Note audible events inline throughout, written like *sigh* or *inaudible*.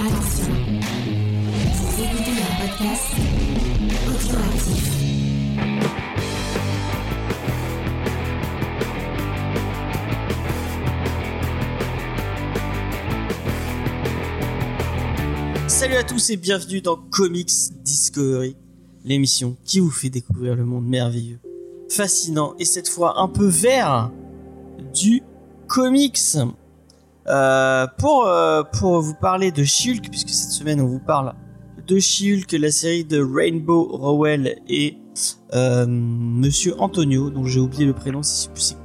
Attention, vous écoutez un podcast. Salut à tous et bienvenue dans Comics Discovery, l'émission qui vous fait découvrir le monde merveilleux, fascinant et cette fois un peu vert du comics. Euh, pour, euh, pour vous parler de Shulk, puisque cette semaine on vous parle de Shulk, la série de Rainbow Rowell et euh, Monsieur Antonio, dont j'ai oublié le prénom, c'est c'est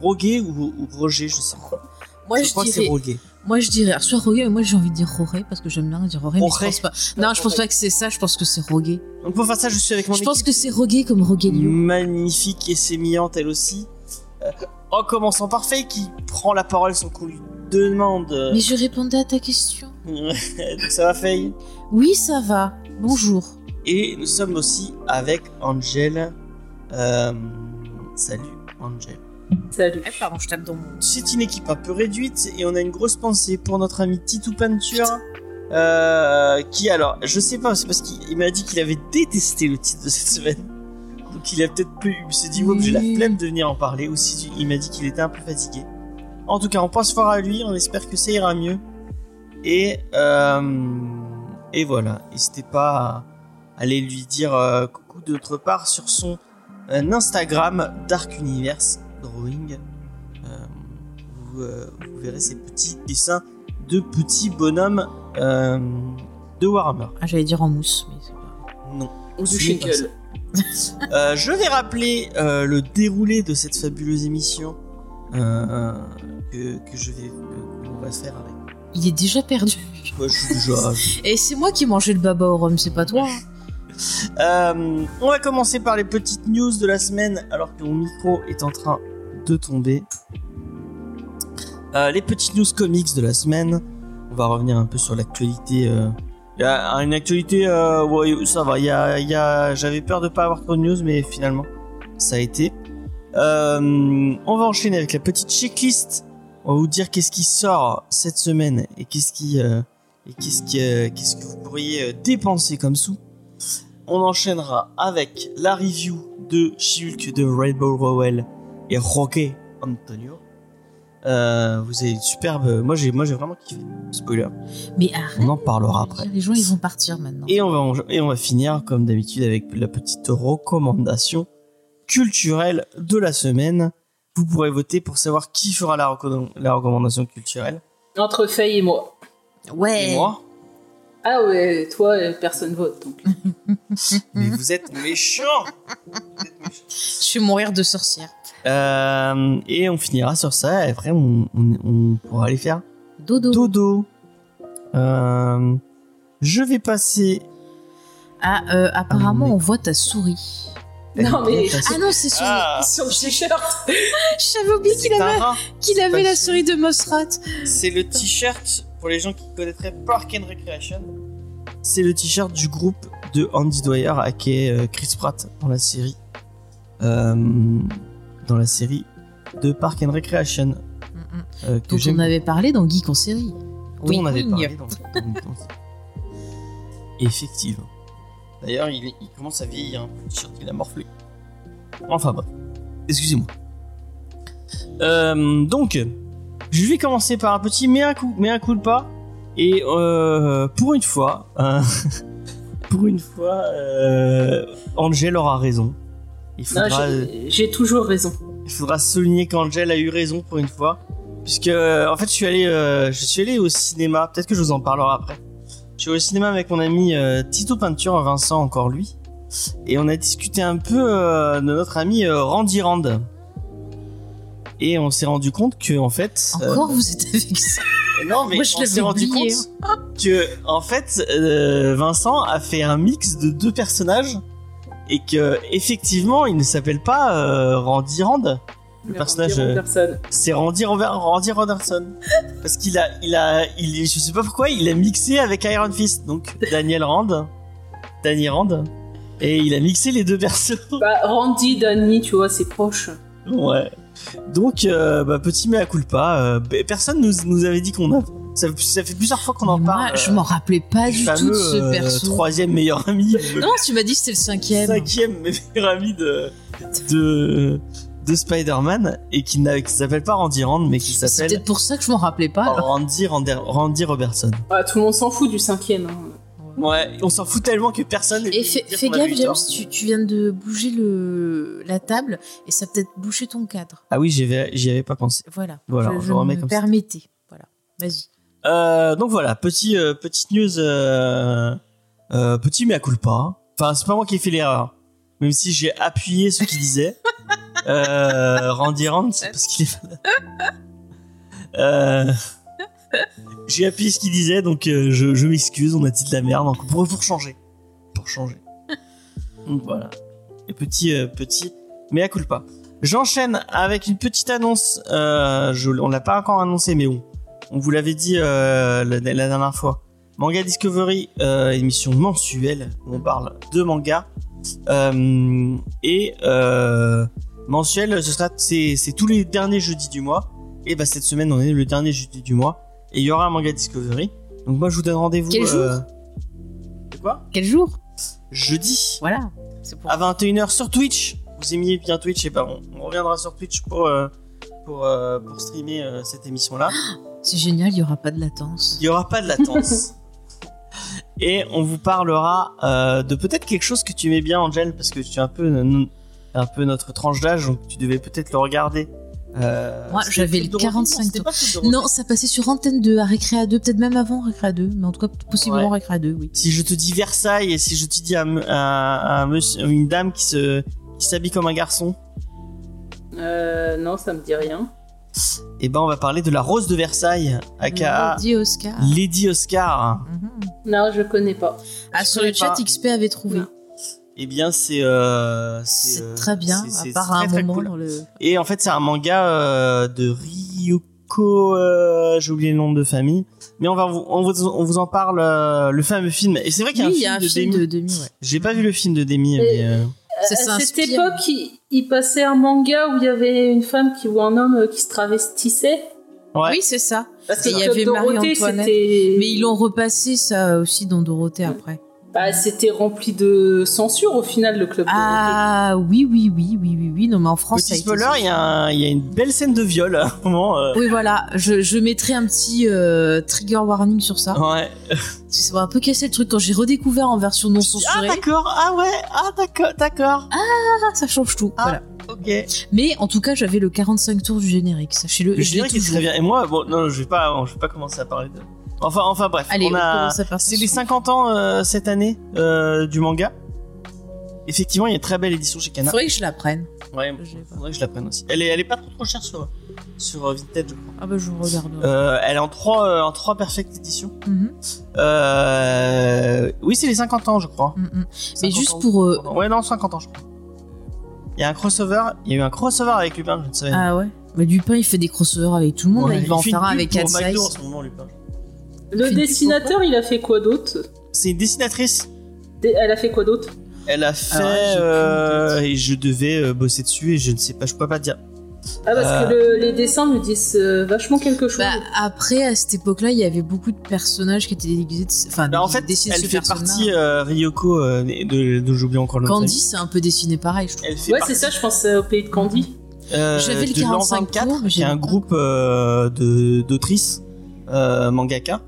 Roguet ou, ou Roger, je sais pas. Moi, je je, crois que c'est dirais, Roguet. moi, je dirais, soit Roguet, mais moi, j'ai envie de dire Roré, parce que j'aime bien dire Roré, mais je pense pas. Non, je pense pas que c'est ça, je pense que c'est Roguet. Donc pour faire ça, je suis avec mon Je pense que c'est Roguet comme Roguelio. magnifique et sémillante elle aussi. En commençant par Faye qui prend la parole sans qu'on lui demande. Mais je répondais à ta question. Donc *laughs* ça va Faye? Oui, ça va. Bonjour. Et nous sommes aussi avec Angel. Euh, salut Angel. Salut. Eh, pardon, je tape dans mon. C'est une équipe un peu réduite et on a une grosse pensée pour notre ami Titou Peinture. euh, qui alors, je sais pas, c'est parce qu'il il m'a dit qu'il avait détesté le titre de cette semaine. Donc il a peut-être peu, il s'est dit, ouais, j'ai la flemme de venir en parler. Aussi, il m'a dit qu'il était un peu fatigué. En tout cas, on pense fort à lui, on espère que ça ira mieux. Et, euh, et voilà, n'hésitez pas à aller lui dire euh, coucou de notre part sur son euh, Instagram Dark Universe Drawing. Euh, vous, euh, vous verrez ces petits dessins de petits bonhommes euh, de Warhammer. Ah, j'allais dire en mousse, mais c'est pas. Non. Ou du Shekel. Euh, je vais rappeler euh, le déroulé de cette fabuleuse émission que, que je vais qu'on va faire avec. Il est déjà perdu. Moi, je suis déjà. *laughs* Et c'est moi qui mangeais le baba au rhum, c'est pas toi. hein. Euh, on va commencer par les petites news de la semaine alors que mon micro est en train de tomber. Euh, les petites news comics de la semaine. On va revenir un peu sur l'actualité. euh. Il y a une actualité, euh, ouais, ça va. Il y a, il y a- J'avais peur de pas avoir trop de news, mais finalement, ça a été. Euh, on va enchaîner avec la petite checklist. On va vous dire qu'est-ce qui sort cette semaine et qu'est-ce qui, euh, et qu'est-ce qui, qu'est-ce que vous pourriez euh, dépenser comme sous. On enchaînera avec la review de Shulk de Rainbow Rowell et Roque Antonio. Euh, vous avez une superbe. Moi j'ai, moi j'ai vraiment kiffé. Spoiler. Mais arrête. On en parlera après. Les gens, ils vont partir maintenant. Et on va, et on va finir comme d'habitude avec la petite recommandation culturelle de la semaine. Vous pourrez voter pour savoir qui fera la, recom- la recommandation culturelle. Entre Faye et moi. Ouais. Et moi. Ah ouais, toi, euh, personne vote. Donc. *laughs* Mais vous êtes méchants. Je suis mourir de sorcière. Euh, et on finira sur ça. Et après, on, on- on pourra aller faire Dodo. dodo. Euh, je vais passer. Ah, euh, apparemment, Ah, mais- on voit ta souris. Non, mais- Ah non, c'est sur. Ah, t-shirt. *laughs* J'avais oublié qu'il avait, qu'il avait la souris de Mosrat. C'est le t-shirt pour les gens qui connaîtraient Park and Recreation. C'est le t-shirt du groupe de Andy Dwyer à qui est Chris Pratt dans la série. Euh, dans la série de Park and Recreation. euh, que Dont j'aime on avait parlé dans Geek en série. dont on avait parlé dans, dans- *laughs* dans- Effectivement. D'ailleurs, il, commence à vieillir un peu, le t-shirt, il a morflé. Enfin bref. Excusez-moi. Euh, donc, je vais commencer par un petit mea, mea culpa. Et euh, pour une fois, euh, *laughs* pour une fois, euh, Angel aura raison. J'ai- toujours raison. il faudra souligner qu'Angel a eu raison pour une fois. Puisque, en fait, je suis allé, euh, je suis allé au cinéma. Peut-être que je vous en parlerai après. Je suis au cinéma avec mon ami euh, Tito Peinture, Vincent, encore lui. Et on a discuté un peu euh, de notre ami euh, Randy Rand. Et on s'est rendu compte que, en fait. Encore, vous êtes avec ça. *laughs* non, mais Moi, je on s'est rendu compte que, en fait, Vincent a fait un mix de deux personnages et que, effectivement, il ne s'appelle pas Randy Rand. Le Mais personnage, euh. C'est Randy, Randy Roderson. Parce qu'il a, il a, il, je sais pas pourquoi, il a mixé avec Iron Fist. Donc, Daniel Rand. Danny Rand. Et il a mixé les deux persos. Bah, Randy, Danny, tu vois, c'est proche. Ouais. Donc, euh, bah, petit mea culpa. euh, personne nous, nous avait dit qu'on a, Ça, ça fait plusieurs fois qu'on en moi, parle. je m'en rappelais pas du tout de fameux, ce euh, perso. troisième meilleur ami. Non, tu m'as dit que c'était le cinquième. cinquième meilleur ami de de, de Spider-Man et qui s'appelle pas Randy Rand mais qui C'est s'appelle peut-être pour ça que je m'en rappelais pas. alors. Randy, Randy Randy Robertson. Ah, tout le monde s'en fout du cinquième. hein. Ouais, on s'en fout tellement que personne. Et fais, fais gaffe, James, tu, tu viens de bouger le, la table et ça a peut-être bouché ton cadre. Ah oui, j'y avais, j'y avais pas pensé. Voilà. Voilà, je, je le remet me comme ça. permettais. Voilà. Vas-y. Euh, donc voilà, petit euh, petite news, euh, euh, petit mais à culpa. Enfin, c'est pas moi qui ai fait l'erreur, même si j'ai appuyé ce qu'il disait. *laughs* euh, Randy Rand, c'est parce qu'il est. Euh, j'ai appuyé ce qu'il disait, donc euh, je, je m'excuse, on a dit de la merde, donc pour, pour changer, pour changer. Donc voilà, et petit euh, petit mais à culpa. J'enchaîne avec une petite annonce. Je, on l'a pas encore annoncé, mais bon, on vous l'avait dit la, la dernière fois. Manga Discovery, émission mensuelle où on parle de manga. Euh, et euh, mensuel, ce sera c'est tous les derniers jeudis du mois. Et bah cette semaine, on est le dernier jeudi du mois. Et il y aura un Manga Discovery. Donc moi, je vous donne rendez-vous. Quel jour euh, C'est quoi Quel jour Jeudi Voilà. Pour. à 21h sur Twitch. Vous aimiez bien Twitch et bah on, on reviendra sur Twitch pour euh, pour euh, pour streamer cette émission là. *gasps* C'est génial, il y aura pas de latence. Il n'y aura pas de latence. *laughs* Et on vous parlera de peut-être quelque chose que tu aimais bien, Angel, parce que tu es un peu, un peu notre tranche d'âge, donc tu devais peut-être le regarder. Euh, Moi, j'avais le Dorothée 45 Non, c'était tours. pas Club Dorothée. Non, ça passait sur Antenne 2 à Récréa 2, peut-être même avant Récréa 2, mais en tout cas possiblement Ouais. Récréa 2, oui. Si je te dis Versailles et si je te dis monsieur- une dame qui se qui s'habille comme un garçon, Euh, non, ça me dit rien. eh ben on va parler de la Rose de Versailles, aka Dit Oscar. Lady Oscar. Mhm. Non, je connais pas. Ah, Je sur le chat, pas. XP avait trouvé. Non. Eh bien c'est euh, C'est euh, très bien, à part à un très moment cool. dans le. Et en fait, c'est un manga euh, de Ryoko. euh, J'ai oublié le nom de famille. Mais on va vous, on vous, on vous en parle euh, le fameux film. Et c'est vrai qu'il y a Oui, un il y film a un de film Demi. de demi, ouais. J'ai pas vu le film de Demi, mais euh, Ça à cette époque, il, il passait un manga où il y avait une femme qui ou un homme qui se travestissait. ouais. Oui, c'est ça. Parce qu'il y avait Marie-Antoinette. c'était- Mais ils l'ont repassé ça aussi dans Dorothée après. Bah, c'était rempli de censure au final, le club. Ah oui, oui, oui, oui, oui, oui. Non, mais en France, ça Petit spoiler, il y, a une belle scène de viol à un moment. euh, Oui, voilà. Je, je mettrai un petit euh, trigger warning sur ça. Ouais. Ça va un peu casser le truc quand j'ai redécouvert en version non Ah censurée. d'accord. Ah ouais. Ah d'accord. D'accord. Ah, ça change tout. Ah. Voilà. Ok. Mais en tout cas, j'avais le 45 tours du générique. Sachez-le. Le générique est très bien. Et moi, bon, non, je vais pas, je vais pas commencer à parler de. Enfin, enfin bref. Allez, on a. C'est les sur- 50 ans euh, cette année euh, du manga. Effectivement, il y a une très belle édition chez Kana. Faudrait que je la prenne. Ouais, Je l'ai pas. faudrait que je la prenne aussi. Elle est, elle est pas trop, trop chère sur, sur euh, Vinted, je crois. Ah bah je regarderai. Euh, elle est en 3, euh, en 3 perfect édition. Euh, oui, c'est les 50 ans, je crois. mhm. Mais 50 juste ans. pour. euh, Ouais, non, 50 ans, je crois. Il y a un crossover, il y a eu un crossover avec Lupin, je ne savais Ah ouais. Mais Dupin, il fait des crossovers avec tout le monde. Ouais, là, il va en faire un avec pour Cat McDo en ce moment, Lupin. Le dessinateur, il a fait quoi d'autre C'est une dessinatrice. Dé- Elle a fait quoi d'autre Elle a fait j'ai plus euh, et je devais euh, bosser dessus et je ne sais pas, je peux pas dire. Ah, parce Euh. que le- les dessins me disent euh, vachement quelque chose. Bah, après, à cette époque-là, il y avait beaucoup de personnages qui étaient déguisés. de- Enfin, Bah, en fait, elle fait partie euh, Ryoko euh, de, de j'oublie encore le nom. Candy, c'est un peu dessiné pareil, je trouve. Elle fait ouais, partie, c'est ça, je pense euh, au pays de Candy. euh, J'avais le de l'an 45 24, tours, mais qui est un groupe euh, de d'autrices euh, mangaka.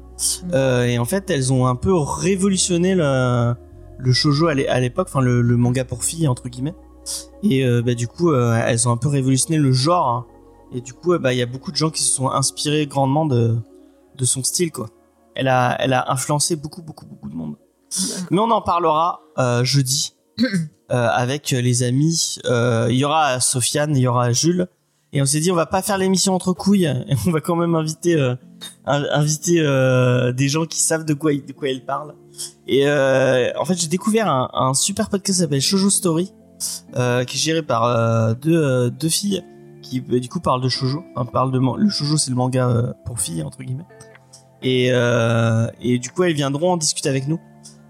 Mm. Euh, et en fait, elles ont un peu révolutionné le, le shoujo à l'é- à l'époque, enfin le, le manga pour filles entre guillemets. Et euh, bah, du coup, euh, elles ont un peu révolutionné le genre. hein. Et du coup, euh, bah, il y a beaucoup de gens qui se sont inspirés grandement de, de son style, quoi. Elle a, elle a influencé beaucoup, beaucoup, beaucoup de monde. Mais on en parlera euh, jeudi *clears throat* euh, avec les amis. Euh, Il y aura Sofiane, il y aura Jules. Et on s'est dit, on va pas faire l'émission entre couilles. *laughs* On va quand même inviter, euh, in- inviter euh, des gens qui savent de quoi, de quoi ils parlent. Et euh, en fait, j'ai découvert un, un super podcast qui s'appelle Shoujo Story, euh, qui est géré par euh, deux, euh, deux filles qui bah, du coup parlent de shoujo. Enfin, parlent de le shoujo, c'est le manga pour filles entre guillemets. Et, et du coup, elles viendront en discuter avec nous.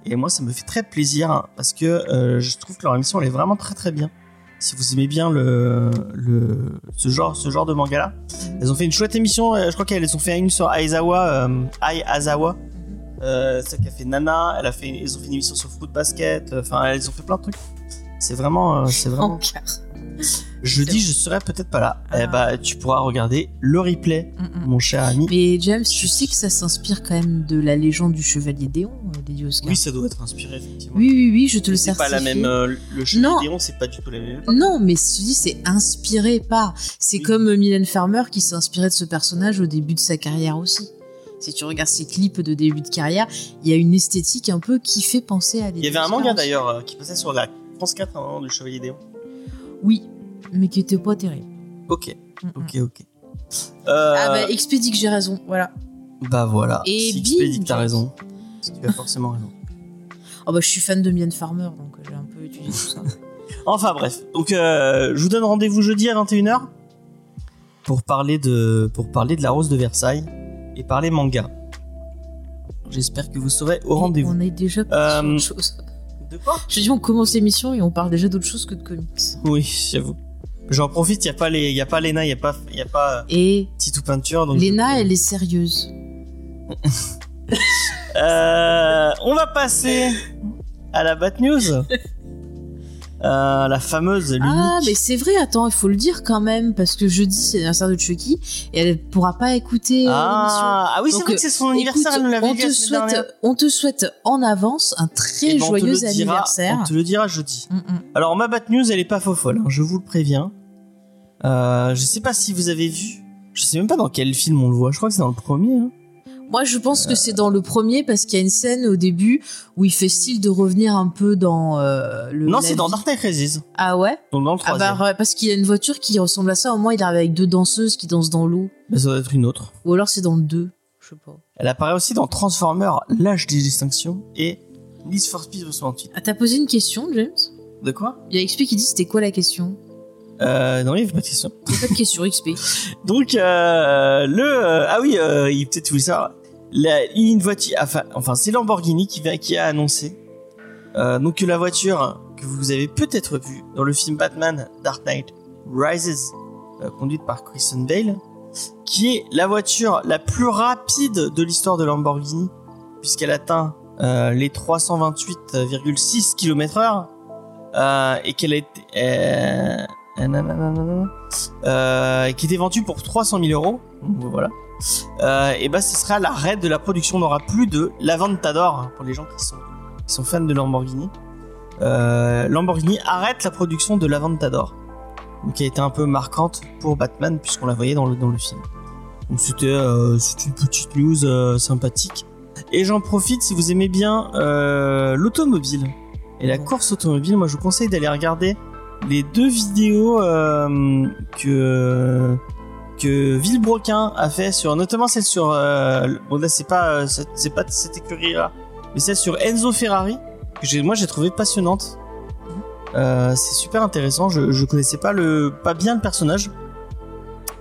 Et moi, ça me fait très plaisir hein, parce que je trouve que leur émission elle est vraiment très très bien. Si vous aimez bien le, le ce genre ce genre de manga là. Elles ont fait une chouette émission. euh, Je crois qu'elles ont fait une sur Aizawa, euh, Ai. Euh, celle qui a fait Nana. Elle a fait, ils ont fait une émission sur foot basket. euh, Enfin, elles ont fait plein de trucs. C'est vraiment, euh, c'est vraiment. Jeudi, je serai peut-être pas là. Eh bah, tu pourras regarder le replay, Mm, mm. mon cher ami. Mais James, tu sais que ça s'inspire quand même de la légende du chevalier Déon, euh, Lady Oscar. Oui, ça doit être inspiré effectivement. oui, oui, oui, je te le c'est certifie. pas la même. euh, le Non. Déon, c'est pas du tout la même. Non, mais je te dis, c'est inspiré par. C'est Oui. comme euh, Mylène Farmer qui s'est inspirée de ce personnage au début de sa carrière aussi. Si tu regardes ses clips de début de carrière, il y a une esthétique un peu qui fait penser à Il y avait un manga d'ailleurs euh, qui passait sur la France 4 à un moment du Chevalier Déon. Oui, mais qui était pas terrible. Ok, Mm, mm. ok, ok. Euh, Ah bah, Expédie que j'ai raison, voilà. bah voilà. Et si Expédie que t'as raison. Tu as forcément raison. Oh bah, je suis fan de Mylène Farmer, donc euh, j'ai un peu étudié tout ça. *laughs* Enfin bref, donc euh, je vous donne rendez-vous jeudi à 21h pour parler de pour parler de la rose de Versailles et parler manga. J'espère que vous serez au rendez-vous. On est déjà Euh, sur autre chose. De quoi? Je dis, on commence l'émission et on parle déjà d'autre chose que de comics. Oui, j'avoue. J'en profite, il y a pas les y a pas Lena, il y a pas il y a pas euh, Et Titou peinture donc Léna, je- elle est sérieuse. *laughs* Euh, on va passer à la Bat News. *laughs* Euh, la fameuse, l'unique. Ah, mais c'est vrai, attends, il faut le dire quand même, parce que jeudi, c'est l'anniversaire de Chucky, et elle pourra pas écouter euh, Ah, ah oui, c'est vrai que c'est son l'émission. anniversaire, elle nous l'avait la te, semaine souhaite, on te souhaite en avance un très Eh ben, on joyeux dira- anniversaire. On te le dira jeudi. Mm, mm. Alors ma Bat News, elle est pas faux folle, hein, je vous le préviens. Euh, je sais pas si vous avez vu. Je sais même pas dans quel film on le voit. Je crois que c'est dans le premier. hein. Moi, je pense que c'est dans le premier, parce qu'il y a une scène au début où il fait style de revenir un peu dans euh, le. Non, c'est dans. Dark Knight Rises. Ah ouais? Donc dans le Ah troisième. bah, ouais, parce qu'il y a une voiture qui ressemble à ça. Au moins, il arrive avec deux danseuses qui dansent dans l'eau. Mais ça doit être une autre. Ou alors c'est dans le 2. Je sais pas. Elle apparaît aussi dans Transformers, l'âge des extinctions et Need for Speed 68. Ah, t'as posé une question, James? De quoi? Il y a XP qui dit c'était quoi la question? Euh, Non, il y avait pas de question. Il y a pas de question XP. *laughs* Donc euh, le euh, ah oui, euh, il peut-être voulu savoir. La, une voiture, enfin, enfin c'est Lamborghini qui, va, qui a annoncé euh, donc la voiture que vous avez peut-être vue dans le film Batman Dark Knight Rises, euh, conduite par Christian Bale, qui est la voiture la plus rapide de l'histoire de Lamborghini, puisqu'elle atteint euh, les 328,6 km/h euh, et qu'elle a été euh, euh, qui était vendue pour 300 000 euros. Voilà. Euh, et bah, ce sera l'arrêt de la production. On n'aura plus de l'Aventador hein, pour les gens qui sont, qui sont fans de Lamborghini. Euh, Lamborghini arrête la production de l'Aventador, qui a été un peu marquante pour Batman puisqu'on la voyait dans le dans le film. Donc c'était euh, une petite news sympathique. Et j'en profite si vous aimez bien l'automobile et la course automobile, moi je vous conseille d'aller regarder les deux vidéos que que Villebroquin a fait sur notamment celle sur euh, bon là c'est pas euh, c'est pas cette écurie là mais celle sur Enzo Ferrari que j'ai moi j'ai trouvé passionnante. Euh, c'est super intéressant. Je, je connaissais pas le pas bien le personnage.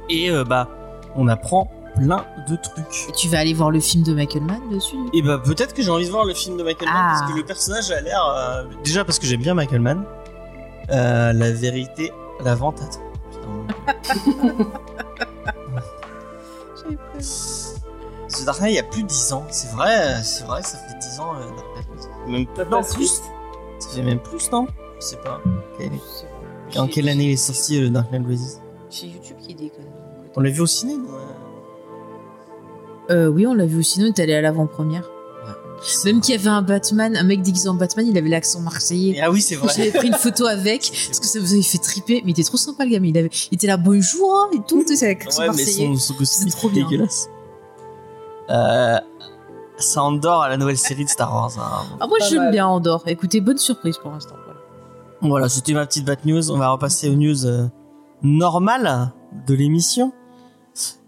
Et euh, bah on apprend plein de trucs. Et tu vas aller voir le film de Michael Mann dessus et bah peut-être que j'ai envie de voir le film de Michael Mann Ah. parce que le personnage a l'air euh, déjà parce que j'aime bien Michael Mann la vérité la vente *laughs* Ce Dark Knight il y a plus de 10 ans. C'est vrai c'est vrai que ça fait 10 ans euh, Dark Knight même pas non, plus ça fait même plus non? Je sais pas. Quelle est- en quelle année il est sorti le Dark Knight Rises? Chez YouTube qui déconne. on l'a vu au ciné? Nous, euh Euh, oui, on l'a vu au cinéma, t'es allé à l'avant-première. Même qu'il y avait un Batman, un mec déguisé en Batman, il avait l'accent marseillais. Et ah oui c'est vrai J'avais pris une photo avec, *laughs* parce que ça vous avait fait triper, mais il était trop sympa le gamin. Il, avait, il était là, bonjour, et tout, c'est avec l'accent Ouais, mais marseillais. son, son costume C'est trop est bien. dégueulasse. Euh, ça endort à la nouvelle série de Star Wars. hein. Ah, moi j'aime bien Andorre. Écoutez, bonne surprise pour l'instant. Voilà. Voilà, c'était ma petite bad news. On va repasser aux news euh, normales de l'émission.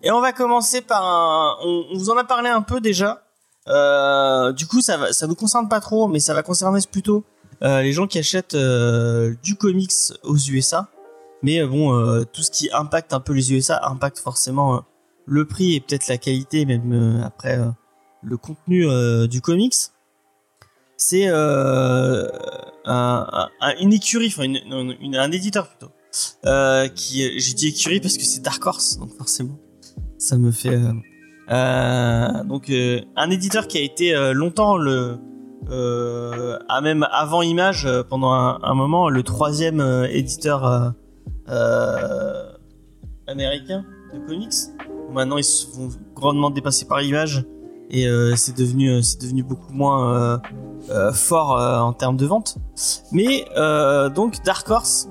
Et on va commencer par un. On, on vous en a parlé un peu déjà. Euh, du coup, ça va, ça nous concerne pas trop, mais ça va concerner plutôt euh, les gens qui achètent euh, du comics aux USA. Mais euh, bon, euh, tout ce qui impacte un peu les USA impacte forcément euh, le prix et peut-être la qualité, même après le contenu du comics. C'est un- un- une écurie, enfin une, une- un éditeur plutôt, qui, j'ai dit écurie parce que c'est Dark Horse, donc forcément, ça me fait. Euh, donc euh, un éditeur qui a été euh, longtemps le, à même avant Image pendant un, moment le troisième éditeur américain de comics. Maintenant ils se font grandement dépassés par Image et c'est devenu c'est devenu beaucoup moins fort en termes de vente. Mais donc Dark Horse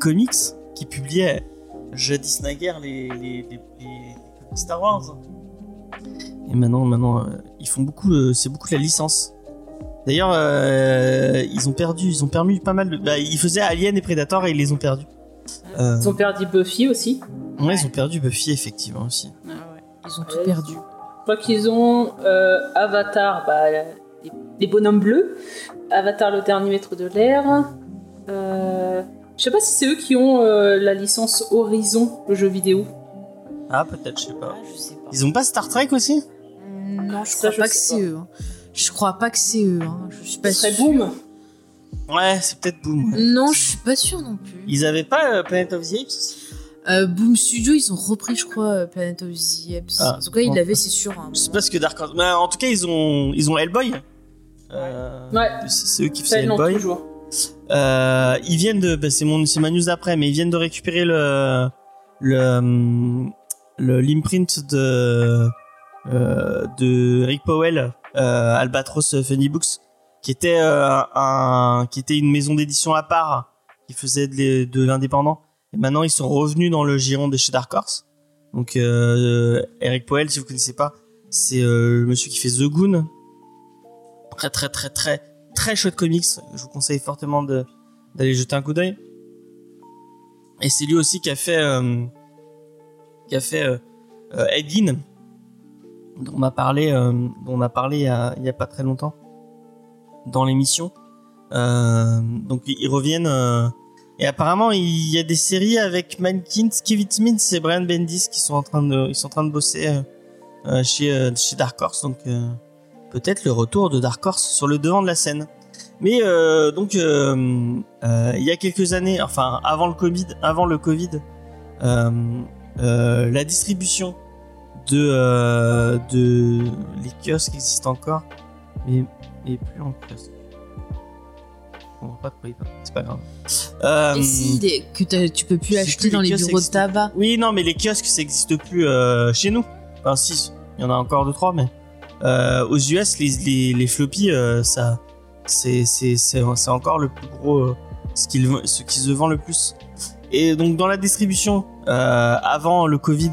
Comics qui publiait jadis naguère les, les, les, les- Star Wars. Et maintenant, maintenant, euh, ils font beaucoup, euh, c'est beaucoup de la licence. D'ailleurs, euh, ils ont perdu, ils ont permis pas mal de. Bah, ils faisaient Alien et Predator et ils les ont perdus. Euh, Ils ont perdu Buffy aussi. ouais, ils ont perdu Buffy effectivement aussi. Ah ouais. Ils ont tout Ouais, perdu. Je crois qu'ils ont euh, Avatar, bah, les, les bonhommes bleus. Avatar, le dernier maître de l'air. Euh, je sais pas si c'est eux qui ont euh, la licence Horizon, le jeu vidéo. Ah, peut-être, je sais pas. Ah, je sais pas. Ils ont pas Star Trek aussi? Non, je Ça, crois je pas que c'est eux. hein. Je crois pas que c'est eux. hein. Je suis pas Ce serait sûre. Boom. Ouais, c'est peut-être Boom. ouais. Non, je suis pas sûre non plus. Ils avaient pas euh, Planet of the Apes? Aussi Euh, Boom Studio, ils ont repris, je crois, euh, Planet of the Apes. Ah, en tout cas, ils bon. l'avaient, c'est sûr. hein. Je sais pas ce que Dark Horse. Bah, en tout cas, ils ont, ils ont Hellboy. Euh, Ouais. C'est c'est eux qui Ça, faisaient ils l'ont Hellboy. toujours. Euh, ils viennent de, bah, c'est mon, c'est ma news d'après, mais ils viennent de récupérer le, le, hum, le l'imprint de, euh, de Rick Powell, euh, Albatros Funny Books, qui était euh, un, qui était une maison d'édition à part, qui faisait de, l'indépendant. Et maintenant, ils sont revenus dans le giron de chez Dark Horse. Donc, euh, Eric Powell, si vous connaissez pas, c'est euh, le monsieur qui fait The Goon. Très, très, très, très, très chouette comics. Je vous conseille fortement d'aller jeter un coup d'œil. Et c'est lui aussi qui a fait euh, qui a fait euh, euh, Ed Gein, dont on a parlé euh, dont on a parlé il y a, pas très longtemps dans l'émission. Donc ils reviennent et apparemment il y a des séries avec Mankins, Kevin Smith et Brian Bendis qui sont en train de ils sont en train de bosser chez chez Dark Horse donc peut-être le retour de Dark Horse sur le devant de la scène. Mais donc il y a quelques années, enfin avant le Covid, avant le Covid, euh, la distribution de euh, de les kiosques existent encore, mais mais plus en kiosque. On voit pas de quoi il parle, c'est pas grave. Euh, Et si, les- que t'as- tu peux plus je acheter plus, dans les les kiosques bureaux de tabac. oui, non, mais les kiosques, ça n'existe plus euh, chez nous. Enfin, si, il y en a encore deux, trois, mais euh, aux US, les, les, les floppies, euh, ça, c'est, c'est, c'est, c'est encore le plus gros, euh, ce, qui, ce qui se vend le plus. Et donc, dans la distribution, euh, avant le Covid,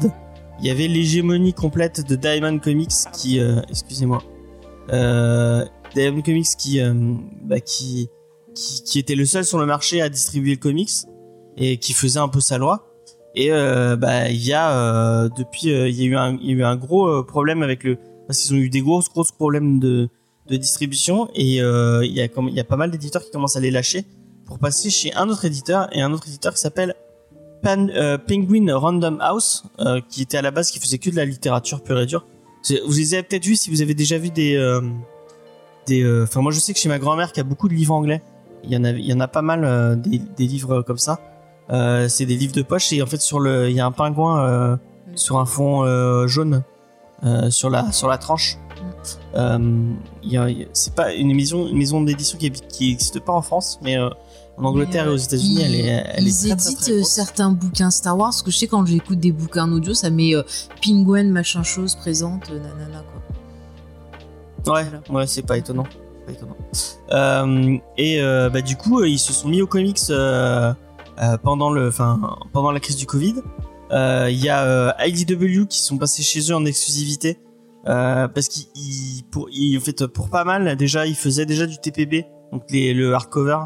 il y avait l'hégémonie complète de Diamond Comics qui, euh, excusez-moi, euh, Diamond Comics qui, euh, bah, qui, qui, était le seul sur le marché à distribuer le comics et qui faisait un peu sa loi. Et euh, bah il y a euh, depuis il y a eu un y a eu un gros problème avec le parce qu'ils ont eu des gros gros problèmes de de distribution et il y il y a pas mal d'éditeurs qui commencent à les lâcher pour passer chez un autre éditeur et un autre éditeur qui s'appelle Pan, euh, Penguin Random House euh, qui était à la base qui faisait que de la littérature pure et dure. Vous les avez peut-être vus si vous avez déjà vu des euh, des enfin moi je sais que chez ma grand-mère qui a beaucoup de livres anglais, il y en a il y en a pas mal des des livres comme ça. C'est des livres de poche et en fait sur le il y a un pingouin euh, sur un fond jaune sur la sur la tranche. Euh, c'est pas une maison une maison d'édition qui qui existe pas en France mais euh, en Angleterre Mais, et euh, aux États-Unis elle est elle ils est très, très, éditent très euh, certains bouquins Star Wars, parce que je sais quand j'écoute des bouquins audio, ça met euh, Penguin machin chose présente, euh, nanana quoi. Ouais, Voilà. ouais, c'est pas étonnant. Pas étonnant. Euh, et euh, bah, du coup, euh, ils se sont mis aux comics euh, euh, pendant le, enfin, pendant la crise du Covid. Euh, Il y a euh, IDW qui sont passés chez eux en exclusivité euh, parce qu'ils, ils- pour, en fait, pour pas mal déjà, ils faisaient déjà du TPB, donc le hardcover,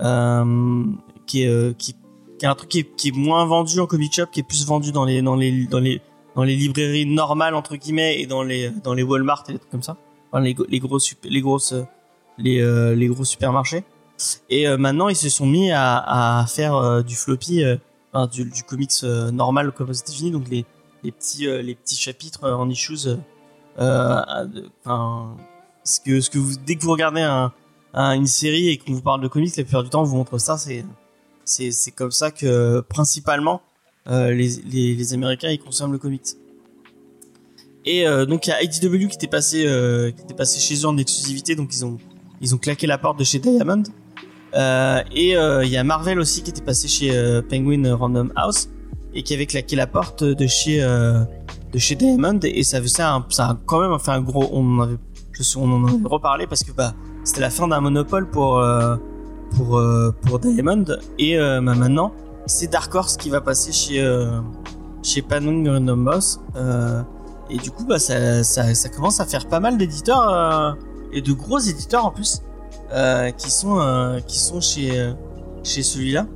euh, qui est, euh, qui, est un truc qui est, moins vendu en comic shop, qui est plus vendu dans les, dans les, dans les, dans les librairies normales entre guillemets et dans les, dans les Walmart et des trucs comme ça. Les, les gros les grosses les, les gros supermarchés. Et maintenant ils se sont mis à, faire du floppy du, comics normal comme aux États-Unis donc les, les petits les petits chapitres en issues euh, ce que ce que dès que vous regardez un un- une série et qu'on vous parle de comics, la plupart du temps, on vous montre ça. C'est c'est c'est comme ça que principalement euh, les, les Américains ils consomment le comics. Et euh, donc il y a IDW qui était passé qui était passé chez eux en exclusivité, donc ils ont ils ont claqué la porte de chez Diamond. Et il y a Marvel aussi qui était passé chez Penguin Random House et qui avait claqué la porte de chez de chez Diamond et ça ça a, ça a quand même fait un gros on en avait je suis, on en avait reparlé parce que bah c'était la fin d'un monopole pour euh, pour euh, pour Diamond et euh, bah, maintenant c'est Dark Horse qui va passer chez chez Penguin Random euh, et du coup bah ça, ça ça commence à faire pas mal d'éditeurs et de gros éditeurs en plus qui sont qui sont chez chez celui-là.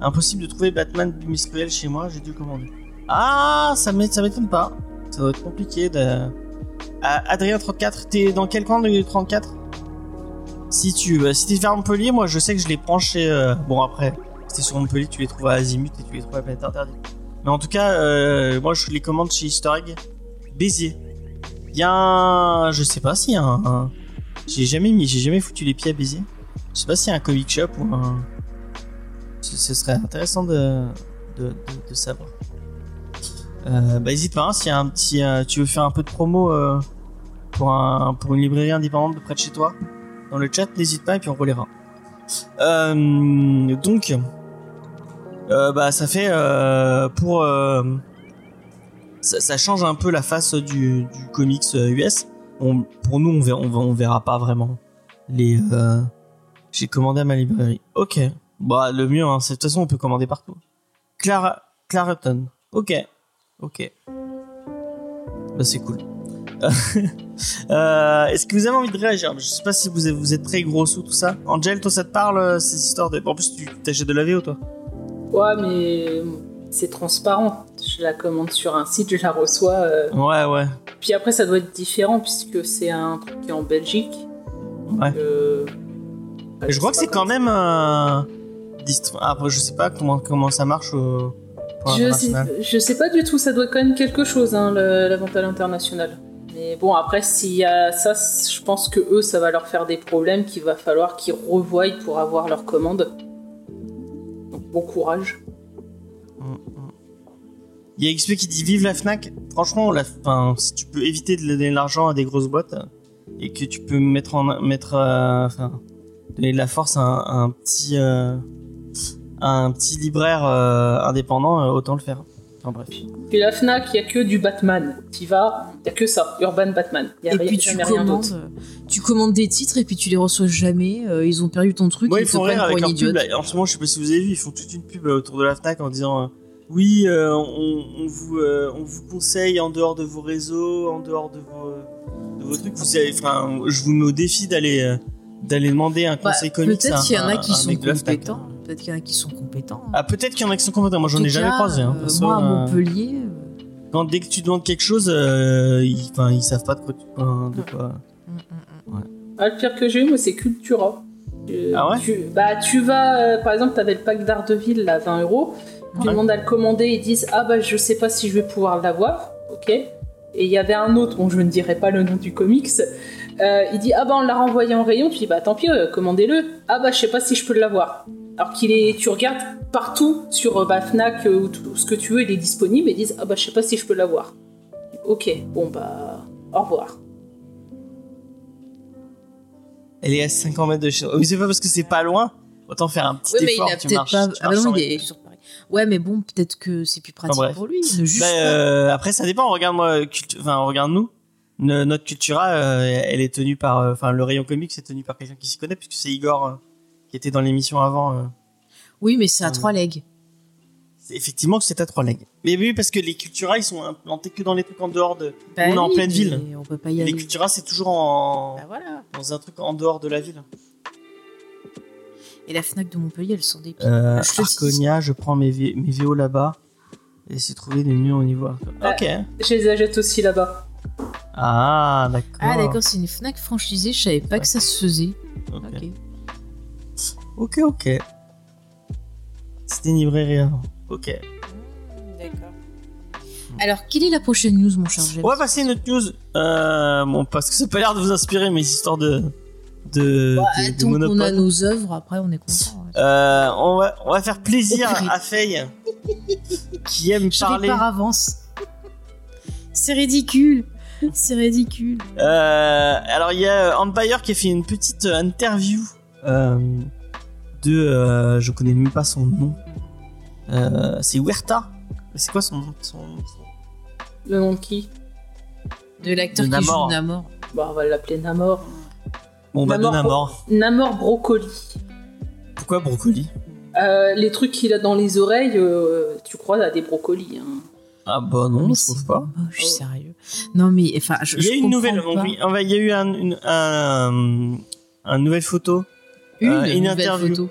Impossible de trouver Batman bimestriel chez moi, j'ai dû commander. Ah, ça m'é- ça m'étonne pas. Ça doit être compliqué de. Ah, Adrien 34, t'es dans quel coin de 34 Si tu euh, si t'es vers Montpellier, moi je sais que je les prends chez. euh, Bon après, si t'es sur Montpellier, tu les trouves à Azimut et tu les trouves à Planète Interdite. Mais en tout cas, euh, moi je les commande chez Easter Egg. Béziers. Il y a un, je sais pas a un, un- j'ai jamais mis, j'ai jamais foutu les pieds à Béziers. Je sais pas s'il y a un comic shop ou un. Ce, serait intéressant de, de, de savoir. Euh, bah hésite pas, hein, a un petit, euh, tu veux faire un peu de promo euh, pour un pour une librairie indépendante près de chez toi, dans le chat, n'hésite pas et puis on relaiera. Euh, donc, bah ça fait pour ça, change un peu la face du, comics US. Pour nous, on verra, verra pas vraiment les. J'ai commandé à ma librairie. Ok. Bah le mieux, hein, de toute façon on peut commander partout. Clara, Clareton. Ok. Ok. Bah c'est cool. *laughs* Euh, Est-ce que vous avez envie de réagir? Je sais pas si vous êtes, vous êtes très gros sous tout ça. Angel, toi ça te parle euh, ces histoires de. En plus tu t'achètes de la VO toi? Ouais, mais c'est transparent. Je la commande sur un site, je la reçois. euh, Ouais ouais. Puis après, ça doit être différent puisque c'est un truc qui est en Belgique. Ouais. Euh, Mais je crois que c'est quand même. Euh... ah, Après je sais pas comment comment ça marche au. Pour Je sais, l'international. je sais pas du tout, ça doit quand même quelque chose, hein, le- la vente à l'international. Mais bon, après, s'il y a ça, je pense que eux, ça va leur faire des problèmes qu'il va falloir qu'ils revoient pour avoir leur commande. Donc bon courage. Il y a XP qui dit vive la Fnac. Franchement, la, si tu peux éviter de donner de l'argent à des grosses boîtes euh, et que tu peux mettre en mettre, euh, enfin, donner de la force à un, à un petit, euh, un petit libraire euh, indépendant, euh, autant le faire. Enfin bref. Puis la Fnac, il y a que du Batman. T'y vas, il y a que ça, Urban Batman. Il y a Et rien- puis tu jamais rien commandes, d'autre. euh, tu commandes des titres et puis tu les reçois jamais. euh, ils ont perdu ton truc. Moi, ils font rire avec leur pub. là. En ce moment, je sais pas si vous avez vu, ils font toute une pub autour de la Fnac en disant euh, oui, euh, on, on vous, euh, on vous conseille en dehors de vos réseaux, en dehors de vos, de vos trucs. Vous enfin, je vous mets au défi d'aller, euh, d'aller demander un Bah, conseil comics. à Peut-être qu'il y en a un- qui un sont compétents. Peut-être qu'il y en a qui sont compétents. hein. Ah, peut-être qu'il y en a qui sont compétents. Moi, j'en En ai jamais croisé. Hein, euh, moi, à euh, Montpellier. euh, quand dès que tu demandes quelque chose, euh, ils, enfin, ils savent pas de quoi. Tu, enfin, de quoi. Ah, le pire que j'ai eu, moi, c'est Cultura. Euh, Ah ouais tu, Bah, tu vas, euh, par exemple, t'avais le pack d'Ardeville, là, 20 euros. Tu Ouais. demandes à le commander, ils disent Ah, bah, je sais pas si je vais pouvoir l'avoir. Ok. Et il y avait un autre, dont je ne dirai pas le nom du comics. euh, il dit Ah, bah, on l'a renvoyé en rayon. Tu dis Bah, tant pis, euh, commandez-le. Ah, bah, je sais pas si je peux l'avoir. Alors qu'il est, tu regardes partout sur euh, bah, Fnac euh, ou tout ce que tu veux, il est disponible et ils disent Ah, bah, je sais pas si je peux l'avoir. Ok, bon, bah, au revoir. Elle est à 50 mètres de chez nous. Mais c'est pas parce que c'est pas loin. Autant faire un petit Ouais, mais effort. il a tu peut-être marches, pas. tu Ah bah non, il est sur Paris. Ouais, mais bon, peut-être que c'est plus pratique pour lui. Bah, euh, après, ça dépend. Regarde moi, cultu- enfin, regarde nous. Ne- notre Cultura, euh, elle est tenue par, euh, enfin, le rayon comics est tenu par quelqu'un qui s'y connaît, puisque c'est Igor euh, qui était dans l'émission avant. euh. Oui, mais c'est à euh, trois legs. Effectivement, c'est à trois legs. Mais oui, parce que les Cultura, ils sont implantés que dans les trucs en dehors de. Bah on est en oui, pleine ville. On peut pas y aller. les Cultura, c'est toujours en Bah voilà. dans un truc en dehors de la ville. Et la Fnac de Montpellier, elles sont des. Euh, Je. Arconia, je prends mes, V- mes VO là-bas et c'est trouver des mieux au niveau. Ah. Ok. Je les achète aussi là-bas. Ah, d'accord. Ah d'accord, c'est une Fnac franchisée, je savais pas que ça se faisait. Ok. Ok. Ok, ok. C'était une librairie avant. Ok. D'accord. Alors, quelle est la prochaine news, mon cher James? On va passer à une autre news. Euh, bon, parce que ça n'a pas l'air de vous inspirer mes histoires de, de, Bah, de- de tant qu'on a Monopole. nos œuvres, après on est content. ouais. Euh, on, va, on va faire plaisir à Faye qui aime Je parler. par avance. C'est ridicule. C'est ridicule. Euh, alors il y a Empire qui a fait une petite interview euh, de, euh, je connais même pas son nom. Euh, c'est Huerta. C'est quoi son nom son- son- Le nom de qui? De l'acteur qui joue Namor. Namor. Bah, on va l'appeler Namor. Bon bah de Namor. Namor. Namor Brocoli. Pourquoi Brocoli? Euh, les trucs qu'il a dans les oreilles, euh, tu crois à des brocolis. Hein. Ah bah non, Mais je trouve pas. moche, sérieux. Non mais enfin, je, Il y a je une comprends nouvelle, pas. on il y a eu un, une, un, un nouvelle photo Une, Euh, une interview. photo.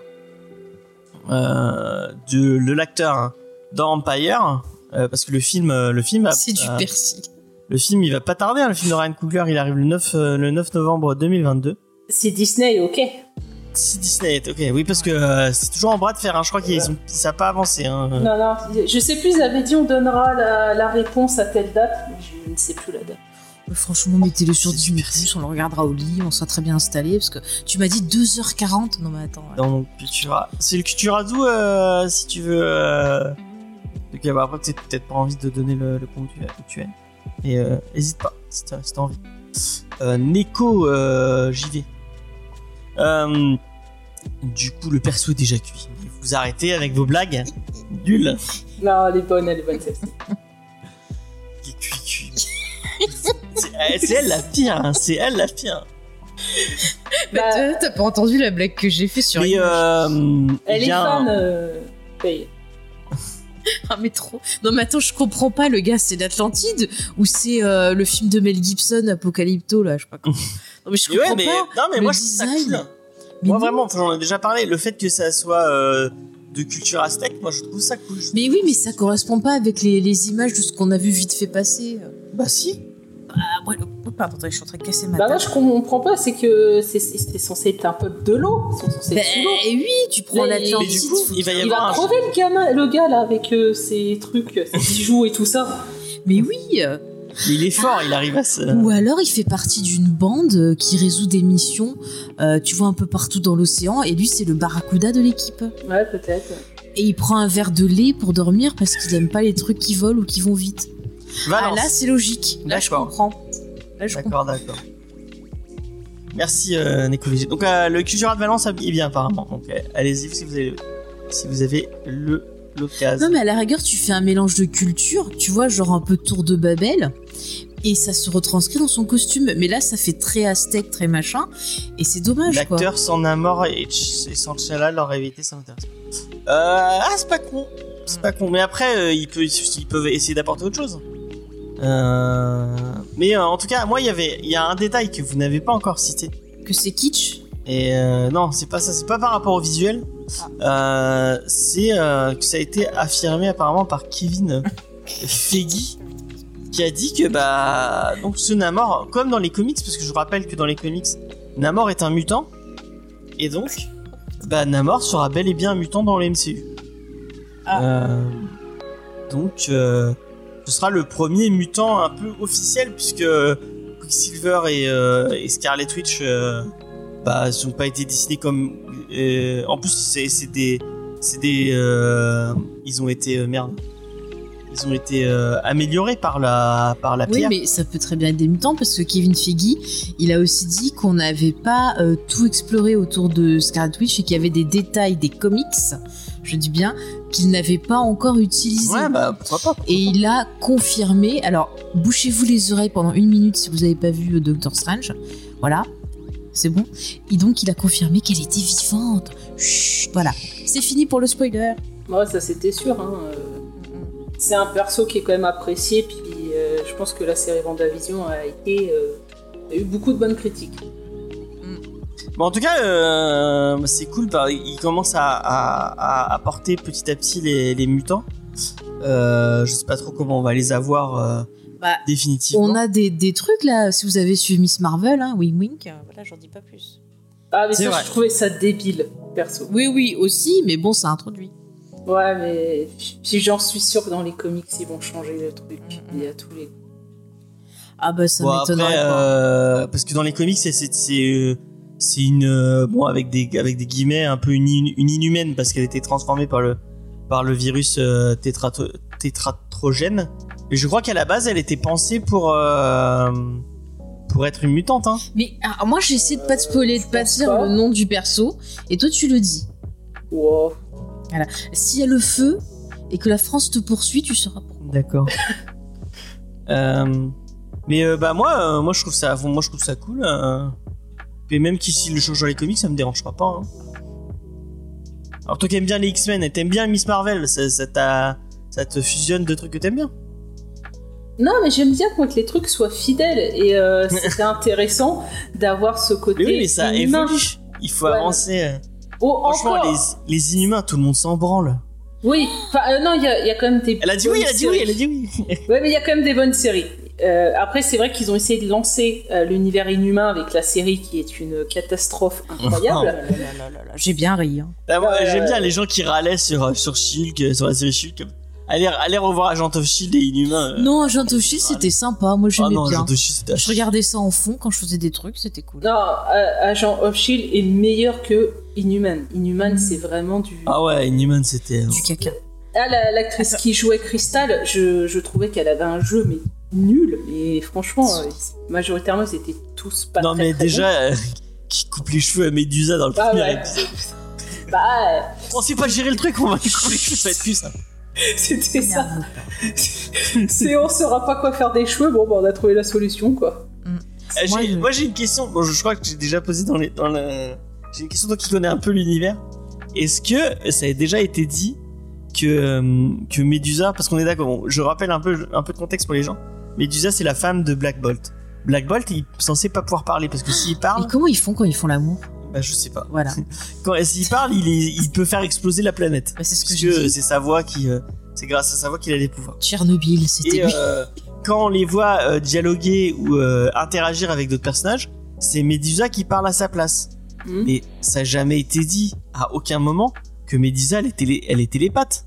euh, de, de l'acteur hein, dans Empire, euh, parce que le film, euh, le film, a- C'est du persil. le film, il va pas tarder. hein, le film de Ryan Coogler, il arrive le 9, euh, le 9 novembre 2022. C'est Disney, ok. Si Disney, est- ok, oui, parce que euh, c'est toujours en bras de fer. Hein, je crois qu'ils ont, ça a pas avancé. Hein. Non, non, je sais plus, ils avaient dit on donnera la, la réponse à telle date, mais je ne sais plus la date. Mais franchement, mettez-le sur C'est 10 super. minutes, on le regardera au lit, on sera très bien installé parce que tu m'as dit 2h40. Non mais attends. ouais. Dans mon Cultura, c'est le Culturadou euh, si tu veux. Euh... Ok, bah après t'as peut-être pas envie de donner le, le compte où tu es. Et euh, hésite pas si t'as si envie. Euh, Neko, euh, j'y vais. Euh, du coup, le perso est déjà cuit. Vous arrêtez avec vos blagues. Nul. Non, elle est bonne, elle est bonne celle-ci. C'est elle- c'est elle la pire, hein, c'est elle la pire. Bah, Bah, t'as- pas entendu la blague que j'ai fait sur Mais euh, elle est fan. euh, paye. *laughs* Ah mais trop. Non mais attends, je comprends pas. Le gars, c'est l'Atlantide ou c'est euh, le film de Mel Gibson, Apocalypto là, je sais pas comment. Non mais je comprends ouais, mais, pas. non, mais le moi je trouve ça design. cool. Mais moi non. vraiment, j'en ai déjà parlé. Le fait que ça soit euh, de culture aztèque, moi je trouve ça cool. Je- Mais oui, mais ça correspond pas avec les, les images de ce qu'on a vu vite fait passer. Bah si. Ah, ouais, oh, pardon, attends, je suis en train de casser ma Bah, moi, table. je comprends pas, c'est que c'est censé être un peuple de l'eau. Ils sont censés Bah, être sous l'eau. oui, tu prends Mais- mais du coup, il va y qu'il- Il avoir va un- crever le gamin, le gars là, avec euh, ses trucs, ses *laughs* bijoux et tout ça. Mais oui. euh, il est fort, il arrive à se. Ou alors il fait partie d'une bande euh, qui résout des missions, euh, tu vois, un peu partout dans l'océan, et lui c'est le barracuda de l'équipe. Ouais, peut-être. Et il prend un verre de lait pour dormir parce qu'il aime pas les trucs qui volent ou qui vont vite. Ah là c'est logique, là je D'accord. comprends. Là je comprends. D'accord, d'accord. Merci euh. Donc euh, le Cultura de Valence est bien apparemment. Donc euh, allez-y si vous avez si vous avez le l'occasion. Non mais à la rigueur tu fais un mélange de culture, tu vois, genre un peu tour de Babel, et ça se retranscrit dans son costume. Mais là ça fait très aztèque, très machin, et c'est dommage. L'acteur s'en a mort et, et Sanchez-là leur évité, ça m'intéresse. Euh, ah, c'est pas con. C'est pas con. Mais après, euh, ils, peuvent, ils peuvent essayer d'apporter autre chose. Euh, Mais euh, en tout cas, moi, il y avait, il y a un détail que vous n'avez pas encore cité. Que c'est kitsch. Et euh, non, c'est pas ça. C'est pas par rapport au visuel. Euh, c'est euh, que ça a été affirmé apparemment par Kevin *laughs* Feige, qui a dit que bah donc ce Namor, comme dans les comics, parce que je vous rappelle que dans les comics, Namor est un mutant, et donc bah Namor sera bel et bien un mutant dans le MCU. Euh, donc ce sera le premier mutant un peu officiel puisque Quicksilver et, euh, et Scarlet Witch euh, bah ils ont pas été dessinés comme euh, en plus c'est des c'est des euh, ils ont été merde. Ils ont été améliorés par la par la Oui, pierre mais ça peut très bien être des mutants parce que Kevin Feige, il a aussi dit qu'on n'avait pas tout exploré autour de Scarlet Witch et qu'il y avait des détails des comics, je dis bien, qu'il n'avait pas encore utilisés. ouais bah pourquoi pas pourquoi Et il a confirmé. Alors, bouchez-vous les oreilles pendant une minute si vous n'avez pas vu euh, Doctor Strange. Voilà, c'est bon. Et donc, il a confirmé qu'elle était vivante. Chut, voilà. C'est fini pour le spoiler. Ouais, ça c'était sûr. Hein. euh, C'est un perso qui est quand même apprécié, puis euh, je pense que la série Vendavision a été. euh, a eu beaucoup de bonnes critiques. Bon, en tout cas, euh, c'est cool. bah, il commence à, à, à apporter petit à petit les, les mutants. Euh, je sais pas trop comment on va les avoir euh, Bah, définitivement. On a des, des trucs là. Si vous avez suivi Miss Marvel, hein, wink wink. euh, Voilà, j'en dis pas plus. Ah, mais ça, vrai. je trouvais ça débile, perso. Oui, oui, aussi, mais bon, ça introduit. Ouais, mais puis j'en suis sûr que dans les comics, ils vont changer le truc. Il y a tous les. Ah bah ça Bon, m'étonnerait euh, parce que dans les comics, c'est c'est une euh, bon avec des avec des guillemets un peu une, in- une inhumaine parce qu'elle était transformée par le par le virus euh, tétrato- tétratrogène. Mais je crois qu'à la base, elle était pensée pour euh, pour être une mutante. Hein. Mais alors, moi, j'essaie de pas te spoiler, de pas pense dire pas. le nom du perso, et toi, tu le dis. Wow. S'il y a le feu et que la France te poursuit, tu sauras pourquoi. D'accord. *laughs* Euh, mais euh, bah moi, euh, moi je trouve ça, moi je trouve ça cool. Et même qu'ici le change dans les comics, ça me dérangera pas. hein. Alors toi qui aimes bien les X-Men, et t'aimes bien Miss Marvel, ça, ça, ça te fusionne de trucs que t'aimes bien? Non, mais j'aime bien moi, que les trucs soient fidèles et euh, *laughs* c'était intéressant d'avoir ce côté Mais oui, mais ça humain. évolue. Il faut avancer. Oh, Franchement, les, les Inhumains, tout le monde s'en branle. Oui, enfin, euh, non, il y, y a quand même des. Elle a dit oui, elle a dit oui, elle a dit oui. Ouais, mais il y a quand même des bonnes séries. Euh, après, c'est vrai qu'ils ont essayé de lancer euh, l'univers inhumain avec la série qui est une catastrophe *laughs* incroyable. J'ai bien ri. hein. Ah, moi, Ouais, J'aime bien les gens qui râlaient sur, euh, sur Shield, euh, sur la série Shield. comme, Allez, allez revoir Agent of Shield et Inhumains. euh. Non, Agent of Shield, c'était sympa. Moi, Ah j'aimais non, bien. Agent of Shield, c'était à Je regardais ça en fond quand je faisais des trucs, c'était cool. Non, euh, Agent of Shield est meilleur que Inhuman. Inhuman, Mm. c'est vraiment du. Ah ouais, Inhuman, c'était. Du caca. Ah, la- l'actrice qui jouait Crystal, je, je trouvais qu'elle avait un jeu, mais nul. Et franchement, euh, majoritairement, ils étaient tous pas non, très, mais très déjà, euh, qui coupe les cheveux à Medusa dans le bons. Ah premier ouais. épisode. Bah, euh, On sait pas gérer le truc, on va lui couper les cheveux, ça va être plus ça. c'était ça. *laughs* C'est on saura pas quoi faire des cheveux, bon, bah, on a trouvé la solution, quoi. Euh, Moi, j'ai- je- une question. Bon, je, je crois que j'ai déjà posé dans, les, dans le. J'ai une question toi qui connais un peu l'univers. Est-ce que ça a déjà été dit que, que Medusa, parce qu'on est d'accord, bon, je rappelle un peu, un peu de contexte pour les gens. Medusa, c'est la femme de Black Bolt. Black Bolt, il est censé pas pouvoir parler parce que s'il parle, Mais comment ils font quand ils font l'amour bah je sais pas. Voilà. *laughs* Quand s'il parle, il, est- il peut faire exploser la planète. Bah, c'est ce que que c'est sa voix qui, euh, c'est grâce à sa voix qu'il a des pouvoirs. Tchernobyl, c'était euh, quand on les voit euh, dialoguer ou euh, interagir avec d'autres personnages, c'est Medusa qui parle à sa place. Hmm. Mais ça n'a jamais été dit à aucun moment que Medusa elle est, télé- elle est télépathe.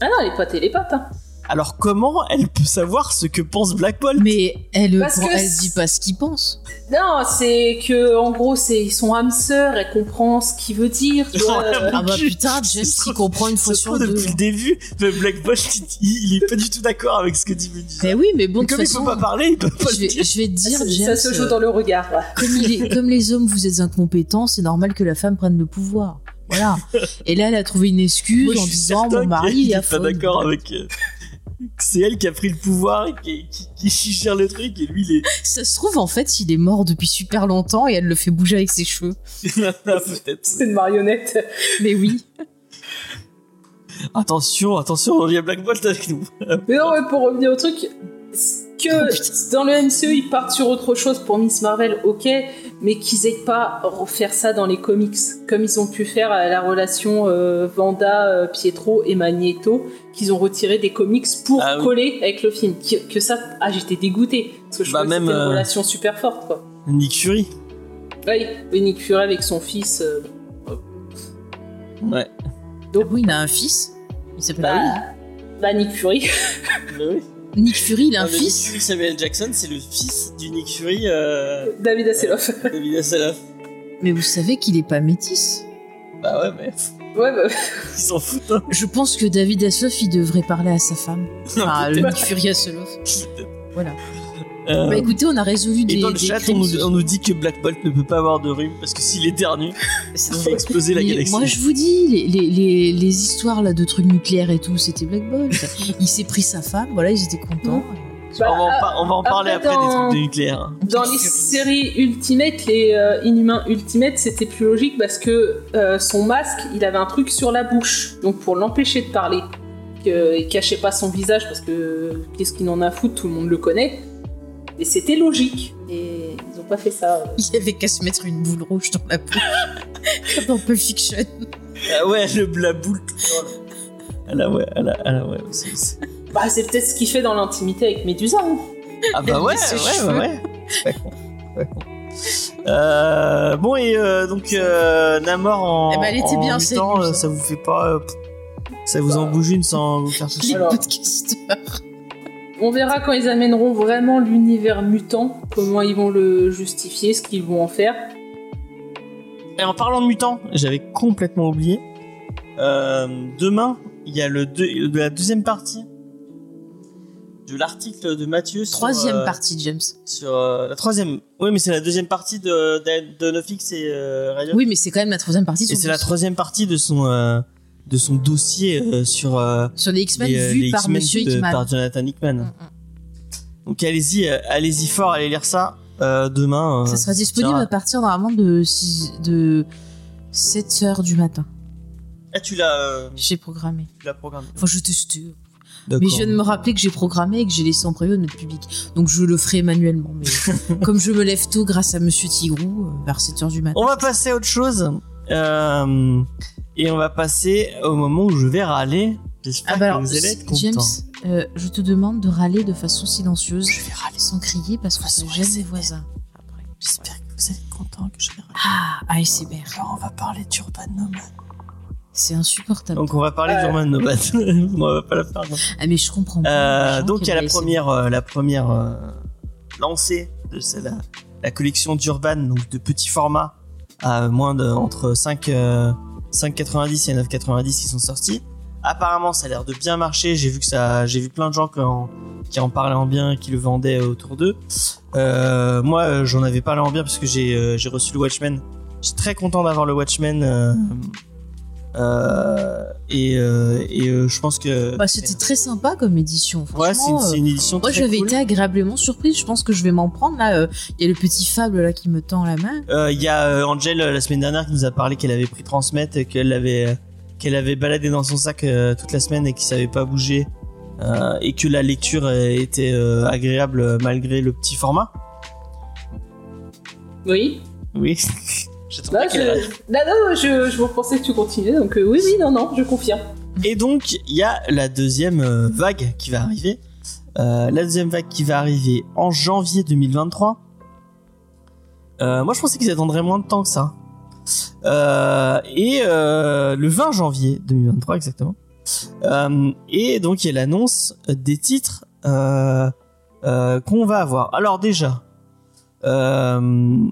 Ah non, elle est pas télépathe. Hein. Alors comment elle peut savoir ce que pense Black Bolt? Mais elle, Parce que elle c'est- dit pas ce qu'il pense. Non, c'est que en gros, c'est son âme sœur, elle comprend ce qu'il veut dire. vois, euh, Ah bah putain, *laughs* James il comprend une fois sur deux. depuis le début, le Black Bolt il, il est pas du tout d'accord avec ce que dit Medusa. Mais oui, mais bon, Mais de toute comme il façon, peut pas parler, il peut pas je le vais, dire. je vais te dire, ça, James, ça se joue euh, dans le regard. *laughs* comme, il est- comme les hommes, vous êtes incompétents, c'est normal que la femme prenne le pouvoir. Voilà. *laughs* Et là, elle a trouvé une excuse Moi, en disant mon mari il est a pas d'accord avec. Que c'est elle qui a pris le pouvoir et qui, qui, qui gère le truc et lui il est. *laughs* Ça se trouve, en fait, il est mort depuis super longtemps et elle le fait bouger avec ses cheveux. Peut-être. C'est une marionnette. Mais oui. Attention, attention, il y a Black Bolt avec nous. Mais non, mais pour revenir au truc, que dans le MCU ils partent sur autre chose pour Miss Marvel, ok, mais qu'ils aient pas à refaire ça dans les comics, comme ils ont pu faire à la relation euh, Vanda, euh, Pietro et Magneto, qu'ils ont retiré des comics pour Ah oui. coller avec le film. Que, que ça, ah j'étais dégoûté parce que je Bah, que même, c'était une euh, relation super forte quoi. Nick Fury. Oui, oui, Nick Fury avec son fils. euh, Ouais. Ah oui, il a un fils. Il s'appelle bah, oui. bah, Nick Fury. Nick Fury, il a un le Nick fils. Fury Samuel Jackson, c'est le fils du Nick Fury euh, David Hasselhoff. David Hasselhoff. Mais vous savez qu'il est pas métis. Bah ouais, mais ouais, bah, ils s'en foutent. Hein. Je pense que David Hasselhoff, il devrait parler à sa femme. Enfin, le. Nick Fury Hasselhoff. Voilà. Euh, Bah écoutez, on a résolu des. et dans le des chat, on nous, on nous dit que Black Bolt ne peut pas avoir de rhume parce que s'il éternue, *laughs* Ça il va exploser la Mais galaxie. Moi, je vous dis, les, les, les, les histoires là, de trucs nucléaires et tout, c'était Black Bolt. *laughs* il s'est pris sa femme, voilà, ils étaient contents. bah, on, va en, par- on va en parler après, après, des trucs de nucléaire. hein. Dans les séries Ultimate, les euh, Inhumains Ultimate, c'était plus logique parce que euh, son masque, il avait un truc sur la bouche, donc pour l'empêcher de parler. Que, il cachait pas son visage parce que qu'est-ce qu'il en a à foutre, tout le monde le connaît. Et c'était logique. Et ils ont pas fait ça. Il avait qu'à se mettre une boule rouge dans la bouche, *laughs* comme dans Pulp Fiction. Ah ouais, le, la boule. Ah là, ouais, ah là, ah là, ouais. Bah, c'est peut-être ce qu'il fait dans l'intimité avec Médusa. hein. Ah bah ouais, *laughs* ouais, ouais, ouais. C'est pas con, c'est pas con. Euh, bon et euh, donc euh, Namor en, Eh ben, elle était en bien, mutant, euh, ça. vous fait pas euh, ça vous en bouge une sans vous faire Les podcasteurs. On verra quand ils amèneront vraiment l'univers mutant, comment ils vont le justifier, ce qu'ils vont en faire. Et en parlant de mutants, j'avais complètement oublié. Euh, demain, il y a le deux- de la deuxième partie de l'article de Mathieu sur, Troisième euh, partie, James. sur euh, la troisième. Oui, mais c'est la deuxième partie de de, de Nofix et euh, Riot. Oui, mais c'est quand même la troisième partie. et sur- c'est la troisième partie de son euh, de son dossier euh, sur euh, Sur les X-Men euh, vus par Monsieur de- Hickman. par Jonathan Hickman. Mm, mm. Donc allez-y, allez-y fort, allez lire ça demain. Ça sera disponible sera- à partir normalement de, 6, de 7 heures du matin. Ah, tu l'as, J'ai programmé. tu l'as programmé. Enfin, je teste. D'accord. Mais je viens de me rappeler que j'ai programmé et que j'ai laissé en prévu notre public. Donc je le ferai manuellement. Mais *laughs* comme je me lève tôt grâce à Monsieur Tigrou, vers 7 heures du matin. On va passer à autre chose. Euh, et on va passer au moment où je vais râler. J'espère Ah bah que alors, vous allez être James, euh, je te demande de râler de façon silencieuse, Je vais râler. sans crier parce que gêne les voisins. J'espère que vous allez être contents que je vais râler. Ah, ASMR. Alors on va parler d'Urban Nomad. C'est insupportable. Donc on va parler d'Urban Nomad. *laughs* on va pas la faire. Ah, mais je comprends pas. Euh, donc il y a la première, euh, la première euh, lancée de celle la, la collection d'Urban, donc de petits formats à moins de entre 5 euh, 5,90 et 9,90 qui sont sortis. Apparemment, ça a l'air de bien marcher. J'ai vu que ça, j'ai vu plein de gens qui en, parlaient en bien, qui le vendaient autour d'eux. Euh, moi, euh, j'en avais parlé en bien parce que j'ai euh, reçu le Watchmen. Je suis très content d'avoir le Watchmen. Euh, et euh, et euh, je pense que Bah, c'était très sympa comme édition. ouais, c'est une, euh, une édition Moi, j'avais cool. été agréablement surprise. Je pense que je vais m'en prendre. Là, euh, il y a le petit Fable là qui me tend la main. Euh, Il y a euh, Angel la semaine dernière qui nous a parlé qu'elle avait pris transmettre, et qu'elle avait qu'elle avait baladé dans son sac euh, toute la semaine et qu'il savait pas bouger euh, et que la lecture était euh, agréable malgré le petit format. Oui. Oui. J'ai trouvé Là, je... là, non, je, je pensais que tu continuais, donc euh, oui, oui, non, non, je confirme. Et donc il y a la deuxième euh, vague qui va arriver. Euh, la deuxième vague qui va arriver en janvier 2023. Euh, moi je pensais qu'ils attendraient moins de temps que ça. Euh, et euh, le 20 janvier 2023 exactement. Euh, et donc il y a l'annonce des titres euh, euh, qu'on va avoir. Alors déjà, euh,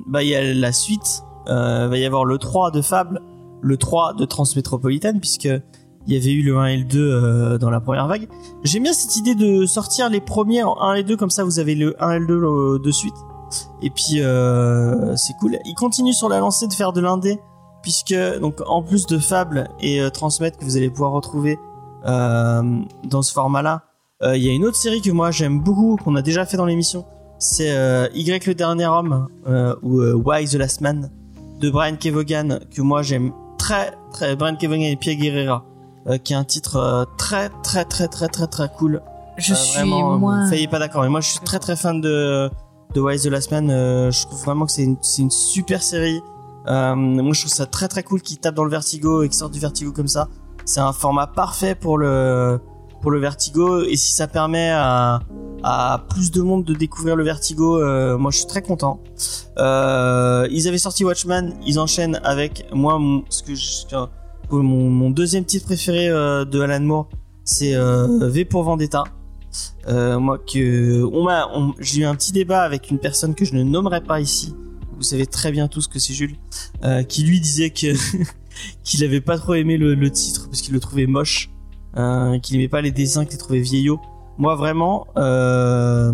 bah il y a la suite. Euh, va y avoir le 3 de Fable, le 3 de Transmétropolitane puisque il y avait eu le 1 et le 2 euh, dans la première vague. J'aime bien cette idée de sortir les premiers en 1 et 2 comme ça vous avez le 1 et le 2 euh, de suite. Et puis c'est cool. Il continue sur la lancée de faire de l'indé puisque donc en plus de Fable et euh, que vous allez pouvoir retrouver dans ce format-là, il y a une autre série que moi j'aime beaucoup qu'on a déjà fait dans l'émission. C'est Y le dernier homme ou Why the Last Man de Brian Kevogan que moi j'aime très très Brian Kevogan et Pierre Guerrera euh, qui est un titre euh, très très très très très très cool. Je Euh, suis vraiment, euh, moins. Vous soyez pas d'accord. Mais moi, je suis très très fan de de Wise the Last Man. Je trouve vraiment que c'est une, c'est une super série. Moi, je trouve ça très très cool qu'il tape dans le Vertigo et qu'il sorte du Vertigo comme ça. C'est un format parfait pour le pour le Vertigo. Et si ça permet à plus de monde de découvrir le Vertigo, euh, moi, je suis très content. Euh, ils avaient sorti Watchman. Ils enchaînent avec moi mon, deuxième titre préféré euh, de Alan Moore, c'est V pour Vendetta. Moi que on m'a, j'ai eu un petit débat avec une personne que je ne nommerai pas ici. Vous savez très bien tous que c'est Jules, qui lui disait *laughs* qu'il avait pas trop aimé le titre parce qu'il le trouvait moche, euh, qu'il aimait pas les dessins, qu'il trouvait vieillots. Moi vraiment, euh,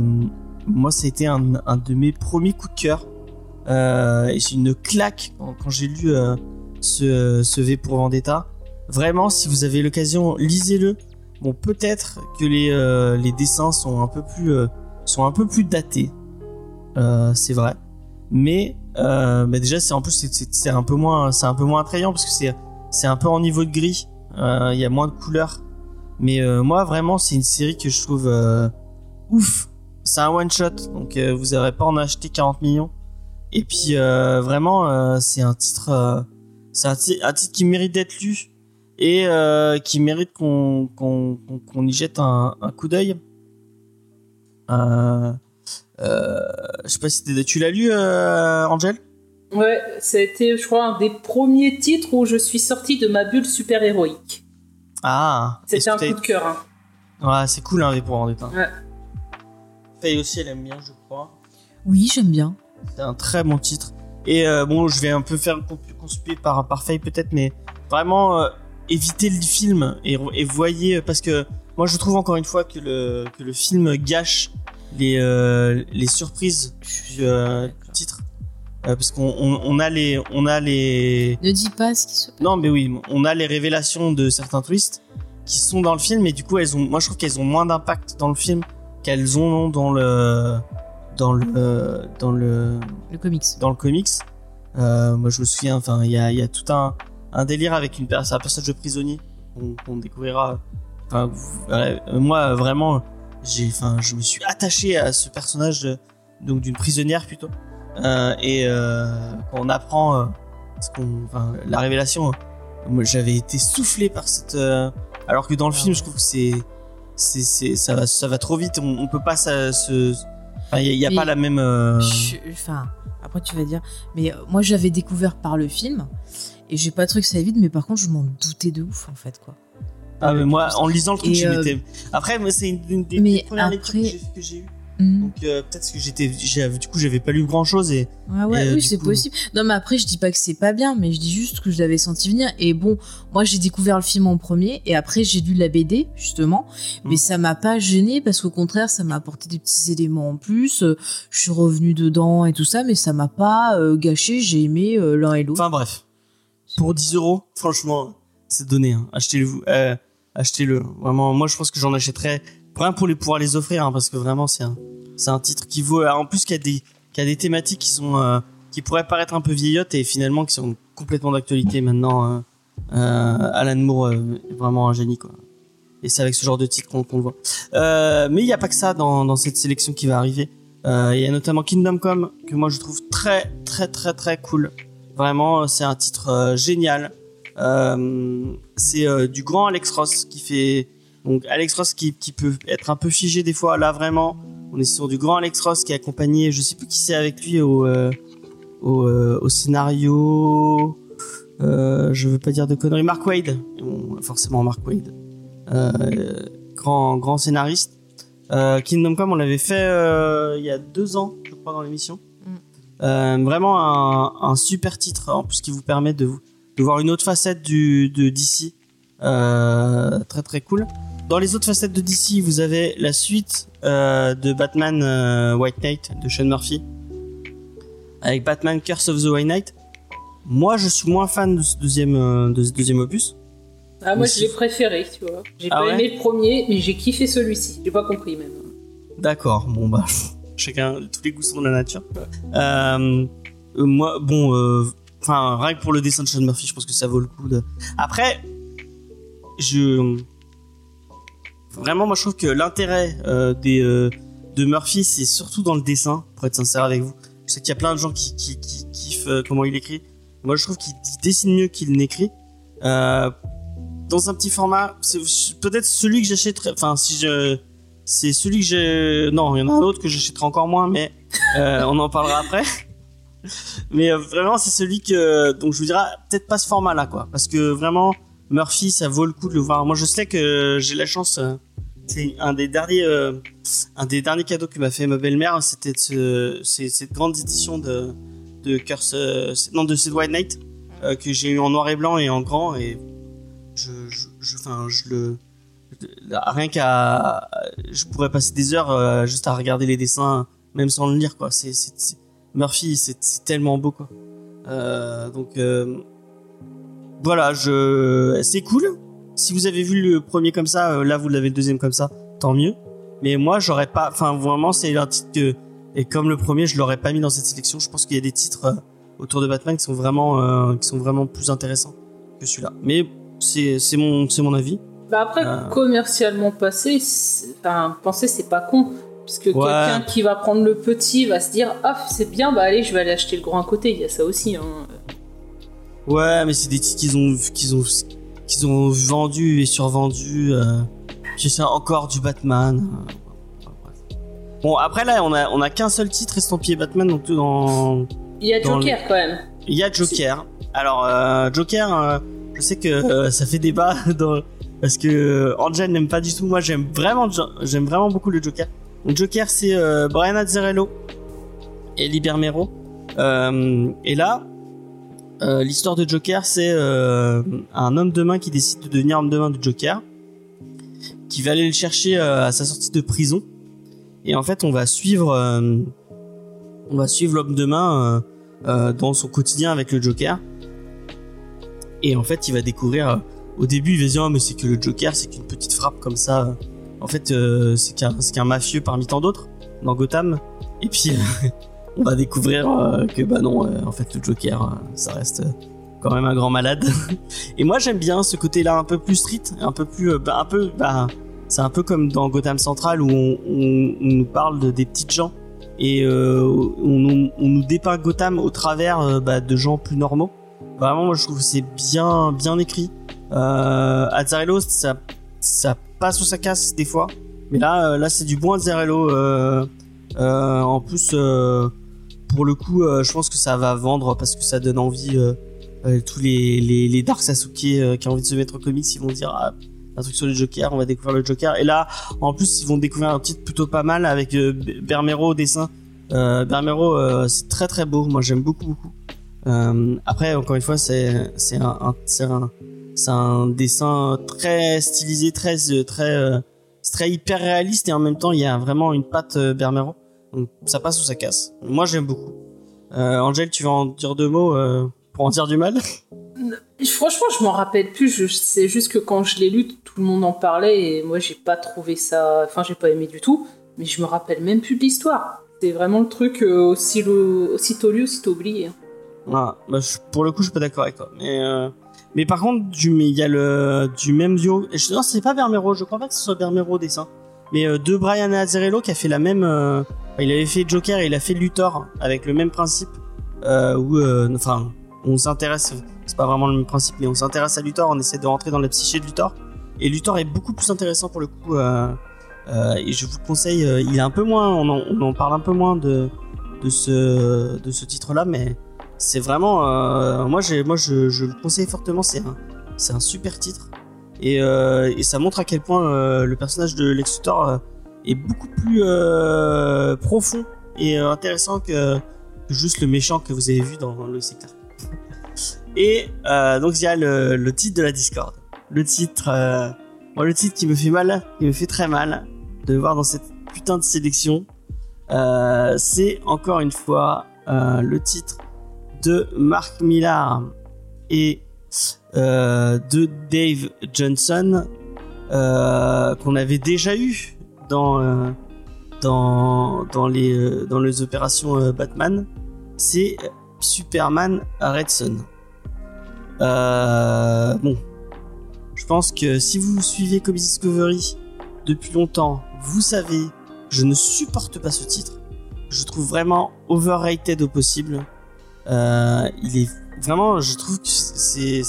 moi c'était un, un de mes premiers coups de cœur. Euh, et c'est une claque quand, j'ai lu euh, ce, V pour Vendetta. Vraiment, si vous avez l'occasion, lisez-le. Bon, peut-être que les, euh, les dessins sont un peu plus, euh, sont un peu plus datés. C'est vrai. Mais, déjà, c'est en plus, c'est- un peu moins, c'est un peu moins attrayant parce que c'est, c'est un peu en niveau de gris. Il y a moins de couleurs. Mais euh, moi, vraiment, c'est une série que je trouve euh, ouf. C'est un one shot, donc euh, vous n'aurez pas en acheter 40 millions. Et puis vraiment, c'est un titre, c'est un, ti- un titre qui mérite d'être lu et qui mérite qu'on y jette un, coup d'œil. Je sais pas si tu l'as lu, Angel? Ouais, ça a été, je crois, un des premiers titres où je suis sortie de ma bulle super-héroïque. Ah, C'était un que coup de cœur. Hein. Ouais, c'est cool, hein, V pour Vendetta. Ouais. Faye aussi, elle aime bien, je crois. Oui, j'aime bien. C'est un très bon titre. Et euh, bon, je vais un peu faire conspuer par par Faye peut-être, mais vraiment euh, éviter le film et, et voyez parce que moi je trouve encore une fois que le que le film gâche les euh, les surprises du, euh, du titre Euh, parce qu'on on, on a les on a les Ne dis pas ce qui se passe. non mais oui on a les révélations de certains twists qui sont dans le film et du coup elles ont moi je trouve qu'elles ont moins d'impact dans le film qu'elles ont dans le dans le dans le Le comics. dans le comics. Euh, moi, je me souviens, enfin, il y a, il y a tout un, un délire avec une personne, un personnage de prisonnier qu'on découvrira. Enfin, euh, moi, vraiment, j'ai, enfin, je me suis attaché à ce personnage, de- donc d'une prisonnière plutôt. Euh, et euh, quand on apprend euh, ce qu'on, enfin, la révélation, j'avais été soufflé par cette. euh, alors que dans le Ah film, je trouve que c'est, c'est, c'est, ça va, ça va trop vite. On, on peut pas ça, se, enfin, il y a, y a pas la même. euh, Je- Enfin, après tu vas dire, mais euh, moi j'avais découvert par le film et j'ai pas trouvé que ça vite, mais par contre je m'en doutais de ouf en fait quoi. Ah mais moi en lisant le truc je euh, m'étais après moi c'est une, une des mais premières lectures que après- j'ai- que j'ai eues Mhm. donc euh, peut-être que j'étais du coup j'avais pas lu grand chose et Ouais, ouais, Et, euh, oui, c'est coup- possible. Non, mais après, je dis pas que c'est pas bien, mais je dis juste que je l'avais senti venir. Et bon, moi, j'ai découvert le film en premier, et après, j'ai lu la BD, justement. Mais Mm. ça m'a pas gêné, parce qu'au contraire, ça m'a apporté des petits éléments en plus. Euh, Je suis revenue dedans et tout ça, mais ça m'a pas euh, gâché. J'ai aimé l'un et l'autre. enfin bref pour 10 euros franchement c'est donné hein. achetez-le achetez-le vraiment moi je pense que j'en achèterais rien pour les pouvoir les offrir hein, parce que vraiment c'est un c'est un titre qui vaut en plus qu'il y a des qu'il y a des thématiques qui sont euh, qui pourraient paraître un peu vieillottes et finalement qui sont complètement d'actualité maintenant euh, euh, Alan Moore euh, est vraiment un génie quoi. Et c'est avec ce genre de titre qu'on qu'on le voit. Euh, mais il n'y a pas que ça dans, dans cette sélection qui va arriver. Il y a notamment Kingdom Come que moi je trouve très très très très cool. Vraiment c'est un titre génial. C'est du grand Alex Ross qui fait donc Alex Ross qui, qui peut être un peu figé des fois. Là vraiment on est sur du grand Alex Ross qui est accompagné je sais plus qui c'est avec lui au euh, au, euh, au scénario euh, je veux pas dire de conneries Mark Wade Bon, forcément Mark Wade euh, grand grand scénariste. Kingdom Come on l'avait fait il y a deux ans je crois dans l'émission. Euh, vraiment un, un super titre en plus qui vous permet de, voir une autre facette du, de DC très très cool dans les autres facettes de DC vous avez la suite euh, de Batman euh, White Knight de Sean Murphy avec Batman Curse of the White Knight moi je suis moins fan de ce deuxième euh, de ce deuxième opus Ah, moi, je l'ai préféré, tu vois. J'ai Ah pas ouais aimé le premier, mais j'ai kiffé celui-ci. J'ai pas compris même. D'accord, bon bah *laughs* chacun tous les goûts sont de la nature. Euh, moi bon euh, enfin rien que pour le dessin de Sean Murphy, je pense que ça vaut le coup de Après je vraiment moi je trouve que l'intérêt euh, des euh, de Murphy c'est surtout dans le dessin pour être sincère avec vous. Je sais qu'il y a plein de gens qui qui, qui kiffent euh, comment il écrit. Moi je trouve qu'il il dessine mieux qu'il n'écrit. Euh, dans un petit format, c'est peut-être celui que j'achèterais enfin si je c'est celui que j'ai non il y en a un autre que j'achèterai encore moins mais euh, on en parlera après *laughs* mais euh, vraiment c'est celui que donc je vous dirais peut-être pas ce format là quoi parce que vraiment Murphy ça vaut le coup de le voir. Moi je sais que j'ai la chance euh, c'est un des derniers euh, un des derniers cadeaux que m'a fait ma belle-mère c'était cette grande édition de de Curse euh, non de Sid White Knight que j'ai eu en noir et blanc et en grand et je je je, le rien qu'à je pourrais passer des heures juste à regarder les dessins même sans le lire quoi. C'est Murphy c'est tellement beau quoi. Donc voilà je c'est cool si vous avez vu le premier comme ça euh, là vous l'avez le deuxième comme ça tant mieux mais moi j'aurais pas enfin vraiment c'est un titre que et comme le premier je l'aurais pas mis dans cette sélection je pense qu'il y a des titres euh, autour de Batman qui sont vraiment euh, qui sont vraiment plus intéressants que celui-là mais c'est c'est mon c'est mon avis Bah après, Euh. commercialement passé, enfin, penser c'est pas con. Puisque quelqu'un qui va prendre le petit va se dire Ah, c'est bien, bah allez, je vais aller acheter le grand à côté. Il y a ça aussi. Hein. Ouais, mais c'est des titres qu'ils ont, qu'ils ont, qu'ils ont vendus et survendus. Euh, puis c'est encore du Batman. Bon, après là, on a, on a qu'un seul titre estampillé Batman, donc tout dans. Il y a Joker quand même. Il y a Joker. Alors, euh, Joker, euh, je sais que euh, ça fait débat *laughs* dans, parce que euh, Angel n'aime pas du tout. Moi, j'aime vraiment, j'aime vraiment beaucoup le Joker. Donc, Joker, c'est euh, Brian Azzarello et Libermero. Euh, et là, euh, l'histoire de Joker, c'est euh, un homme de main qui décide de devenir homme de main de Joker, qui va aller le chercher euh, à sa sortie de prison. Et en fait, on va suivre, l'homme de main dans son quotidien avec le Joker. Et en fait, il va découvrir. au début, il va dire, oh, mais c'est que le Joker, c'est qu'une petite frappe comme ça. En fait, c'est qu'un, c'est qu'un mafieux parmi tant d'autres dans Gotham. Et puis, on va découvrir euh, que bah non, euh, en fait, le Joker, euh, ça reste quand même un grand malade. *laughs* Et moi, j'aime bien ce côté-là un peu plus street, un peu plus, bah, un peu, bah, c'est un peu comme dans Gotham Central où on, nous parle de, des petites gens et on, nous- dépeint Gotham au travers bah, de gens plus normaux. Vraiment, moi, je trouve que c'est bien, bien écrit. Euh, Azzarello, ça, ça passe ou ça casse des fois, mais là, là, c'est du bon Azzarello. En plus, pour le coup, euh, je pense que ça va vendre parce que ça donne envie. euh, euh, tous les, les, les Dark Sasuke qui ont envie de se mettre au comics, ils vont dire ah, un truc sur le Joker, on va découvrir le Joker. Et là, en plus, ils vont découvrir un titre plutôt pas mal avec euh, Bermero au dessin. Euh, Bermero, euh, c'est très très beau. Moi, j'aime beaucoup beaucoup. Après, encore une fois, c'est c'est un, un- c'est un un dessin très stylisé, très très très hyper réaliste et en même temps, il y a vraiment une patte Bermero. Donc ça passe ou ça casse. Moi, j'aime beaucoup. Euh, Angèle, tu vas en dire deux mots euh, pour en dire du mal? *laughs* Franchement, je m'en rappelle plus. Je sais juste que quand je l'ai lu, tout le monde en parlait et moi, j'ai pas trouvé ça. Enfin, j'ai pas aimé du tout. Mais je me rappelle même plus de l'histoire. C'est vraiment le truc euh, aussi lo- aussitôt lu, aussitôt oublié. hein. Voilà. Bah, je- pour le coup, je suis pas d'accord avec toi. Mais, euh, mais par contre, du, il y a le, du même duo. je- Non, c'est pas Bermero. Je crois pas que ce soit Bermero au dessin. Mais euh, de Brian Azzarello qui a fait la même. euh, il avait fait Joker et il a fait Luthor avec le même principe. Euh, où, enfin, on s'intéresse. C'est pas vraiment le même principe, mais on s'intéresse à Luthor. On essaie de rentrer dans la psyché de Luthor. Et Luthor est beaucoup plus intéressant pour le coup. et je vous le conseille. il est un peu moins. On en, parle un peu moins de de ce de ce titre-là, mais c'est vraiment euh, moi moi je, je le conseille fortement c'est un c'est un super titre et, euh, et ça montre à quel point euh, le personnage de Lex Luthor euh, est beaucoup plus profond et intéressant que, juste le méchant que vous avez vu dans le secteur. *laughs* Et donc il y a le, titre de la Discord. Le titre le titre qui me fait mal qui me fait très mal de voir dans cette putain de sélection c'est encore une fois le titre de Mark Millar et de Dave Johnson euh, qu'on avait déjà eu dans euh, dans dans les euh, dans les opérations euh, Batman c'est Superman Red Son Euh, bon je pense que si vous suivez Comics Discovery depuis longtemps vous savez je ne supporte pas ce titre. Je trouve vraiment overrated au possible. Euh, il est vraiment, je trouve que c'est-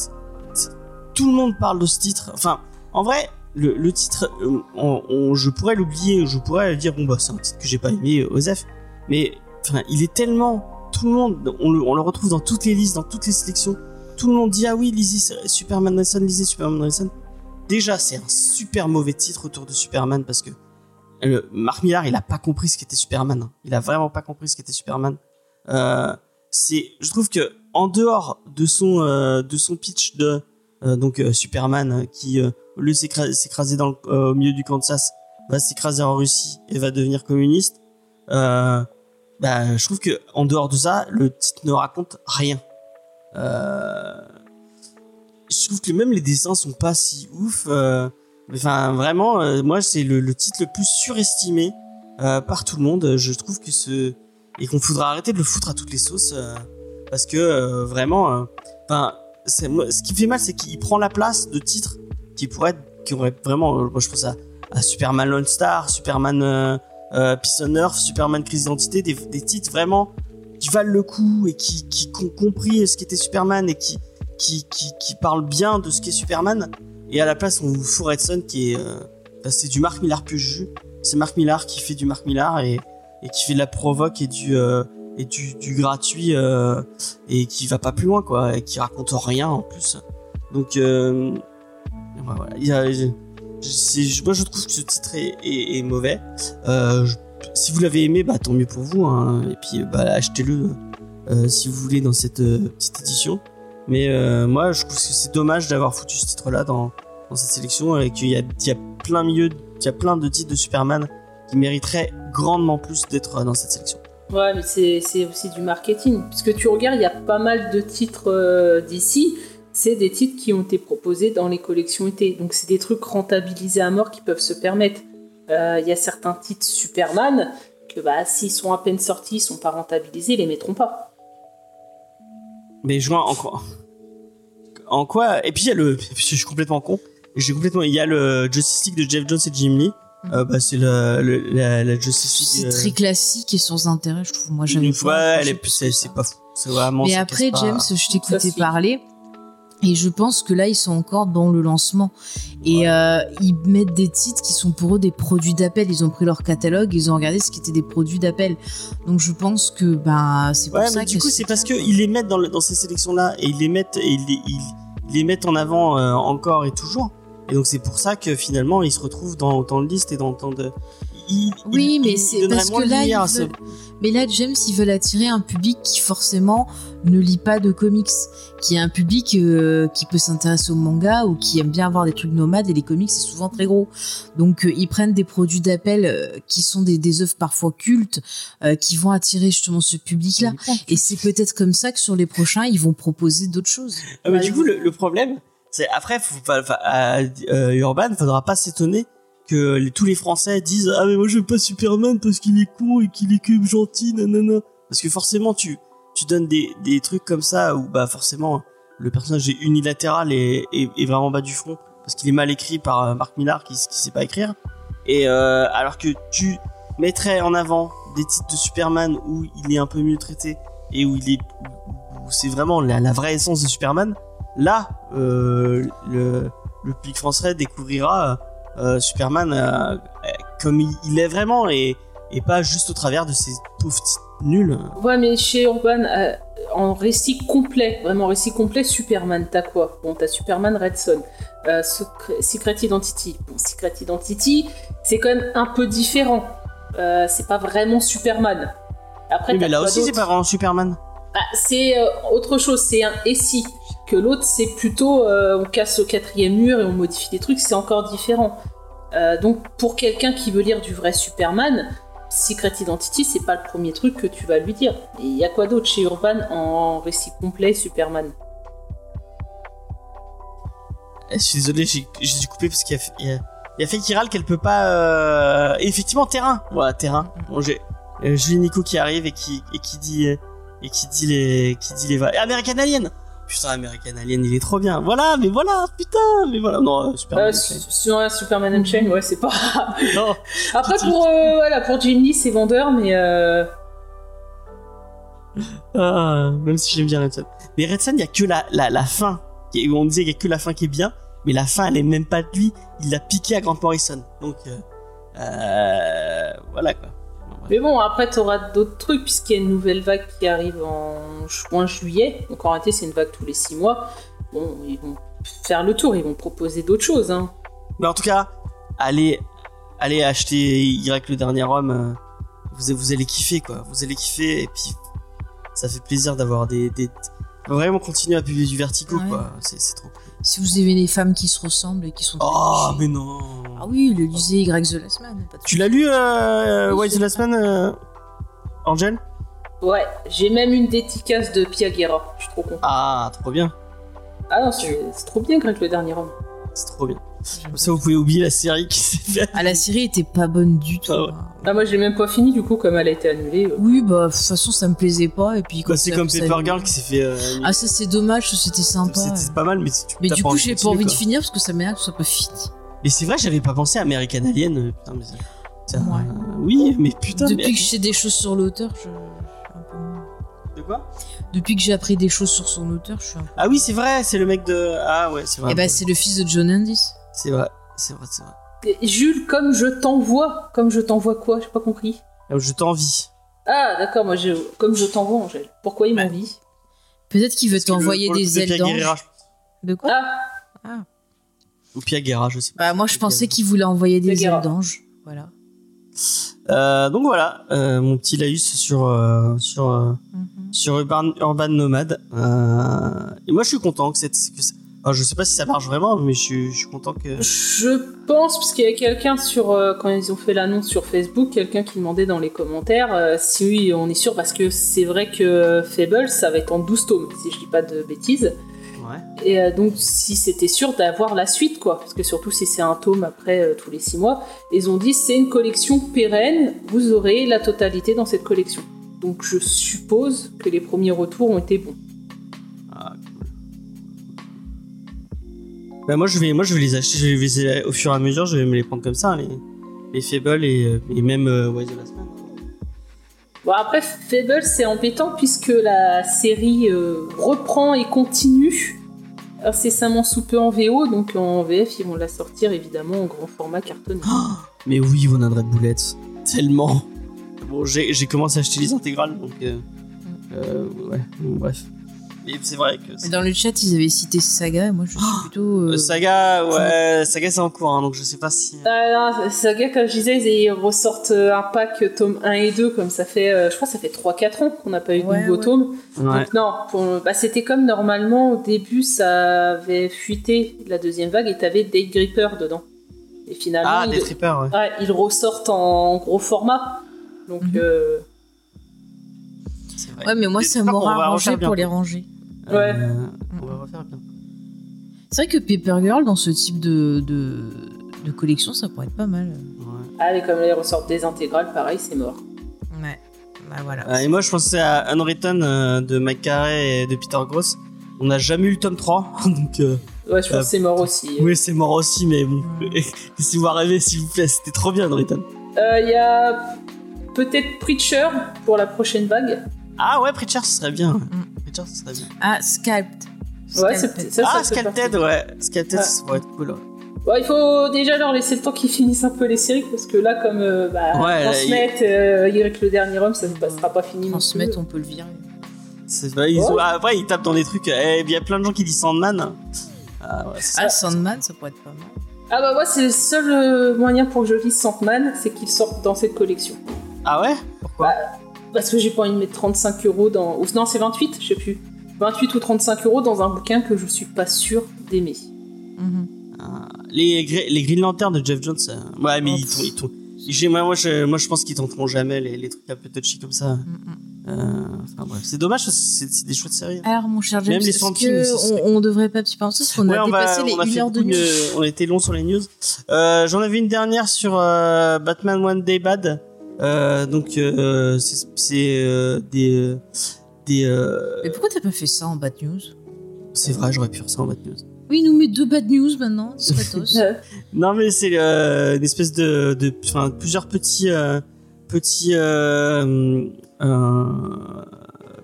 tout le monde parle de ce titre. Enfin, en vrai, le, le titre, euh, on- on- je pourrais l'oublier, je pourrais dire bon bah c'est un titre que j'ai pas aimé, euh, Osef. Mais enfin, il est tellement, tout le monde, on le, on le retrouve dans toutes les listes, dans toutes les sélections. Tout le monde dit ah oui, lisez Superman Nelson, lisez Superman Nelson. Déjà, c'est un super mauvais titre autour de Superman parce que le, Mark Millar, il a pas compris ce qu'était Superman. hein. Il a vraiment pas compris ce qu'était Superman. Euh, c'est je trouve que en dehors de son euh, de son pitch de euh, donc euh, Superman euh, qui euh, au lieu de s'écra- s'écraser euh, au milieu du Kansas va s'écraser en Russie et va devenir communiste. Euh, bah je trouve que en dehors de ça le titre ne raconte rien. Euh, je trouve que même les dessins sont pas si ouf euh, vraiment euh, moi c'est le, titre le plus surestimé euh, par tout le monde. Je trouve que ce et qu'on faudra arrêter de le foutre à toutes les sauces euh, parce que euh, vraiment euh, enfin ce qui fait mal c'est qu'il prend la place de titres qui pourraient être qui auraient vraiment euh, moi je pense à, à Superman Lone Star Superman euh, euh, on Earth Superman Crise d'identité des, des titres vraiment qui valent le coup et qui qui ont compris ce qu'était Superman et qui qui, qui qui parlent bien de ce qu'est Superman. Et à la place on vous fout Redson qui est euh, bah, c'est du Mark Millar plus jus. C'est Mark Millar qui fait du Mark Millar et et qui fait de la provoque et du euh, et du, du gratuit euh, et qui va pas plus loin quoi et qui raconte rien en plus donc euh, voilà, il y a- c'est- moi je trouve que ce titre est, est- est mauvais euh, je- si vous l'avez aimé bah tant mieux pour vous hein, et puis bah achetez-le euh, si vous voulez, dans cette euh, petite édition. Mais euh, moi, je trouve que c'est dommage d'avoir foutu ce titre-là dans, dans cette sélection et qu'il y y a plein milieu, il y a plein de titres de Superman qui mériteraient grandement plus d'être dans cette sélection. Ouais, mais c'est aussi du marketing. Puisque tu regardes, il y a pas mal de titres euh, d'ici. C'est des titres qui ont été proposés dans les collections été. Donc c'est des trucs rentabilisés à mort qui peuvent se permettre. Euh, Il y a certains titres Superman que bah, s'ils sont à peine sortis, ils sont pas rentabilisés, ils les mettront pas. Mais je vois en quoi En quoi Et puis il y a le. Je suis complètement con. J'ai complètement. Il y a le Justice League de Jeff Jones et Jim Lee. Euh, bah, c'est la, la Justice League. C'est très classique et sans intérêt, je trouve. Moi, j'avais une pas fois, elle est, c'est, pas fou. C'est vraiment. Mais après, casse pas. James, je t'écoutais parler. Et je pense que là, ils sont encore dans le lancement. Et euh, ils mettent des titres qui sont pour eux des produits d'appel. Ils ont pris leur catalogue, ils ont regardé ce qui était des produits d'appel. Donc je pense que ben, c'est pour Ouais, ça mais du que coup, c'est parce qu'ils les mettent dans, le- dans ces sélections-là et ils les mettent et ils les, ils- ils les mettent en avant euh, encore et toujours. Et donc c'est pour ça que finalement ils se retrouvent dans tant de listes et dans tant de. Ils, Oui, ils- mais c'est parce que là, ils ce- Mais là, James, ils veulent attirer un public qui forcément ne lit pas de comics, qui est un public euh, qui peut s'intéresser au manga ou qui aime bien avoir des trucs nomades et les comics c'est souvent très gros. Donc euh, ils prennent des produits d'appel euh, qui sont des, des œuvres parfois cultes, euh, qui vont attirer justement ce public-là. Et c'est peut-être comme ça que sur les prochains, ils vont proposer d'autres choses. Ah, mais Bah, du coup, le, le problème, c'est après, faut à euh, Urban, faudra pas s'étonner que tous les Français disent ah mais moi j'aime pas Superman parce qu'il est con et qu'il est que gentil, nanana. Parce que forcément, tu tu donnes des des trucs comme ça où bah forcément le personnage est unilatéral et vraiment bas du front parce qu'il est mal écrit par euh, Marc Millar qui qui sait pas écrire. Et euh, alors que tu mettrais en avant des titres de Superman où il est un peu mieux traité et où il est c'est vraiment la vraie essence de Superman. Là, euh, le, le public français découvrira euh, Superman euh, euh, comme il, il est vraiment et, et pas juste au travers de ces pauvres nuls. Ouais, mais chez Urban, en récit complet, vraiment récit complet, Superman, t'as quoi? Bon, t'as Superman Red Son, euh, Secret, Identity. Bon, Secret Identity, c'est quand même un peu différent. Euh, c'est pas vraiment Superman. Après, Oui, mais là aussi, c'est pas vraiment Superman. Ah, c'est euh, autre chose, c'est un et si. L'autre, c'est plutôt euh, on casse le quatrième mur et on modifie des trucs, c'est encore différent. Euh, donc pour quelqu'un qui veut lire du vrai Superman, Secret Identity, c'est pas le premier truc que tu vas lui dire. Et il y a quoi d'autre chez Urban en récit complet Superman? Je suis désolé, j'ai dû couper parce qu'il y a, fait qui râle qu'elle peut pas. Euh... Effectivement, terrain. Voilà, terrain. Bon, j'ai Julie Nico qui arrive et qui et qui dit et qui dit les qui dit les American Alien. Putain, American Alien, il est trop bien. Voilà, mais voilà, putain, mais voilà, non, euh, Superman. euh, Sur un Superman Unchained, ouais, c'est pas. *laughs* non. *laughs* Après pour euh, voilà pour Jim Lee, c'est vendeur, mais euh, Ah, même si j'aime bien Red Sun. Mais Red Sun, il y a que la, la, la fin. On disait qu'il y a que la fin qui est bien, mais la fin, elle est même pas de lui. Il l'a piqué à Grant Morrison. Donc, euh, voilà quoi. Mais bon, après, t'auras d'autres trucs, puisqu'il y a une nouvelle vague qui arrive en juin-juillet. Donc en réalité, c'est une vague tous les six mois. Bon, ils vont faire le tour, ils vont proposer d'autres choses. Hein. Mais en tout cas, allez, allez acheter Y le dernier homme. euh, Vous, vous allez kiffer quoi. Vous allez kiffer et puis ça fait plaisir d'avoir des, des vraiment continuer à publier du vertigo Ouais. quoi. C'est c'est trop. cool. Si vous avez des femmes qui se ressemblent et qui sont Oh mais non. Ah oui, le lisez Y The Last Man. pas de Tu l'as lu euh, the Last Man, euh, Angel Ouais, j'ai même une dédicace de Piaguera. Je suis trop content. Ah, trop bien. Ah non, c'est c'est trop bien, Greg, le dernier homme. C'est trop bien. Comme ça, vous pouvez oublier la série qui s'est faite. Ah, la série était pas bonne du tout. Ah ouais. hein. Ah, moi, je l'ai même pas fini, du coup, comme elle a été annulée. euh. Oui, bah, de toute façon, ça me plaisait pas. Et puis, Bah, c'est comme Paper Girl qui s'est fait. euh, Ah, ça, c'est dommage, ça, c'était sympa. C'était pas mal, mais tu Mais du coup, j'ai pas envie de finir parce que ça m'énerve que ce soit pas fini. Mais c'est vrai, j'avais pas pensé à American Alien. euh, Putain, mais ça-. Oui, mais putain. Depuis mais- que je sais des choses sur l'auteur, je. je suis un peu moins. De quoi? Depuis que j'ai appris des choses sur son auteur, je suis un peu. Ah oui, c'est vrai, c'est le mec de. Ah ouais, c'est vrai. Eh ben, c'est le fils de John Landis. C'est vrai, c'est vrai, c'est vrai. Et Jules, comme je t'envoie. Comme je t'envoie quoi? J'ai pas compris. Ah, Je t'envie. Ah, d'accord, moi, je... comme je t'envoie, Angèle. Pourquoi il Bah, m'envie? Peut-être qu'il veut t'envoyer des ailes d'ange. De quoi? Ah, Ou Pia Guerra, je sais pas. Bah, moi, je pensais qu'il voulait envoyer des ailes d'ange. Voilà. Euh, donc voilà, euh, mon petit laïus sur euh, sur euh, Mhm. sur Urban, Urban Nomad. Euh, et moi, je suis content que cette. Que ça- alors, je sais pas si ça marche vraiment, mais je suis, je suis content que. Je pense, parce qu'il y a quelqu'un sur, euh, quand ils ont fait l'annonce sur Facebook, quelqu'un qui demandait dans les commentaires euh, si oui, on est sûr, parce que c'est vrai que Fable, ça va être en 12 tomes, si je dis pas de bêtises. Et euh, donc, si c'était sûr d'avoir la suite, quoi, parce que surtout si c'est un tome après euh, tous les 6 mois, ils ont dit c'est une collection pérenne, vous aurez la totalité dans cette collection. Donc, je suppose que les premiers retours ont été bons. Ah, cool. Bah, moi, je vais, moi, je vais les acheter. Je vais les, au fur et à mesure, je vais me les prendre comme ça, hein, les, les Fable et, euh, même Wise of Last. Bon, après, Fable, c'est embêtant puisque la série euh, reprend et continue incessamment sous peu en VO, donc en VF, ils vont la sortir évidemment en grand format cartonné. *gasps* Mais oui, Von Red Boulette. Tellement. Bon, j'ai commencé à acheter les intégrales, donc. Euh, euh, ouais, bon, bref. Mais c'est vrai que. c'est- Dans le chat, ils avaient cité Saga, et moi je suis plutôt. euh, Euh, Saga, ouais, Saga c'est en cours, hein, donc je sais pas si. Ah non, Saga, comme je disais, ils ressortent euh, un pack tome 1 et 2, comme ça fait, euh, je crois que ça fait 3-4 ans qu'on n'a pas eu de Ouais, nouveau ouais. tome. Ouais. Donc non, pour- bah, c'était comme normalement au début, ça avait fuité la deuxième vague et t'avais Date Gripper dedans. Et finalement, Ah, ils- des trippers, ouais. Ouais, ils ressortent en gros format. Donc, Mhm. euh. Ouais, mais moi ça m'aura arrangé pour les ranger. Ouais. Euh, on va refaire bien. C'est vrai que Paper Girl, dans ce type de, de, de collection, ça pourrait être pas mal. Ouais. ah, mais comme ils ressortent des intégrales, pareil, c'est mort. Ouais. Bah voilà. Euh, et moi, je pensais à Unwritten euh, de Mike Carey et de Peter Gross. On n'a jamais eu le tome 3, *laughs* donc. euh, Ouais, je pense Euh, que c'est mort aussi. oui, c'est mort aussi, mais bon. Mm. *laughs* Laissez-vous rêver, s'il vous plaît, c'était trop bien, Unwritten. Euh, Il y a peut-être Preacher pour la prochaine vague. Ah ouais, Preacher, ce serait bien. Mm. Serait bien. Ah, Scalped. Ouais, Scalped. c'est ça. ah, ça Scalped, ouais. Scalped, Ouais. ça pourrait être cool. ouais. Bon, il faut déjà leur laisser le temps qu'ils finissent un peu les séries, parce que là, comme euh, bah, Ouais, Transmet, euh, Eric le dernier homme, ça ne sera pas fini. plus. on peut le virer. C'est vrai, ils Ouais. ont- ah, après, ils tapent dans des trucs. eh, Il y a plein de gens qui disent Sandman. Ah, ouais, Ah. Sandman, ça pourrait être pas mal. Ah bah moi, c'est le seul euh, moyen pour que je lise Sandman, c'est qu'il sorte dans cette collection. Ah ouais? Pourquoi Parce que j'ai pas envie de mettre 35 euros dans. Ou non, c'est 28, je sais plus. 28 ou 35 euros dans un bouquin que je suis pas sûre d'aimer. Mhm. Ah, les, les Green Lantern de Jeff Jones. euh, ouais, mais Oh, ils, tournent- ils j'ai- moi, moi, je, moi, je pense qu'ils tenteront jamais les, les trucs un peu touchy comme ça. Mhm. Euh, enfin, bref. C'est dommage, parce que c'est c'est des chouettes séries. Alors, mon cher James, Même les est-ce on, on devrait pas petit peu parce qu'on Ouais, a on va- dépassé on a les fait 1 heure de news. On a été long sur les news. Euh, J'en avais une dernière sur euh, Batman One Day Bad. Euh, donc euh, c'est euh, des des. euh, Mais pourquoi t'as pas fait ça en bad news? C'est vrai, j'aurais pu faire ça en bad news. Oui, il nous met deux bad news maintenant, *laughs* Non mais c'est euh, une espèce de, de enfin plusieurs petits euh, petits euh, euh,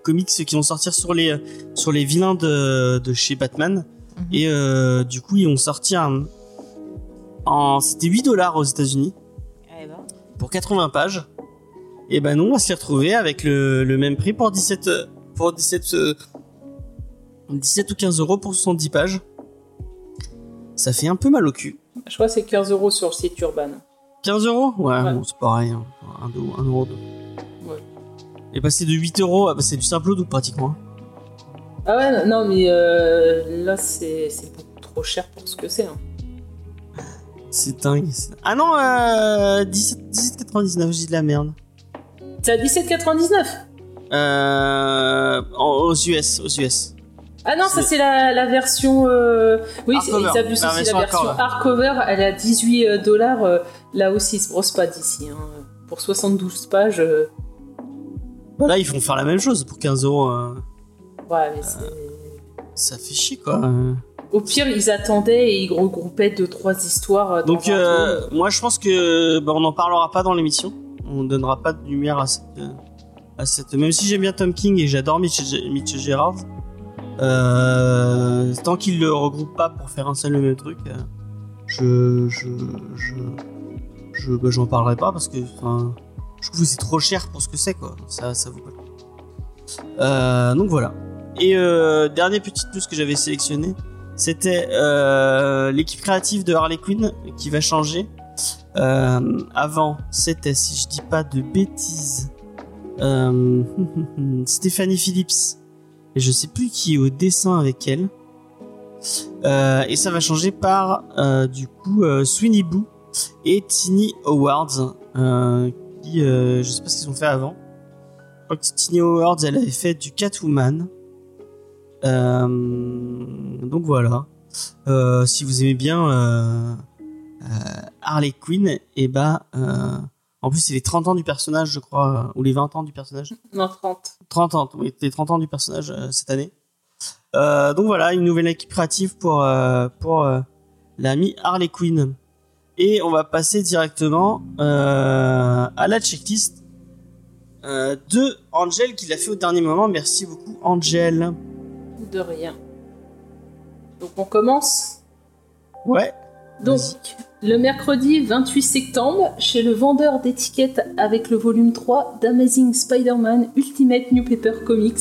comics qui vont sortir sur les sur les vilains de, de chez Batman Mhm. et euh, du coup ils ont sorti un en c'était 8 dollars aux États-Unis. Pour 80 pages. Et ben nous on va s'y retrouver avec le, le même prix pour 17 euh, pour 17 euh, 17 ou 15 euros pour 70 pages. Ça fait un peu mal au cul. je crois que c'est 15 euros sur le site Urban. 15 euros? Ouais, Ouais. bon, c'est pareil. Hein. Un, euro. Ouais. Et passer de 8 euros à passer du simple double pratiquement. Ah ouais, non, mais euh, là, c'est c'est beaucoup trop cher pour ce que c'est. hein. C'est dingue. Ah non, euh, 17 17,99, j'ai de la merde. C'est à 17,99 Euh, aux US, aux US. Ah non, ça C'est- la, la version. euh, Oui, ils abusent La aussi. La version hardcover. elle est à 18 dollars. euh, Là aussi, ils se brossent pas d'ici. hein. Pour 72 pages. euh, Bah là, ils font faire la même chose pour 15 euros. euh, Ouais, mais c'est. ça fait chier quoi. Euh, Au pire, ils attendaient et ils regroupaient deux trois histoires. euh, dans Donc euh, moi je pense que bah, on n'en parlera pas dans l'émission. On donnera pas de lumière à cette, euh, à cette... même si j'aime bien Tom King et j'adore Mitch, Mitch Gerard. Euh, tant qu'il le regroupe pas pour faire un seul et même truc, je je je je bah, j'en parlerai pas parce que je trouve que c'est trop cher pour ce que c'est quoi. Ça ça vaut pas. le. Euh, donc voilà. Et euh, dernière petite news que j'avais sélectionné, c'était euh, l'équipe créative de Harley Quinn qui va changer. Euh, avant, c'était, si je dis pas de bêtises, euh, *laughs* Stéphanie Phillips. Et je sais plus qui est au dessin avec elle. Euh, et ça va changer par, du coup, Sweeney Boo et Tini Awards. Qui, je sais pas ce qu'ils ont fait avant. Tini Awards, elle avait fait du Catwoman. Euh, donc voilà. Euh, si vous aimez bien euh, Harley Quinn, et bah, euh, en plus c'est les 30 ans du personnage, je crois, ou les 20 ans du personnage. Non, 30. 30 ans, oui, les 30 ans du personnage euh, cette année. Euh, donc voilà, une nouvelle équipe créative pour, euh, pour l'ami Harley Quinn. Et on va passer directement à la checklist de Angel qui l'a fait au dernier moment. Merci beaucoup Angel. De rien. Donc on commence. Ouais. Donc, le mercredi 28 septembre, chez le vendeur d'étiquettes avec le volume 3 d'Amazing Spider-Man Ultimate New Paper Comics,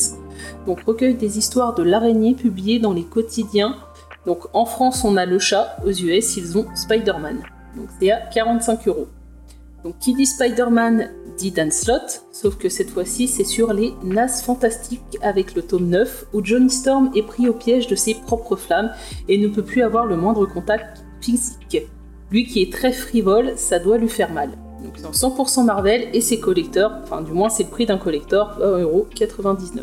donc recueil des histoires de l'araignée publiées dans les quotidiens. Donc en France, on a le chat, aux US, ils ont Spider-Man. Donc c'est à 45 euros. Donc qui dit Spider-Man dit Dan Slott, sauf que cette fois-ci c'est sur les NAS fantastiques avec le tome 9 où Johnny Storm est pris au piège de ses propres flammes et ne peut plus avoir le moindre contact physique. Lui qui est très frivole, ça doit lui faire mal. Donc c'est en 100% Marvel et c'est collector, enfin du moins c'est le prix d'un collector, 20,99€.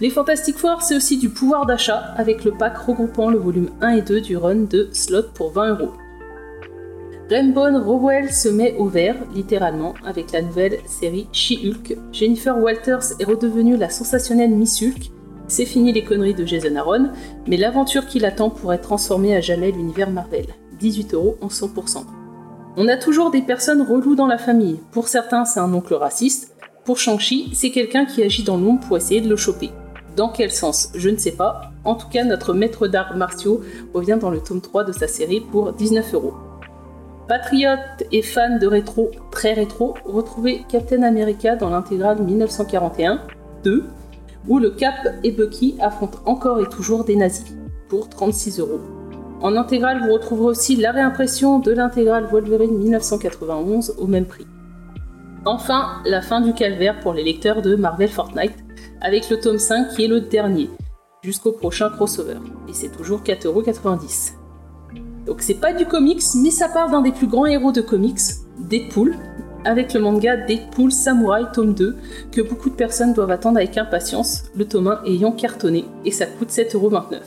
Les Fantastic Four, c'est aussi du pouvoir d'achat avec le pack regroupant le volume 1 et 2 du run de Slot pour 20€. Rainbow Rowell se met au vert, littéralement, avec la nouvelle série She-Hulk. Jennifer Walters est redevenue la sensationnelle Miss Hulk. C'est fini les conneries de Jason Aaron, mais l'aventure qui l'attend pourrait transformer à jamais l'univers Marvel. 18 euros en 100%. On a toujours des personnes reloues dans la famille. Pour certains, c'est un oncle raciste. Pour Shang-Chi, c'est quelqu'un qui agit dans l'ombre pour essayer de le choper. Dans quel sens? Je ne sais pas. En tout cas, notre maître d'arts martiaux revient dans le tome 3 de sa série pour 19 euros. Patriote et fan de rétro, très rétro, retrouvez Captain America dans l'intégrale 1941 2, où le Cap et Bucky affrontent encore et toujours des nazis, pour 36 euros. En intégrale, vous retrouverez aussi la réimpression de l'intégrale Wolverine 1991 au même prix. Enfin, la fin du calvaire pour les lecteurs de Marvel Fortnite, avec le tome 5 qui est le dernier, jusqu'au prochain crossover. Et c'est toujours 4,90€. Donc c'est pas du comics, mais ça parle d'un des plus grands héros de comics, Deadpool, avec le manga Deadpool Samurai tome 2, que beaucoup de personnes doivent attendre avec impatience, le tome 1 ayant cartonné, et ça coûte 7,29€.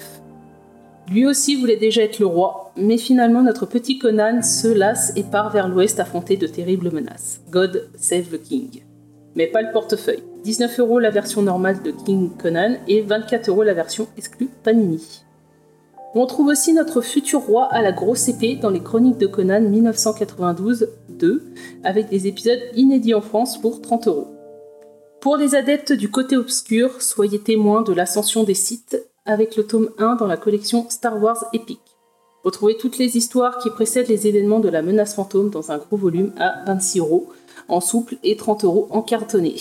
Lui aussi voulait déjà être le roi, mais finalement notre petit Conan se lasse et part vers l'ouest affronter de terribles menaces. God save the king. Mais pas le portefeuille. 19€ la version normale de King Conan et 24€ la version exclue Panini. On trouve aussi notre futur roi à la grosse épée dans les chroniques de Conan 1992-2, avec des épisodes inédits en France pour 30 euros. Pour les adeptes du côté obscur, soyez témoins de l'ascension des sites avec le tome 1 dans la collection Star Wars Epic. Retrouvez toutes les histoires qui précèdent les événements de la menace fantôme dans un gros volume à 26 euros en souple et 30 euros en cartonné.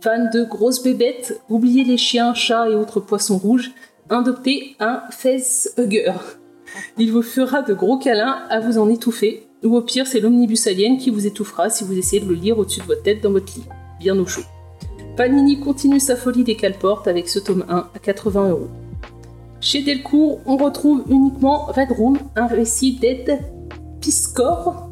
Fans de grosses bébêtes, oubliez les chiens, chats et autres poissons rouges, adoptez un facehugger. Il vous fera de gros câlins à vous en étouffer, ou au pire c'est l'omnibus alien qui vous étouffera si vous essayez de le lire au-dessus de votre tête dans votre lit, bien au chaud. Panini continue sa folie des calportes avec ce tome 1 à 80 euros. Chez Delcourt, on retrouve uniquement Red Room, un récit d'aide Piscor,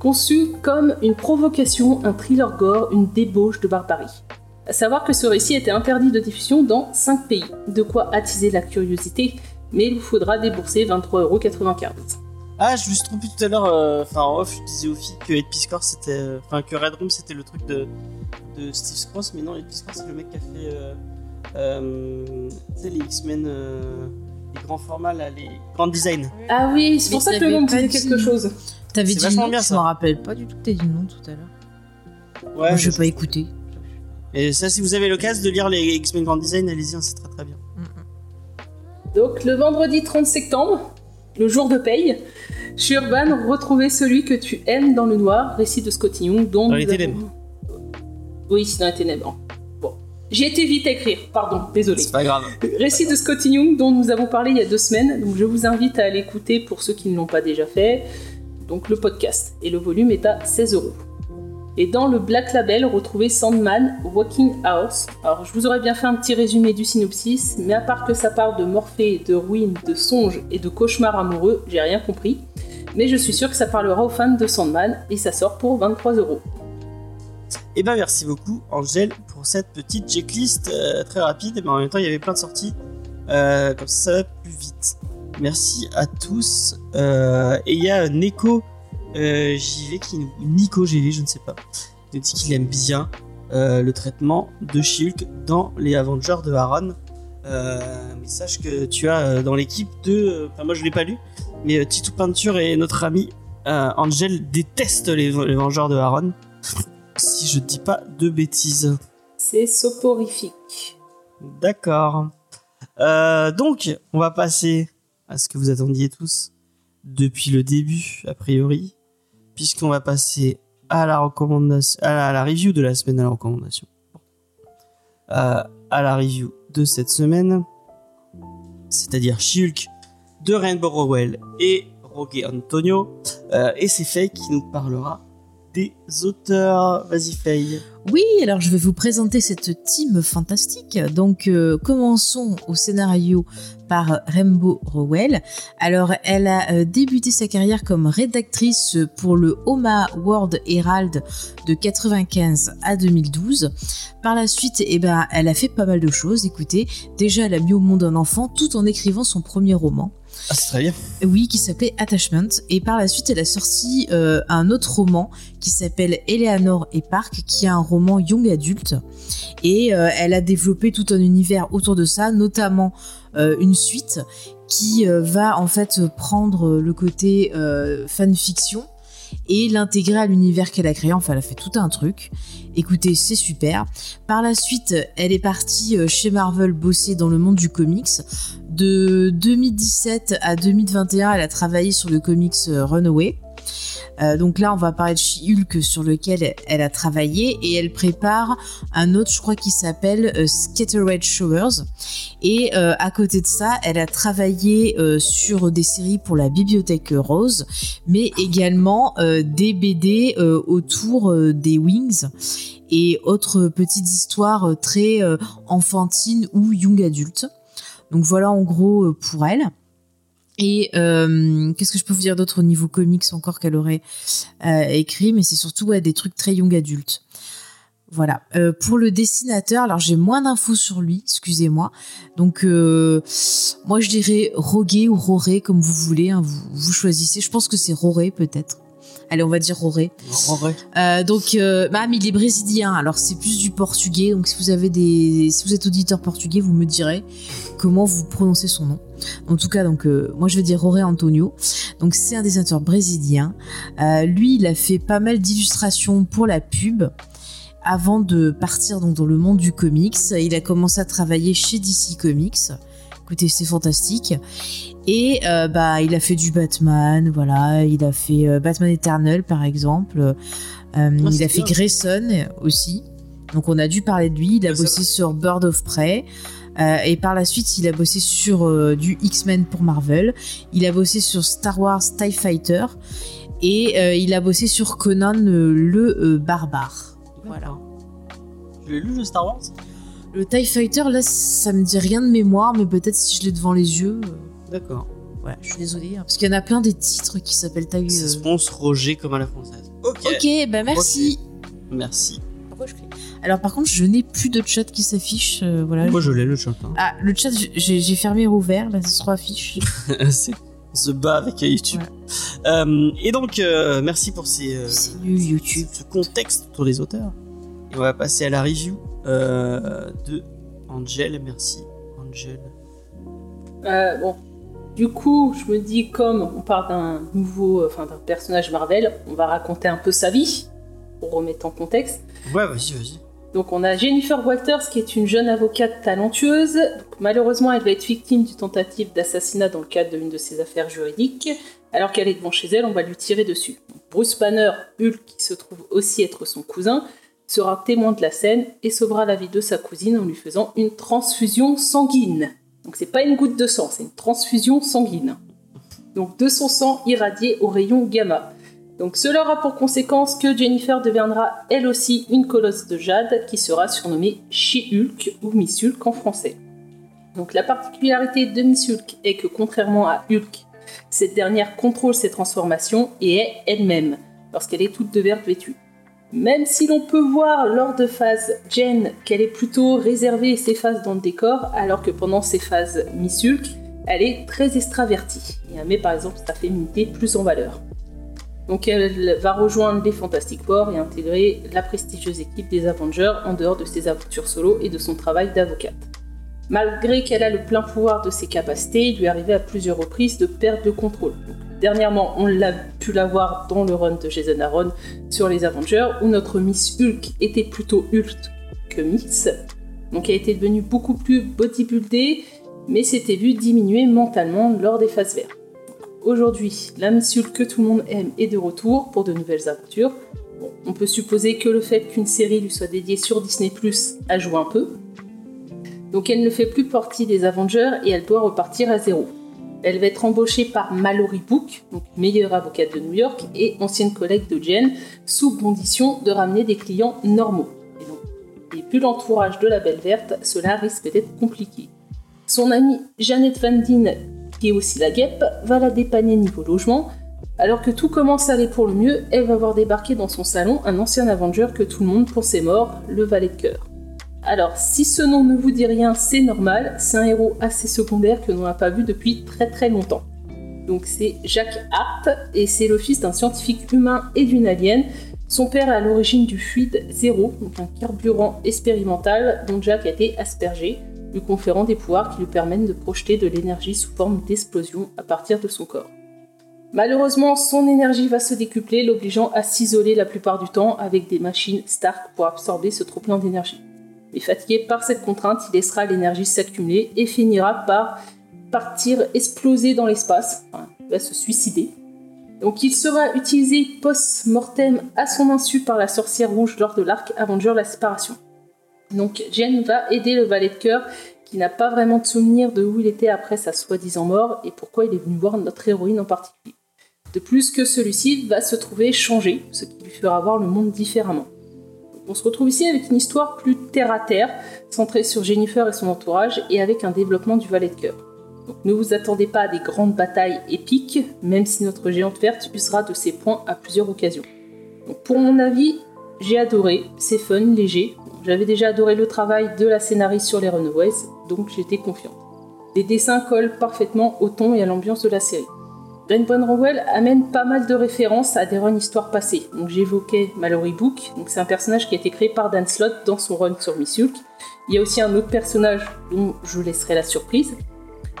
conçu comme une provocation, un thriller gore, une débauche de barbarie. À savoir que ce récit était interdit de diffusion dans 5 pays, de quoi attiser la curiosité, mais il vous faudra débourser 23,95€. Ah, je me suis trompé tout à l'heure. euh, Enfin, en off, je disais aux filles que Ed Piscor c'était. euh, Enfin, que Red Room c'était le truc de, de Steve Scross, mais non, Ed Piscor c'est le mec qui a fait. Euh, euh, tu sais, les X-Men. Euh, les grands formats là, les grands designs. Ah oui, c'est pour Mais ça que le nom me disait quelque chose. T'avais dit vachement non, bien, je ça. me rappelle pas du tout que t'as dit non tout à l'heure. Ouais, Moi, je vais pas écouter. Et ça, si vous avez l'occasion de lire les X-Men Grand Design, allez-y, hein, c'est très très bien. Donc le vendredi 30 septembre, le jour de paye, chez Urban, retrouvez celui que tu aimes dans le noir, récit de Scotty Young, dont Dans les avons- ténèbres. Oui, c'est dans les ténèbres. Bon, j'ai été vite à écrire, pardon, désolé. C'est pas grave. Récit de Scotty Young dont nous avons parlé il y a deux semaines, donc je vous invite à l'écouter pour ceux qui ne l'ont pas déjà fait. donc le podcast, et le volume est à 16 euros. Et dans le Black Label, retrouvez Sandman Walking House. Alors, je vous aurais bien fait un petit résumé du synopsis, mais à part que ça parle de Morphée, de ruines, de songes et de cauchemars amoureux, j'ai rien compris. Mais je suis sûr que ça parlera aux fans de Sandman et ça sort pour 23 euros. Et ben merci beaucoup Angèle pour cette petite checklist euh, très rapide, mais en même temps il y avait plein de sorties, Euh, comme ça ça va plus vite. Merci à tous. Euh, et il y a Neko euh, JV qui nous, Nico JV, je ne sais pas, nous dit qu'il aime bien euh, le traitement de Shulk dans les Avengers de Aaron. Euh, mais sache que tu as euh, dans l'équipe de, enfin moi je l'ai pas lu, mais euh, Titou Peinture et notre ami euh, Angel détestent les, les Vengeurs de Aaron. *laughs* Si je dis pas de bêtises. C'est soporifique. D'accord. Euh, donc, on va passer à ce que vous attendiez tous depuis le début, a priori, puisqu'on va passer à la recommandation, à la, review de la semaine, à la recommandation, Euh, à la review de cette semaine, c'est-à-dire Shulk de Rainbow Rowell et Rogue Antonio, euh, et c'est Faye qui nous parlera des auteurs. Vas-y Faye. Oui, alors je vais vous présenter cette team fantastique. Donc, euh, commençons au scénario par Rainbow Rowell. Alors, elle a euh, débuté sa carrière comme rédactrice pour le Oma World Herald de 95 à 2012. Par la suite, eh ben, elle a fait pas mal de choses. Écoutez, déjà, elle a mis au monde un enfant tout en écrivant son premier roman. Ah, c'est très bien. Oui, qui s'appelait Attachment. Et par la suite, elle a sorti euh, un autre roman qui s'appelle Eleanor et Park, qui est un roman young adulte. Et euh, elle a développé tout un univers autour de ça, notamment euh, une suite qui va en fait prendre le côté fanfiction et l'intégrer à l'univers qu'elle a créé. Enfin, elle a fait tout un truc. Écoutez, c'est super. Par la suite, elle est partie chez Marvel bosser dans le monde du comics. De 2017 à 2021, elle a travaillé sur le comics euh, Runaway. Euh, donc là, on va parler de She-Hulk sur lequel elle a travaillé et elle prépare un autre, je crois, qui s'appelle euh, Scattered Showers. Et euh, à côté de ça, elle a travaillé sur des séries pour la Bibliothèque Rose, mais également des BD autour des Wings et autres petites histoires très enfantines ou young adultes. Donc voilà en gros euh, pour elle. Et euh, qu'est-ce que je peux vous dire d'autre au niveau comics encore qu'elle aurait euh, écrit, mais c'est surtout des trucs très young adultes. Voilà. Pour le dessinateur, alors j'ai moins d'infos sur lui, excusez-moi. Donc moi je dirais Rogué ou Roré comme vous voulez, hein, vous, vous choisissez. Je pense que c'est Roré peut-être. Allez, on va dire Roré. Vrai. Euh, donc, euh, bah, mais il est brésilien, alors c'est plus du portugais. Donc, si vous avez des, si vous êtes auditeur portugais, vous me direz comment vous prononcez son nom. En tout cas, donc, euh, moi je vais dire Roré Antonio. Donc, c'est un dessinateur brésilien. Euh, lui, il a fait pas mal d'illustrations pour la pub. Avant de partir donc dans le monde du comics, il a commencé à travailler chez DC Comics. Écoutez, c'est fantastique. Et euh, bah, il a fait du Batman, voilà. Il a fait euh, Batman Eternal, par exemple. Euh, il c'est a fait bien. Grayson aussi. Donc on a dû parler de lui. Il a Ouais, bossé sur Bird of Prey. Et par la suite, il a bossé sur du X-Men pour Marvel. Il a bossé sur Star Wars TIE Fighter. Et il a bossé sur Conan le barbare. Voilà. Tu l'as lu le Star Wars? Le TIE Fighter, là, ça me dit rien de mémoire, mais peut-être si je l'ai devant les yeux. Euh, D'accord. Ouais, je suis désolée. hein, parce qu'il y en a plein des titres qui s'appellent TIE. C'est euh, sponsor Roger comme à la française. Ok. Ok, bah merci. Merci. Pourquoi je crie Alors par contre, je n'ai plus de chat qui s'affiche. euh, voilà. Moi je l'ai le chat. hein. Ah, le chat, j'ai j'ai fermé et rouvert. Là, ça se affiche. C'est- On se bat avec YouTube. Euh, et donc, euh, merci pour ces, euh, C'est nul, YouTube. ce contexte autour des auteurs. Et on va passer à la review euh, de Angel. Merci, Angel. Euh, bon. Du coup, je me dis, comme on parle d'un nouveau, euh, enfin d'un personnage Marvel, on va raconter un peu sa vie, pour remettre en contexte. Ouais, vas-y, vas-y. Donc on a Jennifer Walters qui est une jeune avocate talentueuse. Donc, malheureusement, elle va être victime d'une tentative d'assassinat dans le cadre d'une de ses affaires juridiques. Alors qu'elle est devant chez elle, on va lui tirer dessus. Donc, Bruce Banner, Hulk, qui se trouve aussi être son cousin, sera témoin de la scène et sauvera la vie de sa cousine en lui faisant une transfusion sanguine. Donc c'est pas une goutte de sang, c'est une transfusion sanguine. Donc de son sang irradié au rayon gamma. Donc cela aura pour conséquence que Jennifer deviendra elle aussi une colosse de jade qui sera surnommée She-Hulk ou Miss Hulk en français. Donc la particularité de Miss Hulk est que contrairement à Hulk, cette dernière contrôle ses transformations et est elle-même lorsqu'elle est toute de verte vêtue. Même si l'on peut voir lors de phase Jen qu'elle est plutôt réservée et s'efface dans le décor, alors que pendant ses phases Miss Hulk, elle est très extravertie et elle met par exemple sa féminité plus en valeur. Donc elle va rejoindre les Fantastic Four et intégrer la prestigieuse équipe des Avengers en dehors de ses aventures solo et de son travail d'avocate. Malgré qu'elle a le plein pouvoir de ses capacités, il lui arrivé à plusieurs reprises de perdre le contrôle. Dernièrement, on l'a pu la voir dans le run de Jason Aaron sur les Avengers, où notre Miss Hulk était plutôt Hulk que Miss. Donc elle était devenue beaucoup plus bodybuildée, mais s'était vue diminuer mentalement lors des phases vertes. Aujourd'hui, la Miss Hulk que tout le monde aime est de retour pour de nouvelles aventures. On peut supposer que le fait qu'une série lui soit dédiée sur Disney Plus a joué un peu, donc elle ne fait plus partie des Avengers et elle doit repartir à zéro. Elle va être embauchée par Mallory Book, meilleure avocate de New York et ancienne collègue de Jen, sous condition de ramener des clients normaux. Et, donc, et vu l'entourage de la Belle Verte, cela risque d'être compliqué. Son amie Janet Van Dien, qui est aussi la guêpe, va la dépanner niveau logement. Alors que tout commence à aller pour le mieux, elle va voir débarquer dans son salon un ancien Avenger que tout le monde pensait mort, le valet de cœur. Alors, si ce nom ne vous dit rien, c'est normal, c'est un héros assez secondaire que l'on n'a pas vu depuis très très longtemps. Donc c'est Jacques Hart, et c'est le fils d'un scientifique humain et d'une alien. Son père est à l'origine du fluide zéro, donc un carburant expérimental dont Jack a été aspergé, lui conférant des pouvoirs qui lui permettent de projeter de l'énergie sous forme d'explosion à partir de son corps. Malheureusement, son énergie va se décupler, l'obligeant à s'isoler la plupart du temps avec des machines Stark pour absorber ce trop-plein d'énergie. Fatigué par cette contrainte, il laissera l'énergie s'accumuler et finira par partir exploser dans l'espace. il va se suicider. Donc il sera utilisé post-mortem à son insu par la sorcière rouge lors de l'arc Avenger la séparation. Donc Jen va aider le valet de cœur qui n'a pas vraiment de souvenir de où il était après sa soi-disant mort et pourquoi il est venu voir notre héroïne en particulier. De plus que celui-ci va se trouver changé, ce qui lui fera voir le monde différemment. On se retrouve ici avec une histoire plus terre à terre, centrée sur Jennifer et son entourage, et avec un développement du valet de cœur. Ne vous attendez pas à des grandes batailles épiques, même si notre géante verte usera de ses points à plusieurs occasions. Pour mon avis, j'ai adoré, c'est fun, léger. J'avais déjà adoré le travail de la scénariste sur les Runaways, donc j'étais confiante. Les dessins collent parfaitement au ton et à l'ambiance de la série. Dan Rowell amène pas mal de références à des runs histoires passées. Donc j'évoquais Mallory Book, c'est un personnage qui a été créé par Dan Slott dans son run sur Miss Hulk. Il y a aussi un autre personnage dont je laisserai la surprise.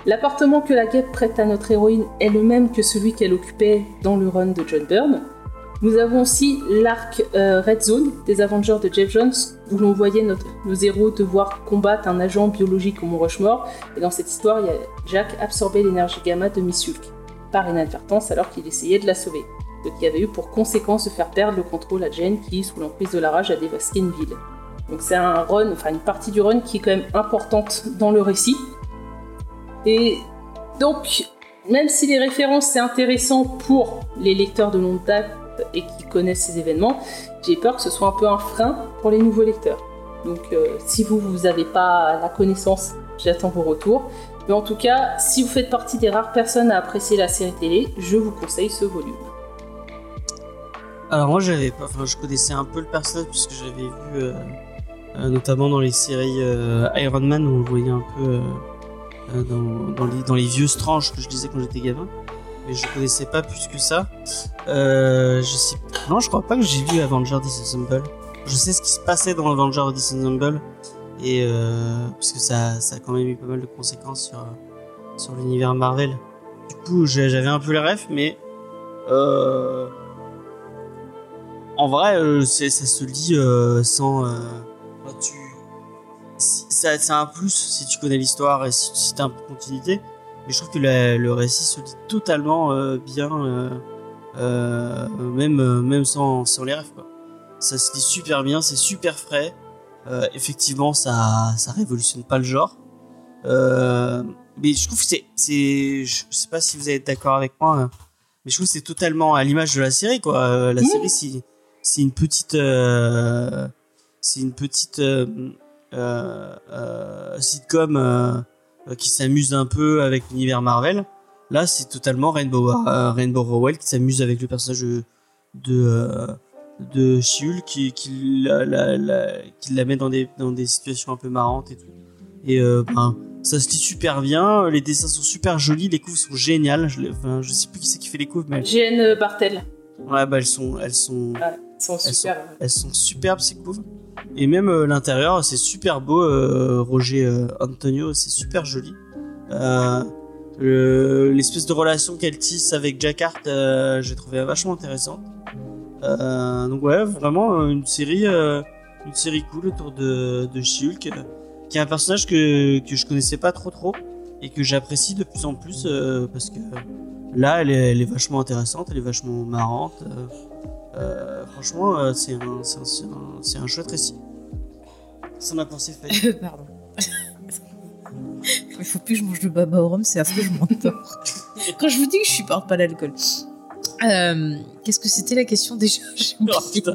L'appartement que la guêpe prête à notre héroïne est le même que celui qu'elle occupait dans le run de John Byrne. Nous avons aussi l'arc euh, Red Zone des Avengers de Jeff Jones, où l'on voyait nos héros devoir combattre un agent biologique au Mont Rushmore. Et dans cette histoire, il y a Jack absorbé l'énergie gamma de Miss Hulk par inadvertance alors qu'il essayait de la sauver, ce qui avait eu pour conséquence de faire perdre le contrôle à Jane qui, sous l'emprise de la rage, a dévasté une ville. Donc c'est un run, enfin une partie du run qui est quand même importante dans le récit. Et donc, même si les références c'est intéressant pour les lecteurs de longue date et qui connaissent ces événements, j'ai peur que ce soit un peu un frein pour les nouveaux lecteurs. Donc euh, si vous, vous n'avez pas la connaissance, j'attends vos retours. Mais en tout cas, si vous faites partie des rares personnes à apprécier la série télé, je vous conseille ce volume. Alors moi j'avais pas, enfin je connaissais un peu le personnage puisque j'avais vu euh, euh, notamment dans les séries euh, Iron Man où on le voyait un peu dans, les, vieux stranges que je disais quand j'étais gamin. Mais je connaissais pas plus que ça. non je crois pas que j'ai vu Avenger Disassemble. Je sais ce qui se passait dans Avenger Disassemble et euh, parce que ça, ça a quand même eu pas mal de conséquences sur, sur l'univers Marvel. Du coup, j'avais un peu les refs, mais euh, en vrai, euh, ça se lit sans. Tu, c'est un plus si tu connais l'histoire et si, si t'as un peu de continuité. Mais je trouve que le récit se lit totalement bien, même, même sans, sans les. Quoi. Ça se lit super bien, c'est super frais. Euh, effectivement, ça, ça révolutionne pas le genre. Euh, mais je trouve que c'est, c'est, je sais pas si vous êtes d'accord avec moi. Mais je trouve que c'est totalement à l'image de la série, quoi. Euh, La série, c'est, c'est une petite, euh, c'est une petite euh, euh, euh, sitcom euh, euh, qui s'amuse un peu avec l'univers Marvel. Là, c'est totalement Rainbow, euh, Rainbow Rowell qui s'amuse avec le personnage de de, euh, de She-Hulk qui, qui, la, la, la- qui la met dans des, dans des situations un peu marrantes et tout. Et euh, ben, ça se lit super bien, les dessins sont super jolis, les couves sont géniales. Je, enfin, je sais plus qui c'est qui fait les couves, mais GN Bartel. ouais, bah, elles sont, elles sont, Elles super. elles sont superbes ces couves. Et même euh, l'intérieur, c'est super beau. euh, Roger Antonio, c'est super joli. Le- L'espèce de relation qu'elle tisse avec euh, j'ai trouvé vachement intéressante. Euh, donc ouais, vraiment euh, une série, euh, une série cool autour de, de She-Hulk, euh, qui est un personnage que, que je connaissais pas trop trop et que j'apprécie de plus en plus parce que là, elle est, vachement intéressante, elle est vachement marrante. franchement, c'est un, un, un, un chouette récit. Ça m'a pensé fait. *laughs* Pardon. Il faut plus que je mange de baba au rhum, c'est affreux, je m'endors. Quand je vous dis que je supporte pas l'alcool. Euh, Qu'est-ce que c'était la question déjà. *laughs* Oh,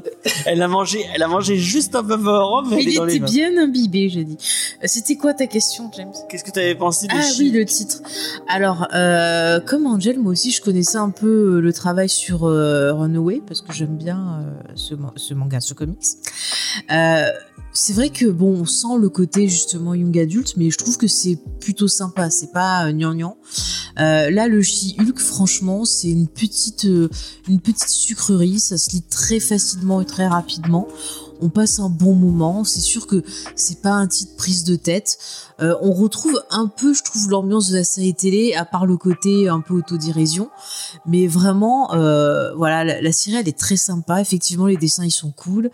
elle a mangé, elle a mangé juste un peu de rhum, mais Il était bien imbibé, j'ai dit. Euh, C'était quoi ta question, James? Qu'est-ce que tu avais pensé de Ah oui, le titre. Alors, euh, comme Angel, moi aussi, je connaissais un peu le travail sur euh, Runaway parce que j'aime bien ce, ma- ce manga, ce comics. C'est vrai que bon, on sent le côté justement young adulte, mais je trouve que c'est plutôt sympa. C'est pas gnangnan. Euh, là, le She-Hulk, franchement, c'est une petite, euh, une petite sucrerie. Ça se lit très facilement et très rapidement. On passe un bon moment. C'est sûr que c'est pas un titre prise de tête. Euh, on retrouve un peu, je trouve, l'ambiance de la série télé, à part le côté un peu autodérision. Mais vraiment, euh, voilà, la, la série, elle est très sympa. Effectivement, les dessins, ils sont cool.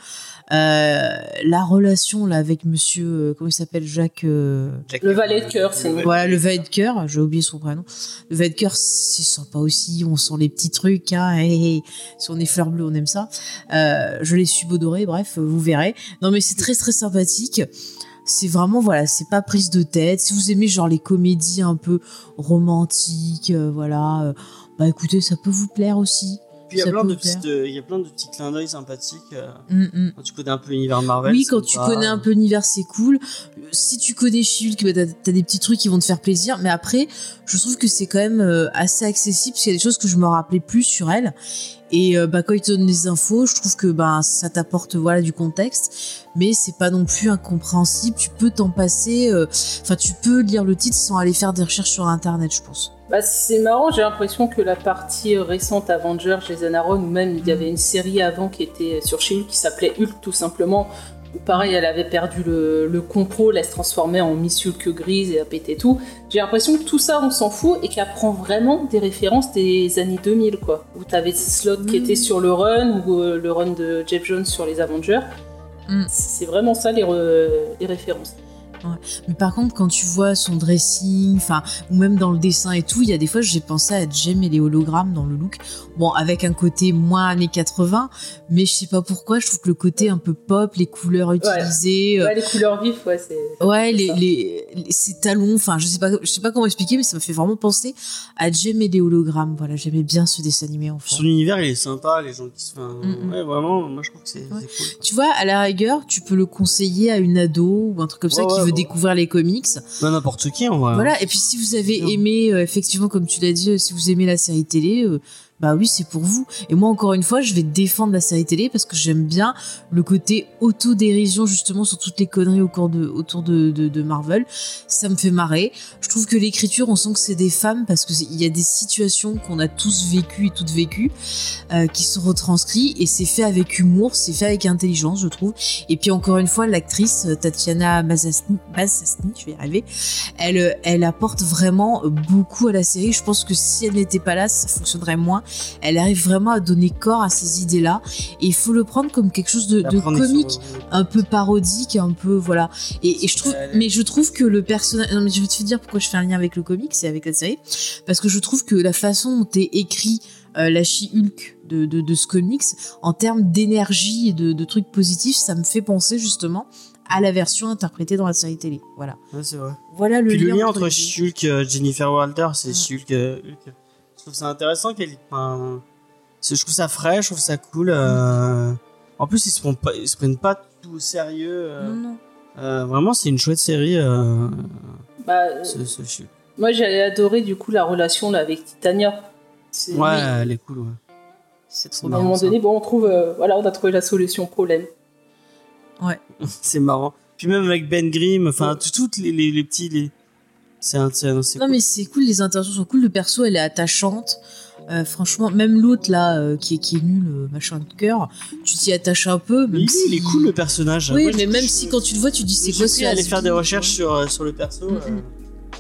Euh, la relation là avec Monsieur, euh, comment il s'appelle, Jacques. euh, Le valet de cœur, c'est voilà, le valet de cœur, j'ai oublié son prénom. Le valet de cœur, c'est sympa aussi, on sent les petits trucs, hein, hey, hey. si on est fleur bleue, on aime ça. Euh, je les subodorés, bref, vous verrez. Non mais c'est très très sympathique. C'est vraiment, voilà, c'est pas prise de tête. Si vous aimez genre les comédies un peu romantiques, euh, voilà, euh, bah écoutez, ça peut vous plaire aussi. Puis il y a plein de euh, il y a plein de petits clins d'œil sympathiques. euh, Mm, mm. quand tu connais un peu l'univers Marvel. Oui, quand tu pas- connais un peu l'univers, c'est cool. Euh, Si tu connais She-Hulk, bah, t'as des petits trucs qui vont te faire plaisir. Mais après, je trouve que c'est quand même euh, assez accessible parce qu'il y a des choses que je me rappelais plus sur elle. Et euh, bah, quand ils te donnent des infos, je trouve que bah, ça t'apporte voilà du contexte, mais c'est pas non plus incompréhensible. Tu peux t'en passer. Enfin, tu peux lire le titre sans aller faire des recherches sur internet, je pense. Bah, c'est marrant, j'ai l'impression que la partie récente Avengers, Jason Aaron, ou même il y avait une série avant qui était sur chez Hulk qui s'appelait Hulk tout simplement, où pareil, elle avait perdu le, le contrôle, elle se transformait en Miss Hulk grise et elle pétait tout. J'ai l'impression que tout ça, on s'en fout et qu'elle prend vraiment des références des années 2000, quoi. Où t'avais Slot qui Mm. était sur le run, ou euh, le run de Jeff Jones sur les Avengers. Mm. C'est vraiment ça les références. Mais par contre, quand tu vois son dressing, enfin, ou même dans le dessin et tout, il y a des fois, j'ai pensé à Jem et les hologrammes dans le look. Bon, avec un côté moins années 80, mais je sais pas pourquoi, je trouve que le côté un peu pop, les couleurs utilisées, euh, Ouais, les couleurs vives, ouais, c'est. ouais, les, les, les- ces talons, enfin, je sais pas, je sais pas comment expliquer, mais ça me fait vraiment penser à Jem et les hologrammes. Voilà, j'aimais bien ce dessin animé enfant. Son univers, il est sympa, les gens qui se. Enfin, Mm, mm. Ouais, vraiment, moi je trouve que c'est Ouais. cool. Tu vois, à la rigueur, tu peux le conseiller à une ado ou un truc comme ça Ouais, qui veut. Découvrir les comics. Bah, n'importe qui en vrai. Voilà, et puis si vous avez aimé, euh, effectivement, comme tu l'as dit, euh, si vous aimez la série télé, euh, bah oui, c'est pour vous. Et moi, encore une fois, je vais défendre la série télé parce que j'aime bien le côté autodérision, justement, sur toutes les conneries autour de, Marvel. Ça me fait marrer. Je trouve que l'écriture, on sent que c'est des femmes parce qu'il y a des situations qu'on a tous vécues et toutes vécues euh, qui sont retranscrites et c'est fait avec humour, c'est fait avec intelligence, je trouve. Et puis, encore une fois, l'actrice euh, Tatiana Massasni, je vais y arriver, elle, euh, elle apporte vraiment beaucoup à la série. Je pense que si elle n'était pas là, ça fonctionnerait moins. Elle arrive vraiment à donner corps à ces idées-là. Et il faut le prendre comme quelque chose de, comique, sur- un peu parodique, un peu, voilà. Et, et je trouve, mais je trouve que le personnage, non, mais je vais te dire pourquoi je fais un lien avec le comic, c'est avec la série. Parce que je trouve que la façon dont est écrit euh, la She-Hulk de, de, de ce comics, en termes d'énergie et de, de trucs positifs, ça me fait penser justement à la version interprétée dans la série télé. Voilà. Ouais, c'est vrai. Voilà le Puis le lien entre entre et Jennifer Walter, c'est. She-Hulk. euh, Hulk. Je trouve ça intéressant qu'elle. Enfin, je trouve ça frais, je trouve ça cool. euh, En plus, ils se prennent pas, ils se prennent pas tout au sérieux. euh, Non, non. euh, vraiment, c'est une chouette série. euh, Bah, euh, ce- ce moi, j'avais adoré du coup la relation là avec Titania. Ouais, oui. elle est cool. Ouais. C'est trop À un marrant, moment ça. donné, bon, on trouve, euh, voilà, on a trouvé la solution au problème. *laughs* c'est marrant. Puis même avec Ben Grimm, enfin, tout- toutes les, les, les petits. Les... C'est un. C'est Non cool. mais c'est cool, les interactions sont cool, le perso elle est attachante. Euh, franchement, même l'autre là euh, qui, est, qui est nul, euh, machin de cœur, tu t'y attaches un peu. Même si... il est cool le personnage. Oui, Moi, mais même si quand tu le vois, tu dis c'est quoi ce aller faire des recherches sur, sur le perso. Euh,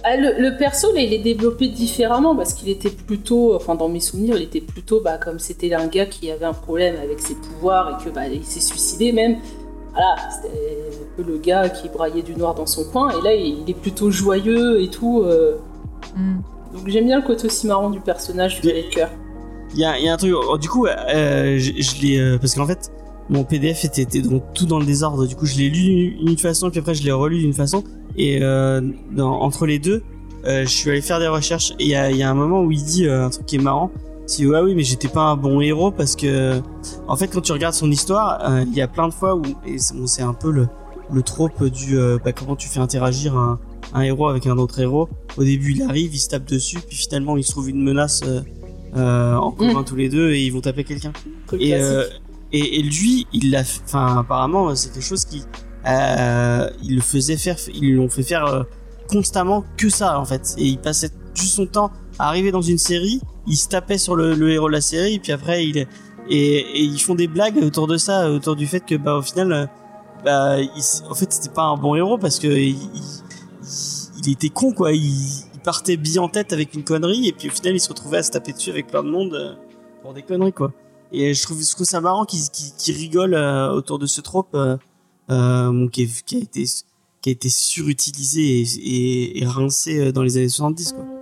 Ah, le, le perso, là, il est développé différemment parce qu'il était plutôt, enfin dans mes souvenirs, il était plutôt bah, comme c'était un gars qui avait un problème avec ses pouvoirs et que bah, il s'est suicidé même. Voilà, c'était un peu le gars qui braillait du noir dans son coin et là il est plutôt joyeux et tout. euh. Mm. Donc j'aime bien le côté aussi marrant du personnage du cœur. Il y a, il y a un truc. oh, du coup, euh, je, je l'ai. euh, parce qu'en fait, mon PDF était, était donc tout dans le désordre. Du coup, je l'ai lu d'une façon, puis après, je l'ai relu d'une façon. Et euh, dans- entre les deux, euh, je suis allé faire des recherches. Et il y a, il y a un moment où il dit euh, un truc qui est marrant. C'est ouais, oui, mais j'étais pas un bon héros parce que, en fait, quand tu regardes son histoire, euh, il y a plein de fois où. Et c'est bon, c'est un peu le, le trope du. euh, bah, comment tu fais interagir un, un héros avec un autre héros. Au début, il arrive, il se tape dessus, puis finalement, il se trouve une menace. euh, euh, en commun tous les deux et ils vont taper quelqu'un. Et, euh, et, et lui, il l'a, enfin apparemment c'est quelque chose qui, euh, il le faisait faire, ils l'ont fait faire euh, constamment que ça en fait. Et il passait juste son temps à arriver dans une série, il se tapait sur le, héros de la série, et puis après il et, et ils font des blagues autour de ça, autour du fait que bah au final, euh, bah en fait c'était pas un bon héros parce que il, était con quoi, il, partait bien en tête avec une connerie et puis au final il se retrouvait à se taper dessus avec plein de monde euh, pour des conneries quoi. Et je trouve, je trouve ça marrant qu'ils qu'ils rigolent euh, autour de ce trope qui, a été qui a été surutilisé et, rincé dans les années 70 quoi.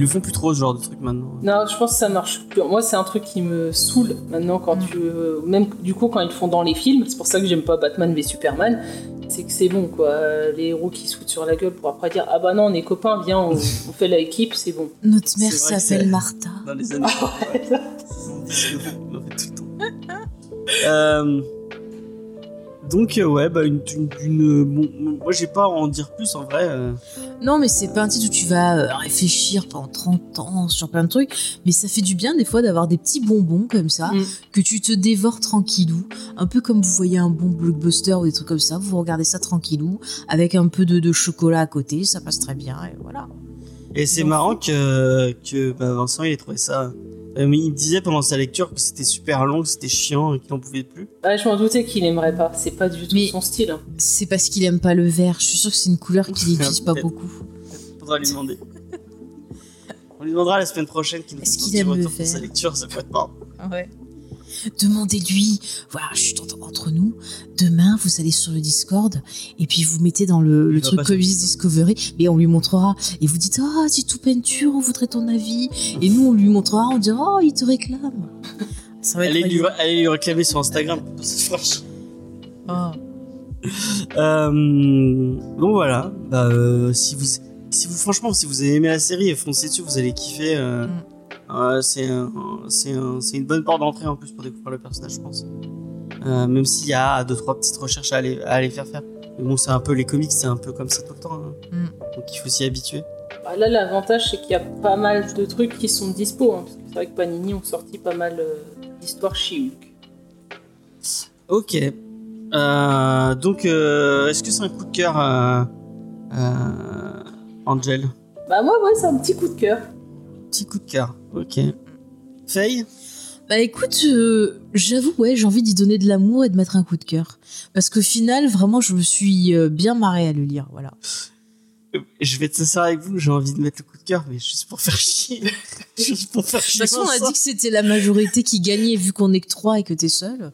Ils le font plus trop ce genre de truc maintenant. Non, je pense que ça marche plus. Moi, c'est un truc qui me saoule maintenant quand Mm. tu. euh, Même du coup, quand ils le font dans les films, c'est pour ça que j'aime pas Batman v Superman. C'est que c'est bon, quoi. Euh, Les héros qui se foutent sur la gueule pour après dire Ah bah non, on est copains, viens, on, *laughs* on fait l'équipe, c'est bon. Notre mère s'appelle Martha. Dans les années *laughs* 70, on en fait tout le temps. Euh, donc euh, ouais bah une, une, une- bon, moi j'ai pas à en dire plus en vrai. euh. Non, mais c'est pas un titre où tu vas euh, réfléchir pendant 30 ans sur plein de trucs, mais ça fait du bien des fois d'avoir des petits bonbons comme ça, Mm. que tu te dévores tranquillou, un peu comme vous voyez un bon blockbuster ou des trucs comme ça, vous regardez ça tranquillou, avec un peu de, de chocolat à côté, ça passe très bien, et voilà. Et c'est marrant que, que bah, Vincent il ait trouvé ça. Euh, mais il me disait pendant sa lecture que c'était super long, que c'était chiant et qu'il n'en pouvait plus. Ah, je m'en doutais qu'il aimerait pas. C'est pas du tout Mais- son style. hein. C'est parce qu'il aime pas le vert, je suis sûre que c'est une couleur qu'il *laughs* n'utilise pas beaucoup. Faudra lui demander. On lui demandera la semaine prochaine qu'il nous Est-ce fasse un retour faire sa lecture, ça peut être marrant. Demandez-lui, voilà, je suis entre nous, demain vous allez sur le Discord et puis vous mettez dans le, le truc Comics Discovery et on lui montrera et vous dites ah c'est tout peinture, on voudrait ton avis et nous on lui montrera, on dira oh il te réclame. Ça va être Allez lui, rigolo. allez lui réclamer sur Instagram. Ça fâche. Ah. *laughs* Euh, donc voilà. Bah, euh, si vous, si vous, franchement, si vous avez aimé la série, foncez dessus, vous allez kiffer. euh, Mm. Euh, c'est un, c'est un, c'est une bonne porte d'entrée en plus pour découvrir le personnage, je pense. Euh, même s'il y a deux trois petites recherches à aller, à aller faire faire. Mais bon, c'est un peu les comics, c'est un peu comme ça tout le temps. hein. Mm. Donc il faut s'y habituer. Bah, là, l'avantage, c'est qu'il y a pas mal de trucs qui sont dispo. hein, parce que c'est vrai que Panini ont sorti pas mal euh, d'histoires chez Hulk. Ok. Euh, donc, euh, est-ce que c'est un coup de cœur, euh, euh, Angel? Bah, moi, ouais, c'est un petit coup de cœur. Petit coup de cœur. Ok. Faye? Bah écoute, euh, j'avoue ouais j'ai envie d'y donner de l'amour et de mettre un coup de cœur parce qu'au final vraiment je me suis euh, bien marrée à le lire voilà. Euh, Je vais être sincère avec vous, j'ai envie de mettre le coup de cœur, mais juste pour faire chier. *laughs* juste pour faire De toute chier. façon on a dit que c'était la majorité qui gagnait vu qu'on est que trois et que t'es seul.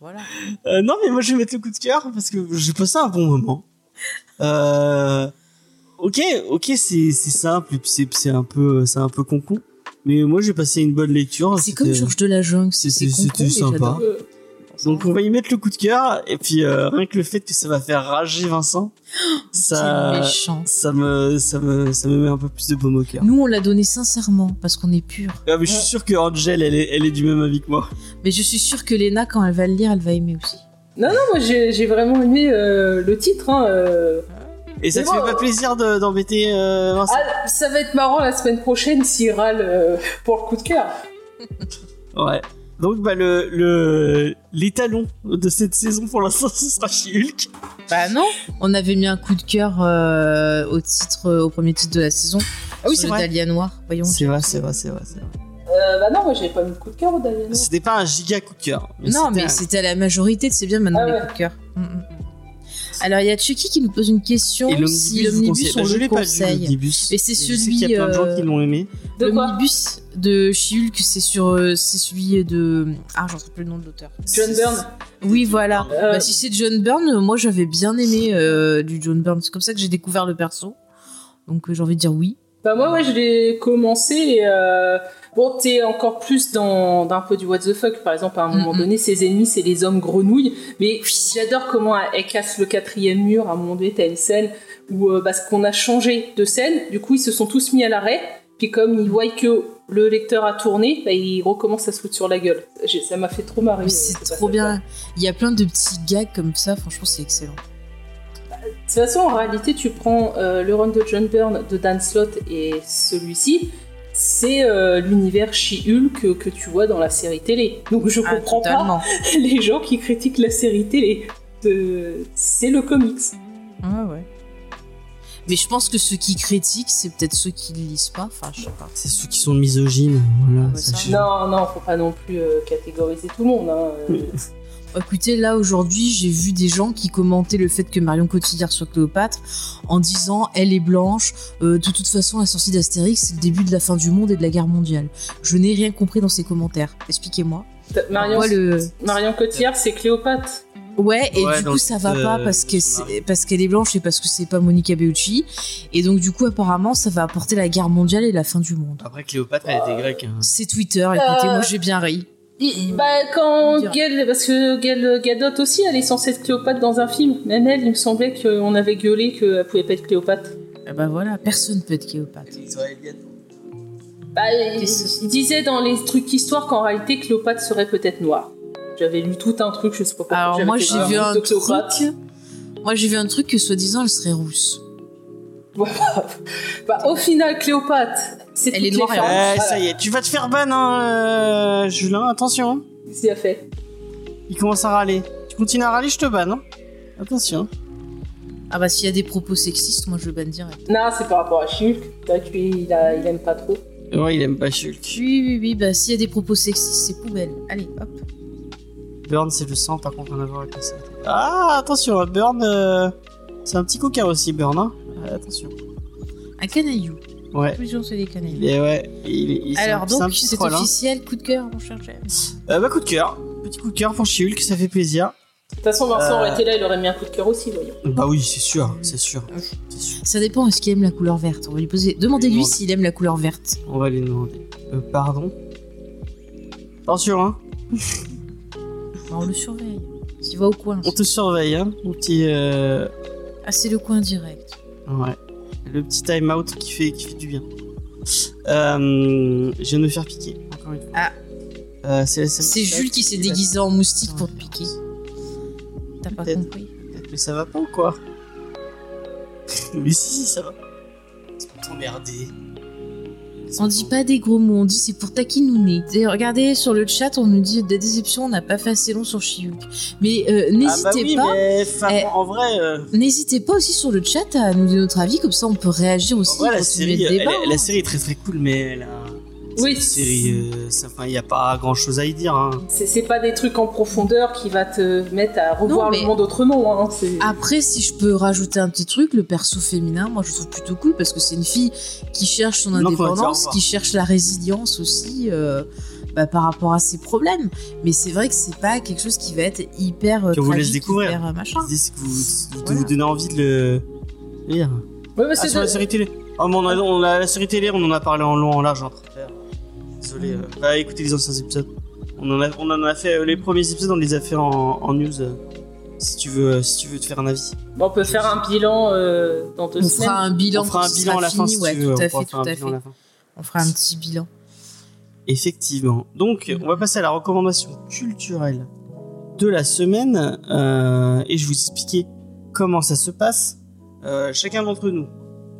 Voilà. Euh, non, mais moi je vais mettre le coup de cœur parce que j'ai passé un bon moment. Euh, ok, ok, c'est simple et puis c'est un peu c'est un peu concon. Mais moi j'ai passé une bonne lecture. C'est comme Georges de la Jungle, c'est c'était- sympa. Euh, Donc on va y mettre le coup de cœur et puis euh, rien que le fait que ça va faire rager Vincent, *gasps* ça, méchant. ça me, ça me, ça me met un peu plus de baume au cœur. Nous, on l'a donné sincèrement parce qu'on est pur. Ah, mais je suis sûr que Angel, elle est, elle est du même avis que moi. Mais je suis sûre que Léna, quand elle va le lire, elle va aimer aussi. Non, non, moi j'ai vraiment aimé euh, le titre. Hein, euh. Et ça Mais te fait pas euh, plaisir de- d'embêter euh, Vincent? Ah, ça va être marrant la semaine prochaine s'il râle euh, pour le coup de cœur. *laughs* Ouais. Donc bah le, le l'étalon de cette saison pour l'instant *laughs* ce sera She-Hulk. Bah non On avait mis un coup de cœur euh, au titre, au premier titre de la saison. Ah oui c'est le vrai. Dahlia noir. Voyons. C'est vrai, c'est vrai, c'est vrai, c'est vrai. Euh, bah non, moi j'avais pas mis de coup de cœur au Dahlia. C'était pas un giga coup de cœur. non, mais un- c'était à la majorité, c'est bien maintenant Ah les ouais. coups de cœur. Mm, mm. Alors il y a Chucky qui nous pose une question Et si l'omnibus, on Bah, je le pas conseille. l'omnibus. Mais c'est celui, qu'il y a plein de gens euh, qui l'ont aimé. De quoi L'omnibus de She-Hulk, c'est sur, euh, c'est celui de ah j'en sais plus le nom de l'auteur. John Byrne. Oui voilà. Euh, Bah, si c'est John Byrne, euh, moi j'avais bien aimé euh, du John Byrne. C'est comme ça que j'ai découvert le perso. Donc euh, j'ai envie de dire oui. Bah moi ouais je l'ai commencé et euh, bon t'es encore plus dans d'un peu du what the fuck par exemple à un moment Mhm. donné ses ennemis c'est les hommes grenouilles mais j'adore comment elle casse le quatrième mur à un moment donné t'as une scène où euh, parce qu'on a changé de scène du coup ils se sont tous mis à l'arrêt puis comme ils voient que le lecteur a tourné bah, ils recommencent à se foutre sur la gueule ça m'a fait trop marrer c'est euh, ce trop bien. Il y a plein de petits gags comme ça. Franchement c'est excellent. De toute façon, en réalité, tu prends euh, le run de John Byrne, de Dan Slott et celui-ci, c'est euh, l'univers She-Hulk que, que tu vois dans la série télé. Donc je Ah, comprends pas *laughs* les gens qui critiquent la série télé. Euh, c'est le comics. Ah ouais. Mais je pense que ceux qui critiquent, c'est peut-être ceux qui ne lisent pas. Enfin, je sais pas. C'est ceux qui sont misogynes. Voilà, Ouais, ça, Non, non, faut pas non plus euh, catégoriser tout le monde. hein. Écoutez, là aujourd'hui, j'ai vu des gens qui commentaient le fait que Marion Cotillard soit Cléopâtre en disant elle est blanche. euh, de toute façon, la sortie d'Astérix, c'est le début de la fin du monde et de la guerre mondiale. Je n'ai rien compris dans ces commentaires. Expliquez-moi. Marion, Pourquoi le Marion Cotillard, c'est Cléopâtre. Ouais, et Ouais, du coup ça va pas euh, parce que de c'est- Mario. parce qu'elle est blanche et parce que c'est pas Monica Bellucci. Et donc du coup apparemment ça va apporter la guerre mondiale et la fin du monde. Après Cléopâtre, elle était grecque. hein. C'est Twitter. Écoutez, Euh, moi j'ai bien ri. Il- Bah, quand. Gail, parce que Gail Gadot aussi, elle est censée être Cléopâtre dans un film. Même elle, il me semblait qu'on avait gueulé qu'elle pouvait pas être Cléopâtre. Eh ben voilà, personne peut être Cléopâtre. Bah, il, il disait dans les trucs histoire qu'en réalité Cléopâtre serait peut-être noire. J'avais lu tout un truc, je sais pas pourquoi. Alors moi j'ai vu un truc. Moi j'ai vu un truc que soi-disant elle serait rousse. Bah, bah, au final, Cléopâtre, c'est Elle est noire femmes. Eh, Voilà. ça y est, tu vas te faire ban, hein, euh, Julien, attention. Qu'est-ce qu'il a fait? Il commence à râler. Tu continues à râler, je te banne. Hein. Attention. Ah bah s'il y a des propos sexistes, moi je banne direct. Non, c'est par rapport à Shulk. Tu, il, a, il aime pas trop. Ouais, il aime pas Shulk. Oui oui oui, bah s'il y a des propos sexistes, c'est poubelle. Allez, hop. Burn, c'est le sang, par contre, rien à voir avec série. Ah, attention, Burn, euh, c'est un petit coquin aussi, Burn. Hein. Euh, attention. Un canaillou. Ouais. Toujours c'est des canailloux. Il est, ouais, il il- Alors un- c'est un donc c'est hein. officiel, coup de cœur mon cher James. Euh, bah, coup de cœur. Petit coup de cœur pour Shulk, ça fait plaisir. De toute façon, Vincent Euh. aurait été là, il aurait mis un coup de cœur aussi, voyons. Bah oui, c'est sûr, c'est sûr. C'est sûr. Ça dépend, est-ce qu'il aime la couleur verte? On va lui poser. Demandez-lui Demande. s'il aime la couleur verte. On va lui demander. Euh, pardon? Attention, hein. Bah, on le surveille. S'il va au coin. On te surveille, hein, mon petit... Euh... Ah, c'est le coin direct. Ouais. Le petit time out qui fait, qui fait du bien. Euh, je viens de me faire piquer, encore une fois. Ah. Euh, c'est C'est Jules qui s'est déguisé en moustique pour te piquer. T'as pas Peut-être. compris Mais ça va pas ou quoi? *laughs* Mais si, si, ça va. C'est pour t'emmerder. On dit pas des gros mots, on dit c'est pour taquinouner. Et Regardez sur le chat, on nous dit des déceptions, on n'a pas fait assez long sur Chihulk. Mais euh, Ah n'hésitez bah oui, pas, mais Eh. en vrai, euh, n'hésitez pas aussi sur le chat à nous donner notre avis, comme ça on peut réagir aussi. vrai, la série, le elle- la série est très très cool, mais elle a... Oui, série, euh, il n'y a pas grand chose à y dire. Hein. c'est pas des trucs en profondeur qui va te mettre à revoir Non, mais- le monde autrement. Hein. Après, si je peux rajouter un petit truc, le perso féminin, moi je trouve plutôt cool parce que c'est une fille qui cherche son indépendance, qui cherche la résilience aussi euh, bah, par rapport à ses problèmes. Mais c'est vrai que c'est pas quelque chose qui va être hyper euh, Qu'on vous laisse découvrir. hyper, euh, machin. Que vous, de Voilà. vous donner envie de le lire. Ouais, mais Ah, sur de- la série télé. Oh, mais on a, on a- la série télé, on en a parlé en long, en large, en travers. Désolé. euh, bah, écoutez les anciens épisodes. On en a, on en a fait euh, les premiers épisodes, on les a fait en, en news. euh, si tu veux, euh, si tu veux te faire un avis. Bon, on peut faire un bilan euh, dans deux On semaines. fera un bilan on fera un bilan à la fin fini, si ouais, tu veux. tout à fait, tout à fait. On fera un petit bilan. Effectivement. Donc, on va passer à la recommandation culturelle de la semaine euh, et je vais vous expliquer comment ça se passe. Euh, chacun d'entre nous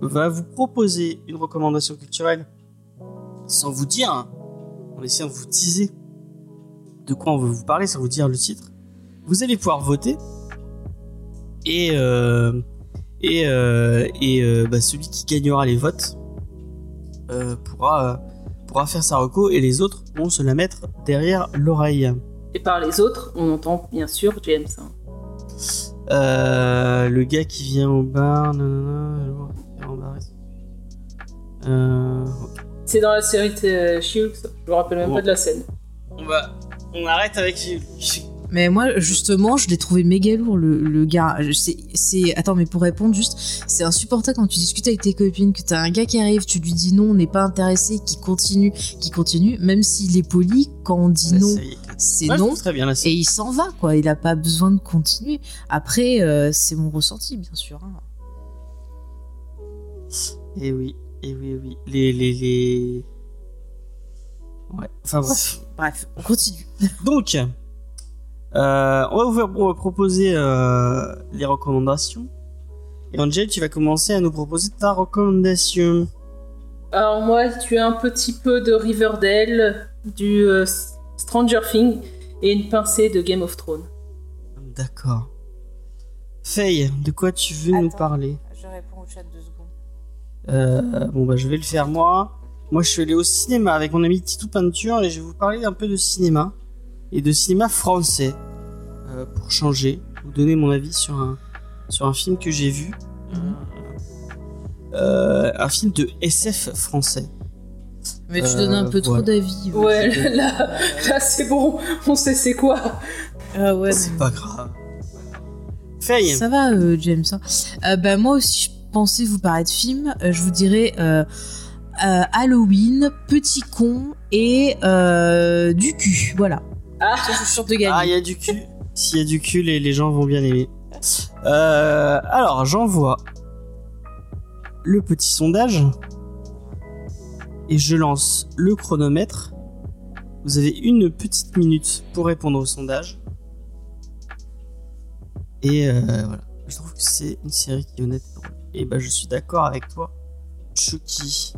va vous proposer une recommandation culturelle sans vous dire, hein, en essayant de vous teaser de quoi on veut vous parler, sans vous dire le titre. Vous allez pouvoir voter et euh, et euh, et euh, bah, celui qui gagnera les votes euh, pourra pourra faire sa reco et les autres vont se la mettre derrière l'oreille. Et par les autres, on entend bien sûr James. hein. Euh, le gars qui vient au bar, nanana, je vois. Euh. C'est dans la série de Shield, ça. je me rappelle même Bon. pas de la scène. on va, on arrête avec. Mais moi, justement, je l'ai trouvé méga lourd, le, le gars. C'est, c'est... Attends, mais pour répondre juste, c'est insupportable quand tu discutes avec tes copines, que t'as un gars qui arrive, tu lui dis non, on n'est pas intéressé, qui continue, qui continue, même s'il est poli, quand on dit non, c'est Ouais, non. très bien Et il s'en va, quoi. Il a pas besoin de continuer. Après, euh, c'est mon ressenti, bien sûr. hein. Et oui, et oui, et oui. Les, les, les. Ouais. Enfin bref. Bref, on continue. *laughs* Donc, euh, on, va vous faire- on va proposer euh, les recommandations. Et Angel, tu vas commencer à nous proposer ta recommandation. Alors moi, tu as un petit peu de Riverdale, du euh, Stranger Things et une pincée de Game of Thrones. D'accord. Faye, de quoi tu veux nous parler? Je réponds au chat deux secondes. Euh, bon bah je vais le faire moi. Moi je suis allé au cinéma avec mon ami Titou Peinture et je vais vous parler un peu de cinéma et de cinéma français euh, pour changer, vous donner mon avis sur un sur un film que j'ai vu, Euh, un film de SF français. Mais tu donnes un peu trop d'avis. Ouais, là, là c'est bon, on sait c'est quoi. Ah ouais, C'est pas grave. Faye, Ça va, euh, James. hein. Bah, moi aussi, je pensais vous parler de film. Euh, je vous dirais euh, euh, Halloween, Petit Con et du cul. Voilà. Ah, Ça, je suis sûre de gagner. ah il y a du cul. S'il y a du cul, les, les gens vont bien aimer. Euh, alors j'envoie le petit sondage et je lance le chronomètre. Vous avez une petite minute pour répondre au sondage. Et euh, voilà, je trouve que c'est une série qui est honnête et drôle. Et bah je suis d'accord avec toi, Chucky.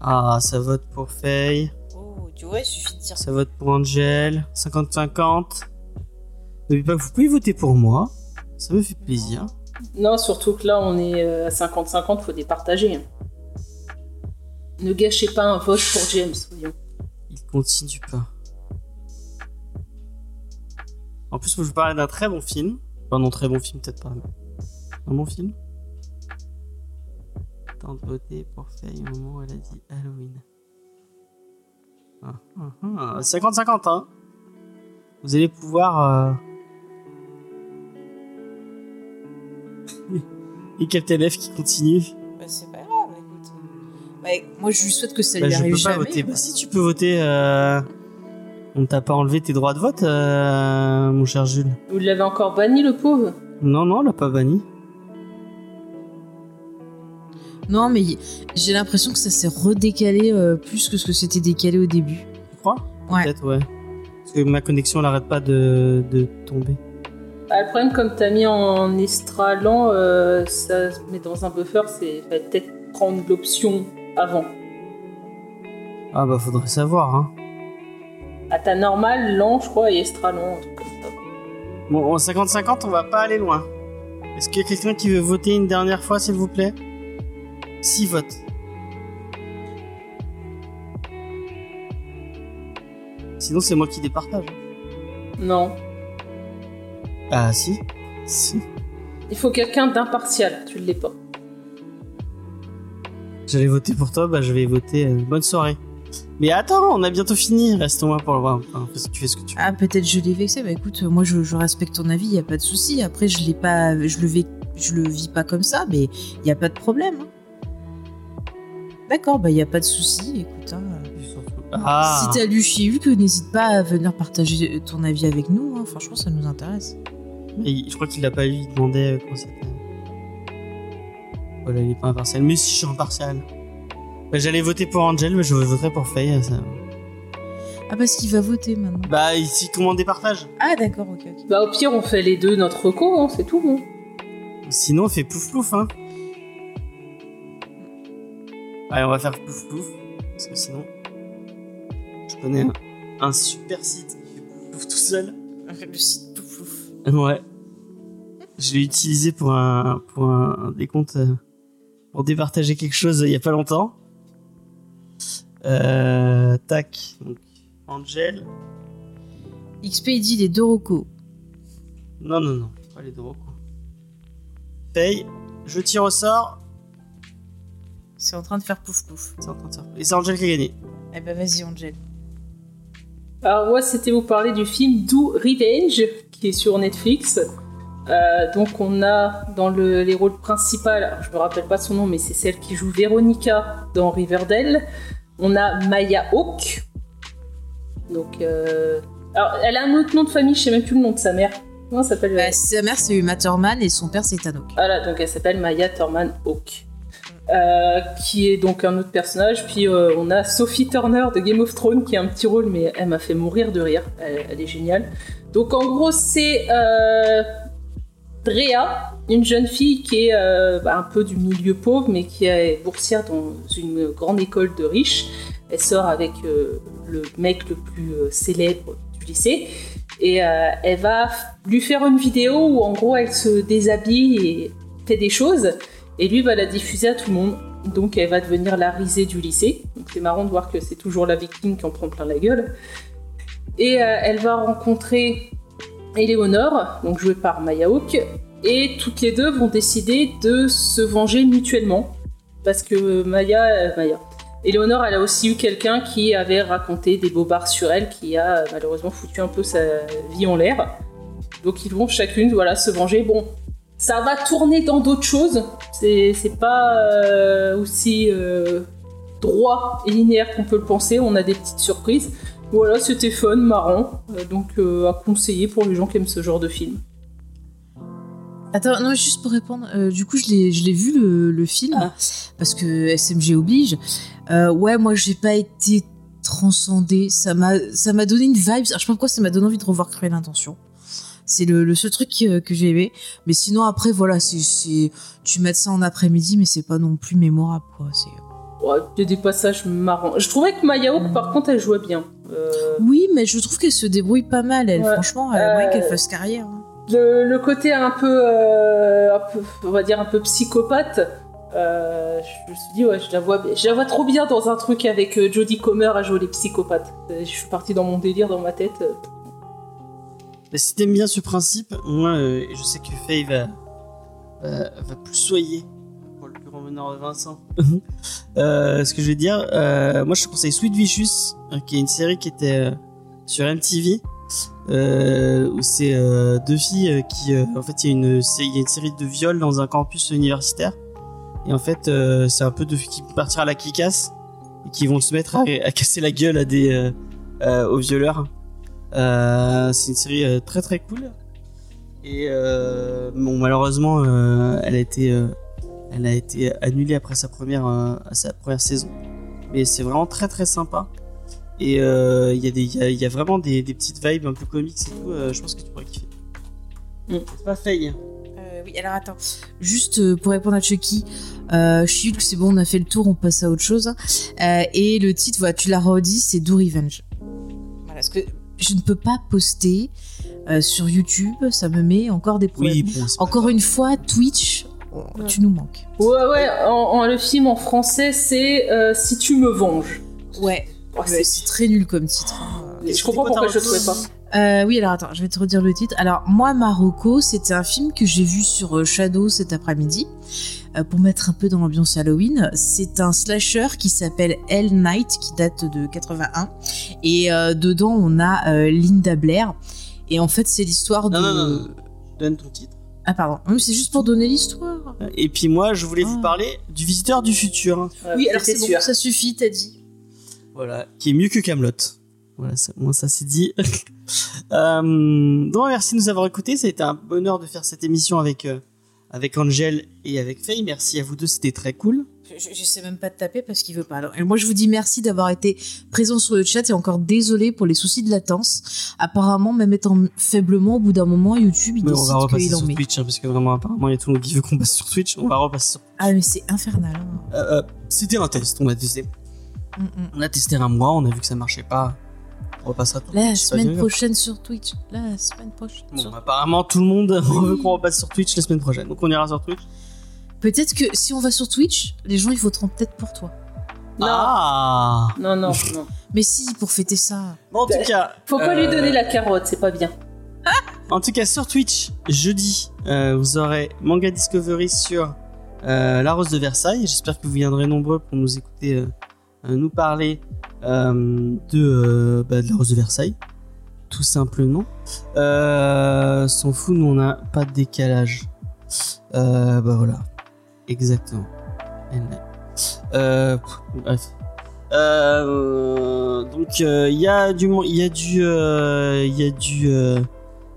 Ah, ça vote pour Faye. Oh, tu vois, il suffit de dire Ça vote pour Angel. 50-50. N'oubliez pas que vous pouvez voter pour moi. Ça me fait plaisir. non, surtout que là, on est euh, à 50-50, faut départager. hein. Ne gâchez pas un vote pour James, voyons. Il continue pas. En plus, je vous parlais d'un très bon film. Enfin, non, très bon film, peut-être pas. mais Un bon film. Temps de voter pour Faye au moment où elle a dit Halloween. Ah, ah, ah. 50-50, hein. Vous allez pouvoir. euh, *laughs* Et Captain F qui continue. Bah, c'est pas grave, écoute. Bah, moi, je lui souhaite que ça Bah, lui je arrive peux pas voter. Bah, si tu peux voter. euh, On t'a pas enlevé tes droits de vote, euh, mon cher Jules? Vous l'avez encore banni, le pauvre? Non, non, on l'a pas banni. Non, mais j'ai l'impression que ça s'est redécalé euh, plus que ce que c'était décalé au début. Tu crois? Ouais. Peut-être, ouais. Parce que ma connexion n'arrête pas de, de tomber. Ah, Le problème, comme t'as mis en estralant, euh, ça se met dans un buffer, c'est peut-être prendre l'option avant. Ah bah faudrait savoir, hein. À ta normale, lent, je crois, et estralant, un truc comme ça. Bon, en 50-50, on va pas aller loin. Est-ce qu'il y a quelqu'un qui veut voter une dernière fois, s'il vous plaît? 6 votes. Sinon, c'est moi qui départage. Non. Ah, si. Si. Il faut quelqu'un d'impartial, tu l'es pas. J'allais voter pour toi, bah je vais voter. euh, bonne soirée. Mais attends, on a bientôt fini. Reste-moi pour le voir. Enfin, tu fais ce que tu veux. Ah, peut-être je l'ai vexé. Bah écoute, moi je, je respecte ton avis, y a pas de souci. Après, je l'ai pas, je le vis, je le vis pas comme ça, mais y a pas de problème. hein. D'accord, bah y a pas de souci. Écoute, hein, Ah, si t'as lu She-Hulk, n'hésite pas à venir partager ton avis avec nous. hein. Franchement, ça nous intéresse. Je crois qu'il l'a pas lu, il demandait euh, comment c'était. Voilà, il est pas impartial. Mais si, je suis impartial. Bah, J'allais voter pour Angel, mais je voterai pour Faye. euh, ça- Ah, parce qu'il va voter maintenant. Bah, ici, comment on départage Ah, d'accord, ok, ok. Bah au pire, on fait les deux notre reco, hein, c'est tout. hein. Sinon, on fait plouf plouf, hein. Allez, on va faire plouf plouf. Parce que sinon, je connais un, un super site qui fait plouf plouf tout seul. Le site pouf pouf. Ouais. Je l'ai utilisé pour un, pour un, un décompte, euh, pour départager quelque chose euh, il y a pas longtemps. Euh, tac. Donc, Angel. XP, il dit les deux recos. Non, non, non. Pas les deux recours. Paye. Je tire au sort. C'est en train de faire pouf pouf. C'est en train de faire. Et c'est Angel qui a gagné. Eh ben, vas-y, Angel. Alors moi, c'était vous parler du film Do Revenge, qui est sur Netflix. Euh, donc on a dans le- les rôles principaux, je me rappelle pas son nom, mais c'est celle qui joue Véronica dans Riverdale. On a Maya Hawke. Donc, euh, alors elle a un autre nom de famille, je sais même plus le nom de sa mère. Comment elle s'appelle Bah, sa mère, c'est Uma Thurman et son père, c'est Tanok. Voilà, donc elle s'appelle Maya Thurman Hawke. Euh, qui est donc un autre personnage. Puis euh, on a Sophie Turner de Game of Thrones qui a un petit rôle, mais elle m'a fait mourir de rire. Elle, elle est géniale. Donc en gros, c'est euh, Drea, une jeune fille qui est euh, bah, un peu du milieu pauvre, mais qui est boursière dans une grande école de riches. Elle sort avec euh, le mec le plus euh, célèbre du lycée. Et elle va lui faire une vidéo où en gros elle se déshabille et fait des choses. Et lui va la diffuser à tout le monde. Donc elle va devenir la risée du lycée. C'est marrant de voir que c'est toujours la victime qui en prend plein la gueule. Et elle va rencontrer Eleonore, donc jouée par Maya Hawke. Et toutes les deux vont décider de se venger mutuellement. Parce que Maya, euh, Maya, Eleonore, elle a aussi eu quelqu'un qui avait raconté des bobards sur elle, qui a malheureusement foutu un peu sa vie en l'air. Donc ils vont chacune, voilà, se venger. Bon, ça va tourner dans d'autres choses. C'est c'est pas euh, aussi euh, droit et linéaire qu'on peut le penser. On a des petites surprises. Voilà, c'était fun, marrant. Euh, donc euh, à conseiller pour les gens qui aiment ce genre de film. Attends, non, juste pour répondre, euh, du coup, je l'ai, vu le, le film, Ah. parce que SMG oblige. Euh, ouais, moi, j'ai pas été transcendée. Ça m'a, donné une vibe. Alors, je sais pas pourquoi ça m'a donné envie de revoir Cruel Intention. C'est le, le seul truc que, que j'ai aimé. Mais sinon, après, voilà, c'est, tu mets ça en après-midi, mais c'est pas non plus mémorable, quoi. C'est... Ouais, il y a des passages marrants. Je trouvais que Maya Hawke, par contre, elle jouait bien. Euh, Oui, mais je trouve qu'elle se débrouille pas mal, elle. Ouais. Franchement, elle a moyen Euh, qu'elle fasse carrière. hein. le, le côté un peu, euh, un peu, on va dire un peu psychopathe, euh, je me suis dit ouais, je la vois, je la vois trop bien dans un truc avec euh, Jodie Comer à jouer les psychopathes. Euh, Je suis partie dans mon délire dans ma tête. euh. Bah, si t'aimes bien ce principe, moi, euh, je sais que Faye va, va, va plus soyer Vincent. Euh, ce que je vais dire, euh, moi je te conseille Sweet Vicious, euh, qui est une série qui était euh, sur MTV, où c'est deux filles qui, en fait, il y, a une- série de viols dans un campus universitaire, et en fait, c'est un peu de qui vont partir à la kickasse et qui vont se mettre à, casser la gueule à des aux violeurs. C'est une série très très cool. Et bon, malheureusement, elle a été, elle a été annulée après sa première, euh, sa première saison. Mais c'est vraiment très très sympa. Et euh, il y, a y, a, il y a vraiment des, des petites vibes un peu comiques et tout. euh, je pense que tu pourrais kiffer. Mm. C'est pas Faye. Euh, oui, alors attends. Juste pour répondre à Chucky, euh, She-Hulk, c'est bon, on a fait le tour, on passe à autre chose. Et le titre, voilà, tu l'as redit, c'est Do Revenge. Voilà, parce que je ne peux pas poster euh, sur YouTube, ça me met encore des problèmes. Oui, bon, Encore une fois, Twitch, oh, tu nous manques. Ouais ouais, en, en- le film en français c'est euh, Si tu me venges. Ouais, Oh, c'est très nul comme titre. hein. je comprends quoi pourquoi je le trouvais pas. Euh, oui, alors attends, je vais te redire le titre. Alors, moi, Marocco, c'était un film que j'ai vu sur euh, Shadow cet après-midi, euh, pour mettre un peu dans l'ambiance Halloween. C'est un slasher qui s'appelle Hell Night, qui date de 81. Et euh, dedans, on a euh, Linda Blair. Et en fait, c'est l'histoire de... Non, non. Donne ton titre. Ah, pardon. Oui, c'est juste pour donner l'histoire. Et puis moi, je voulais vous Ah. parler du visiteur du futur. Ouais, oui, alors c'était c'est bon, ça suffit, t'as dit. Voilà, qui est mieux que Camelot. Voilà, ça, moi ça c'est dit. *laughs* euh, donc merci de nous avoir écoutés. Ça a été un bonheur de faire cette émission avec euh, avec Angel et avec Faye. Merci à vous deux, c'était très cool. Je, je sais même pas de taper parce qu'il veut pas. Alors, moi, je vous dis merci d'avoir été présent sur le chat et encore désolé pour les soucis de latence. Apparemment, même étant faiblement, au bout d'un moment, YouTube, il Mais on va décide repasser sur met. Twitch hein, parce que vraiment apparemment il y a tout le monde qui veut qu'on passe sur Twitch. On va repasser sur. Ah, mais c'est infernal. hein. Euh, euh, c'était un test, on a testé. Mm, mm. On a testé un mois, on a vu que ça marchait pas. On repassera. sur La Twitch, semaine prochaine sur Twitch. La semaine prochaine. Bon, sur- apparemment tout le monde *laughs* veut qu'on repasse sur Twitch la semaine prochaine. Donc on ira sur Twitch. Peut-être que si on va sur Twitch, les gens ils voteront peut-être pour toi. Non. Ah. Non, non, *laughs* non. Mais si, pour fêter ça. Bon, en tout cas. Faut pas lui euh, donner la carotte, c'est pas bien. *laughs* En tout cas, sur Twitch, jeudi, euh, vous aurez Manga Discovery sur euh, La Rose de Versailles. J'espère que vous viendrez nombreux pour nous écouter, nous parler euh, de, euh, bah, de La Rose de Versailles. Tout simplement. Euh, S'en fout, nous on n'a pas de décalage. Euh, bah voilà. Exactement. Euh, pff, bref. Euh, donc il y a du il y a du euh, il y a du euh,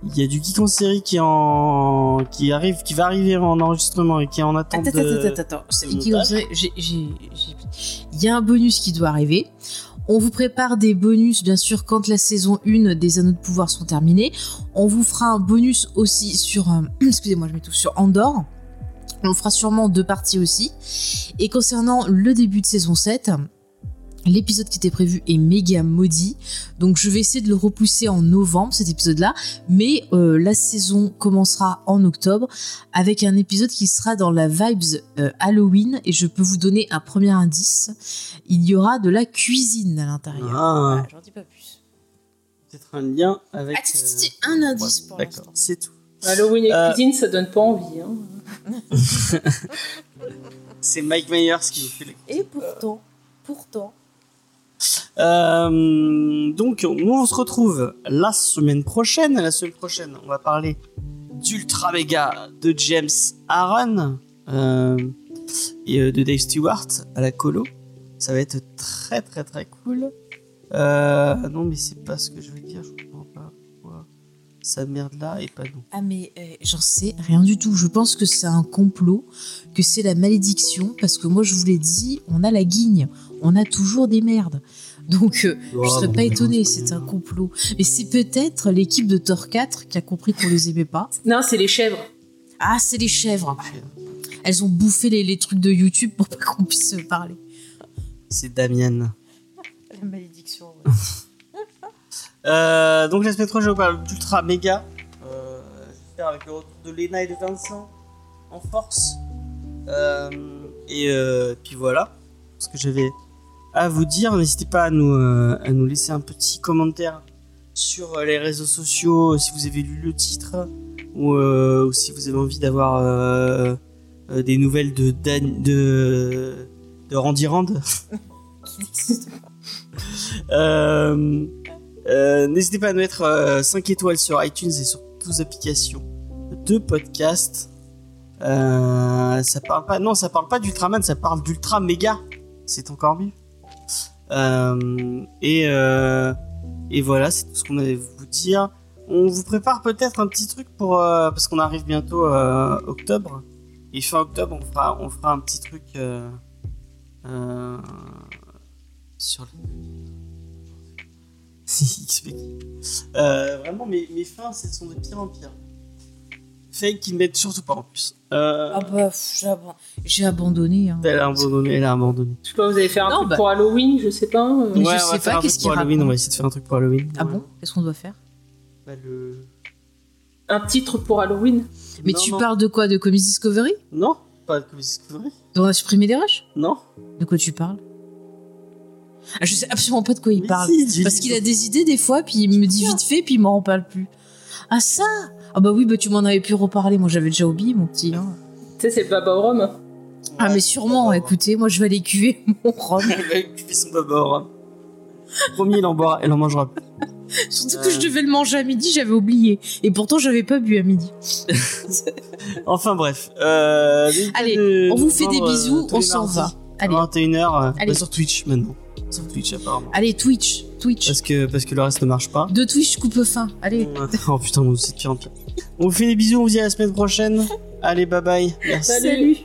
il y a du geek en série qui en qui arrive qui va arriver en enregistrement et qui est en attente Attends, de attends, attends, attends. Il y a un bonus qui doit arriver. On vous prépare des bonus, bien sûr, quand la saison 1 des Anneaux de Pouvoir sont terminés. On vous fera un bonus aussi sur... euh, *clears throat* Excusez-moi, je mets tout sur Andorre. On fera sûrement deux parties aussi. Et concernant le début de saison 7, l'épisode qui était prévu est méga maudit. Donc je vais essayer de le repousser en novembre, cet épisode-là. Mais euh, la saison commencera en octobre avec un épisode qui sera dans la vibes euh, Halloween. Et je peux vous donner un premier indice. Il y aura de la cuisine à l'intérieur. Ah, Voilà, j'en dis pas plus. peut-être un lien avec Ah, euh, un indice ouais, pour D'accord, l'instant. c'est tout. Halloween et Euh, cuisine, ça donne pas envie. Hein. C'est Mike Myers qui nous fait les Et pourtant, pourtant... Euh, donc, nous, on se retrouve la semaine prochaine. La semaine prochaine, on va parler d'Ultra Mega de James Aaron euh, et euh, de Dave Stewart à la colo. Ça va être très, très, très cool. Euh, non, mais c'est pas ce que je veux dire. Je sa merde là et pas nous. Ah mais euh, j'en sais rien du tout. Je pense que c'est un complot, que c'est la malédiction, parce que moi je vous l'ai dit, on a la guigne, on a toujours des merdes. Donc euh, je serais pas étonnée, c'est un complot. Mais c'est peut-être l'équipe de Thor 4 qui a compris qu'on les aimait pas. Non, c'est les chèvres. Ah, c'est les chèvres. Elles ont bouffé les, les trucs de YouTube pour pas qu'on puisse se parler. C'est Damien. La malédiction. *laughs* Euh, donc la semaine prochaine, on parle d'Ultra Mega. Euh, J'espère avec le retour de Lena et de Vincent en force. Euh, et euh, puis voilà ce que j'avais à vous dire. N'hésitez pas à nous, à nous laisser un petit commentaire sur les réseaux sociaux si vous avez lu le titre ou, ou si vous avez envie d'avoir des nouvelles de, Dan- de, de Randy Rand. *laughs* Euh, euh, N'hésitez pas à mettre euh, 5 étoiles sur iTunes et sur toutes vos applications de podcast. Euh, ça parle pas, non, ça parle pas d'Ultraman, ça parle d'Ultra Méga. C'est encore mieux. Euh, et, euh, et voilà, c'est tout ce qu'on avait à vous dire. On vous prépare peut-être un petit truc pour euh, parce qu'on arrive bientôt euh, octobre. Et fin octobre, on fera, on fera un petit truc euh, euh, sur le. *laughs* Euh, vraiment, mes, mes fins, ce sont de pire en pire. Fake qui ne m'aide surtout pas en plus. Euh, Ah bah, pff, j'ai aban- j'ai abandonné. hein. elle a abandonné, elle a abandonné. Je sais pas, vous allez faire un Non, truc bah- pour Halloween, je sais pas. euh. Mais je sais pas, qu'est-ce qu'il Halloween, raconte on va essayer de faire un truc pour Halloween. Ah Ouais. bon Qu'est-ce qu'on doit faire? Bah, le... Un titre pour Halloween. Mais Non, tu non. parles de quoi? De Comics Discovery? Non, pas de Comics Discovery. Dont on a supprimé les rushs? Non. De quoi tu parles? Je sais absolument pas de quoi il Mais parle. si. Parce qu'il a des idées des fois, puis il me dit vite fait, puis il m'en reparle plus. Ah ça Ah bah oui, bah tu m'en avais pu reparler, moi j'avais déjà oublié mon petit. hein. Tu sais, c'est le Baba au rhum. Ah mais sûrement, écoutez, moi je vais aller cuver *laughs* mon rhum. Elle va occuper son baba au rhum. Promis, il en boira, elle en mangera plus. Surtout que je devais le manger à midi, j'avais oublié. Et pourtant, j'avais pas bu à midi. *laughs* Enfin bref. Euh, Allez, de on vous fait des bisous, euh, tous on s'en va. Allez, À 21h, Allez. sur Twitch maintenant. Sur Twitch apparemment. allez, Twitch, Twitch. Parce que, parce que le reste ne marche pas. De Twitch coupe fin. Allez. Oh putain, c'est de pire en pire. On vous fait des bisous, on vous dit à la semaine prochaine. *laughs* Allez, bye bye. Merci. Salut.